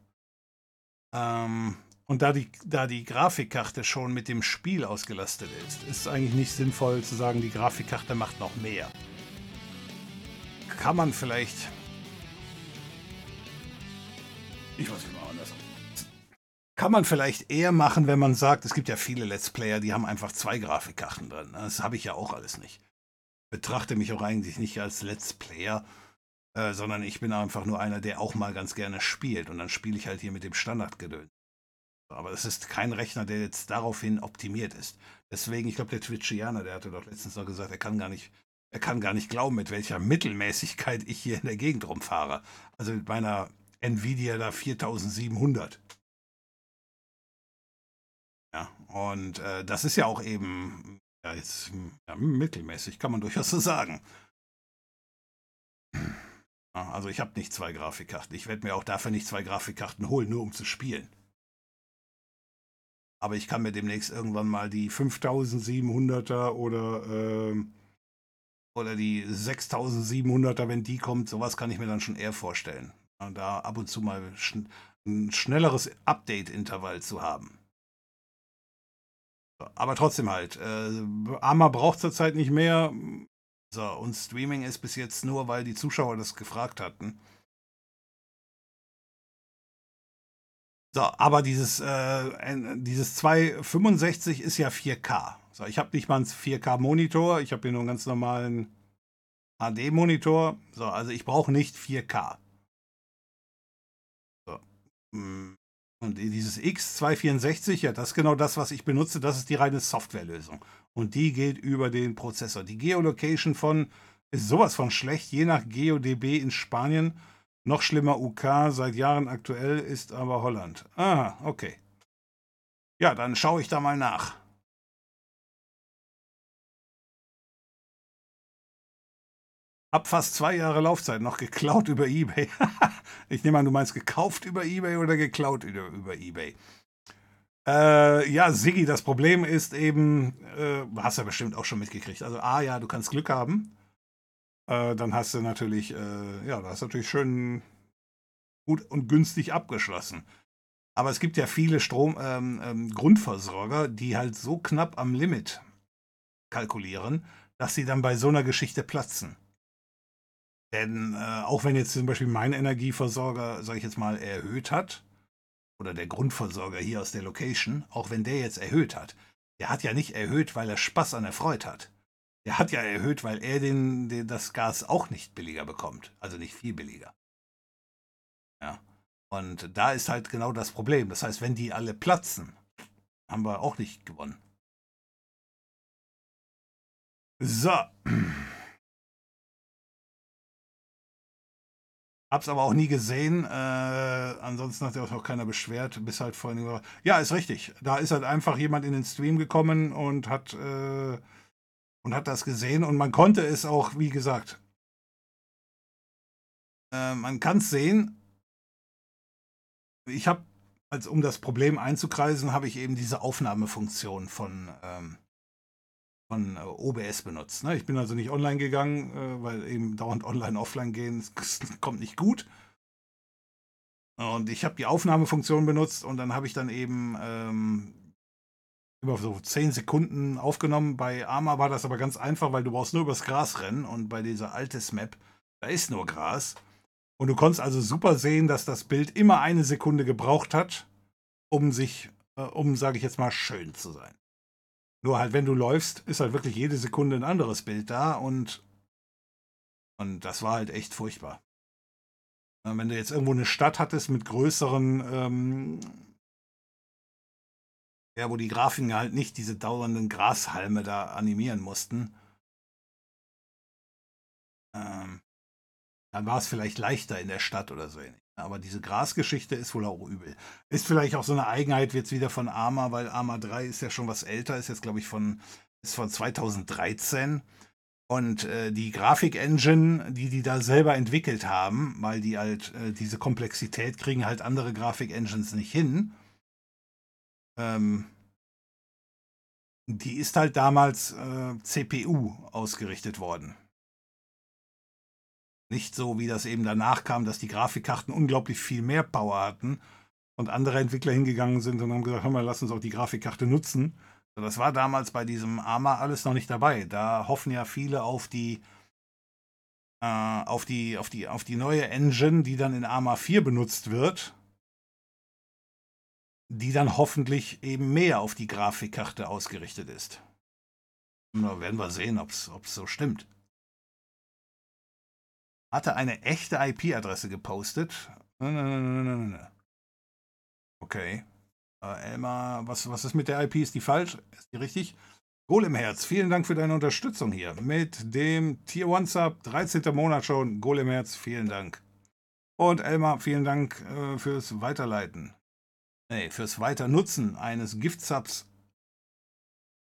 Ähm, und da die, da die Grafikkarte schon mit dem Spiel ausgelastet ist, ist es eigentlich nicht sinnvoll zu sagen, die Grafikkarte macht noch mehr. Kann man vielleicht. Ich weiß nicht mal anders kann man vielleicht eher machen, wenn man sagt, es gibt ja viele Let's Player, die haben einfach zwei Grafikkarten drin. Das habe ich ja auch alles nicht. Betrachte mich auch eigentlich nicht als Let's Player, äh, sondern ich bin einfach nur einer, der auch mal ganz gerne spielt. Und dann spiele ich halt hier mit dem Standardgedöns. Aber es ist kein Rechner, der jetzt daraufhin optimiert ist. Deswegen, ich glaube, der Twitchianer, der hatte doch letztens noch gesagt, er kann gar nicht, er kann gar nicht glauben, mit welcher Mittelmäßigkeit ich hier in der Gegend rumfahre. Also mit meiner Nvidia da 4700. Ja, und äh, das ist ja auch eben ja, jetzt, ja, mittelmäßig, kann man durchaus so sagen. Also ich habe nicht zwei Grafikkarten. Ich werde mir auch dafür nicht zwei Grafikkarten holen, nur um zu spielen. Aber ich kann mir demnächst irgendwann mal die 5700er oder, äh, oder die 6700er, wenn die kommt, sowas kann ich mir dann schon eher vorstellen. Und da ab und zu mal ein schnelleres Update-Intervall zu haben. Aber trotzdem halt, äh, Arma braucht zurzeit nicht mehr. So, und Streaming ist bis jetzt nur, weil die Zuschauer das gefragt hatten. So, aber dieses, äh, dieses 265 ist ja 4K. So, ich habe nicht mal einen 4K-Monitor, ich habe hier nur einen ganz normalen HD-Monitor. So, also ich brauche nicht 4K. So. Mm. Und dieses X264, ja, das ist genau das, was ich benutze. Das ist die reine Softwarelösung. Und die geht über den Prozessor. Die Geolocation von ist sowas von schlecht, je nach GeoDB in Spanien noch schlimmer UK, seit Jahren aktuell ist aber Holland. Aha, okay. Ja, dann schaue ich da mal nach. Hab fast zwei Jahre Laufzeit noch geklaut über Ebay. ich nehme an, du meinst gekauft über Ebay oder geklaut über, über Ebay. Äh, ja, Siggi, das Problem ist eben, äh, hast du ja bestimmt auch schon mitgekriegt. Also, A, ja, du kannst Glück haben äh, dann hast du natürlich, äh, ja, da hast du natürlich schön gut und günstig abgeschlossen. Aber es gibt ja viele Strom, ähm, ähm, Grundversorger, die halt so knapp am Limit kalkulieren, dass sie dann bei so einer Geschichte platzen. Denn äh, auch wenn jetzt zum Beispiel mein Energieversorger, sage ich jetzt mal, erhöht hat, oder der Grundversorger hier aus der Location, auch wenn der jetzt erhöht hat, der hat ja nicht erhöht, weil er Spaß an der Freude hat. Der hat ja erhöht, weil er den, den, das Gas auch nicht billiger bekommt. Also nicht viel billiger. Ja. Und da ist halt genau das Problem. Das heißt, wenn die alle platzen, haben wir auch nicht gewonnen. So. Hab's aber auch nie gesehen. Äh, ansonsten hat sich auch keiner beschwert. Bis halt vorhin. Ja, ist richtig. Da ist halt einfach jemand in den Stream gekommen und hat. Äh, und hat das gesehen und man konnte es auch, wie gesagt, äh, man kann es sehen. Ich habe, als um das Problem einzukreisen, habe ich eben diese Aufnahmefunktion von, ähm, von äh, OBS benutzt. Ne? Ich bin also nicht online gegangen, äh, weil eben dauernd online, offline gehen kommt nicht gut. Und ich habe die Aufnahmefunktion benutzt und dann habe ich dann eben ähm, über so 10 Sekunden aufgenommen. Bei Arma war das aber ganz einfach, weil du brauchst nur übers Gras rennen und bei dieser altes Map, da ist nur Gras. Und du konntest also super sehen, dass das Bild immer eine Sekunde gebraucht hat, um sich, äh, um, sage ich jetzt mal, schön zu sein. Nur halt, wenn du läufst, ist halt wirklich jede Sekunde ein anderes Bild da und, und das war halt echt furchtbar. Wenn du jetzt irgendwo eine Stadt hattest mit größeren ähm, ja, wo die Grafiken halt nicht diese dauernden Grashalme da animieren mussten. Ähm, dann war es vielleicht leichter in der Stadt oder so ähnlich. Aber diese Grasgeschichte ist wohl auch übel. Ist vielleicht auch so eine Eigenheit jetzt wieder von Arma, weil Arma 3 ist ja schon was älter, ist jetzt glaube ich von, ist von 2013. Und äh, die Grafik-Engine, die die da selber entwickelt haben, weil die halt äh, diese Komplexität kriegen halt andere Grafik-Engines nicht hin ähm, die ist halt damals äh, CPU ausgerichtet worden. Nicht so, wie das eben danach kam, dass die Grafikkarten unglaublich viel mehr Power hatten und andere Entwickler hingegangen sind und haben gesagt, hör mal, lass uns auch die Grafikkarte nutzen. Das war damals bei diesem ARMA alles noch nicht dabei. Da hoffen ja viele auf die, äh, auf die, auf die, auf die neue Engine, die dann in ARMA 4 benutzt wird die dann hoffentlich eben mehr auf die Grafikkarte ausgerichtet ist. Na, werden wir sehen, ob es so stimmt. Hatte eine echte IP-Adresse gepostet. Okay. Äh, Elmar, was, was ist mit der IP? Ist die falsch? Ist die richtig? Golemherz, vielen Dank für deine Unterstützung hier. Mit dem Tier 1 Sub, 13. Monat schon. Golemherz, vielen Dank. Und Elmar, vielen Dank äh, fürs Weiterleiten nee, fürs Weiternutzen eines Giftsubs.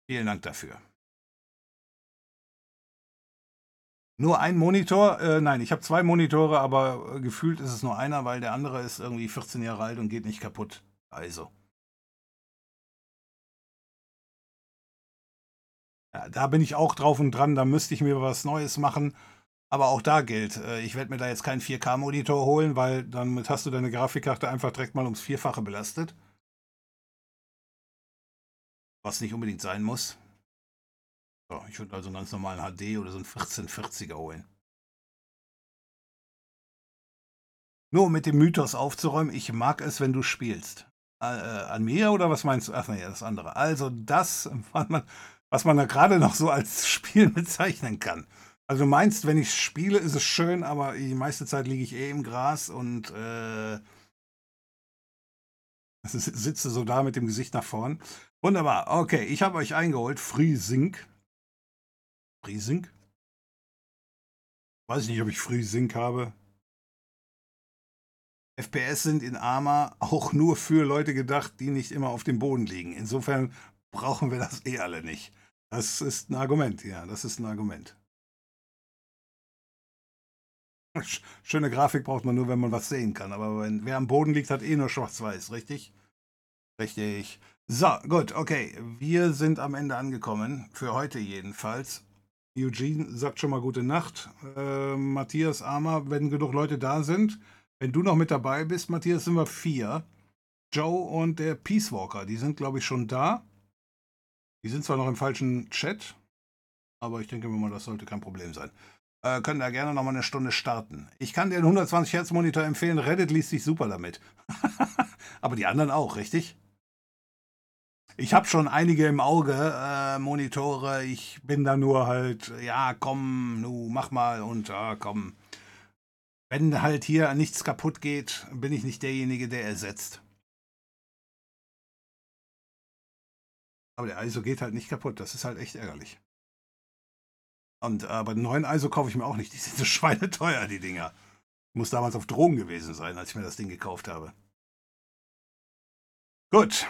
Vielen Dank dafür. Nur ein Monitor? Äh, nein, ich habe zwei Monitore, aber äh, gefühlt ist es nur einer, weil der andere ist irgendwie 14 Jahre alt und geht nicht kaputt. Also. Ja, da bin ich auch drauf und dran, da müsste ich mir was Neues machen. Aber auch da gilt, äh, ich werde mir da jetzt keinen 4K-Monitor holen, weil dann hast du deine Grafikkarte einfach direkt mal ums Vierfache belastet. Was nicht unbedingt sein muss. So, ich würde also einen ganz normalen HD oder so einen 1440er holen. Nur um mit dem Mythos aufzuräumen, ich mag es, wenn du spielst. Äh, an mir oder was meinst du? Ach nee, das andere. Also das, was man, was man da gerade noch so als Spiel bezeichnen kann. Also du meinst, wenn ich spiele, ist es schön, aber die meiste Zeit liege ich eh im Gras und äh, sitze so da mit dem Gesicht nach vorn. Wunderbar. Okay, ich habe euch eingeholt. FreeSync. FreeSync? Weiß ich nicht, ob ich FreeSync habe. FPS sind in Arma auch nur für Leute gedacht, die nicht immer auf dem Boden liegen. Insofern brauchen wir das eh alle nicht. Das ist ein Argument, ja, das ist ein Argument. Schöne Grafik braucht man nur, wenn man was sehen kann. Aber wenn, wer am Boden liegt, hat eh nur schwarz-weiß, richtig? Richtig. So, gut, okay. Wir sind am Ende angekommen. Für heute jedenfalls. Eugene sagt schon mal gute Nacht. Äh, Matthias Armer, wenn genug Leute da sind. Wenn du noch mit dabei bist, Matthias, sind wir vier. Joe und der Peace Walker, die sind, glaube ich, schon da. Die sind zwar noch im falschen Chat, aber ich denke mal, das sollte kein Problem sein. Äh, können da gerne noch mal eine Stunde starten. Ich kann dir einen 120 Hertz Monitor empfehlen. Reddit liest sich super damit. aber die anderen auch, richtig? Ich habe schon einige im Auge, äh, Monitore. Ich bin da nur halt, ja, komm, nu, mach mal und ja, komm wenn halt hier nichts kaputt geht, bin ich nicht derjenige, der ersetzt. Aber der ISO geht halt nicht kaputt. Das ist halt echt ärgerlich. Und äh, bei den neuen ISO kaufe ich mir auch nicht. Die sind so schweineteuer, die Dinger. Muss damals auf Drogen gewesen sein, als ich mir das Ding gekauft habe. Gut.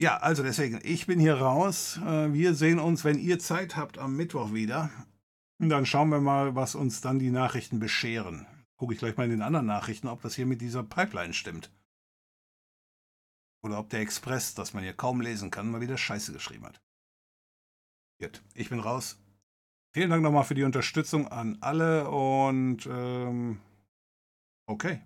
Ja, also deswegen, ich bin hier raus. Äh, wir sehen uns, wenn ihr Zeit habt, am Mittwoch wieder. Und dann schauen wir mal, was uns dann die Nachrichten bescheren. Gucke ich gleich mal in den anderen Nachrichten, ob das hier mit dieser Pipeline stimmt. Oder ob der Express, das man hier kaum lesen kann, mal wieder Scheiße geschrieben hat. Gut, ich bin raus. Vielen Dank nochmal für die Unterstützung an alle und ähm, okay.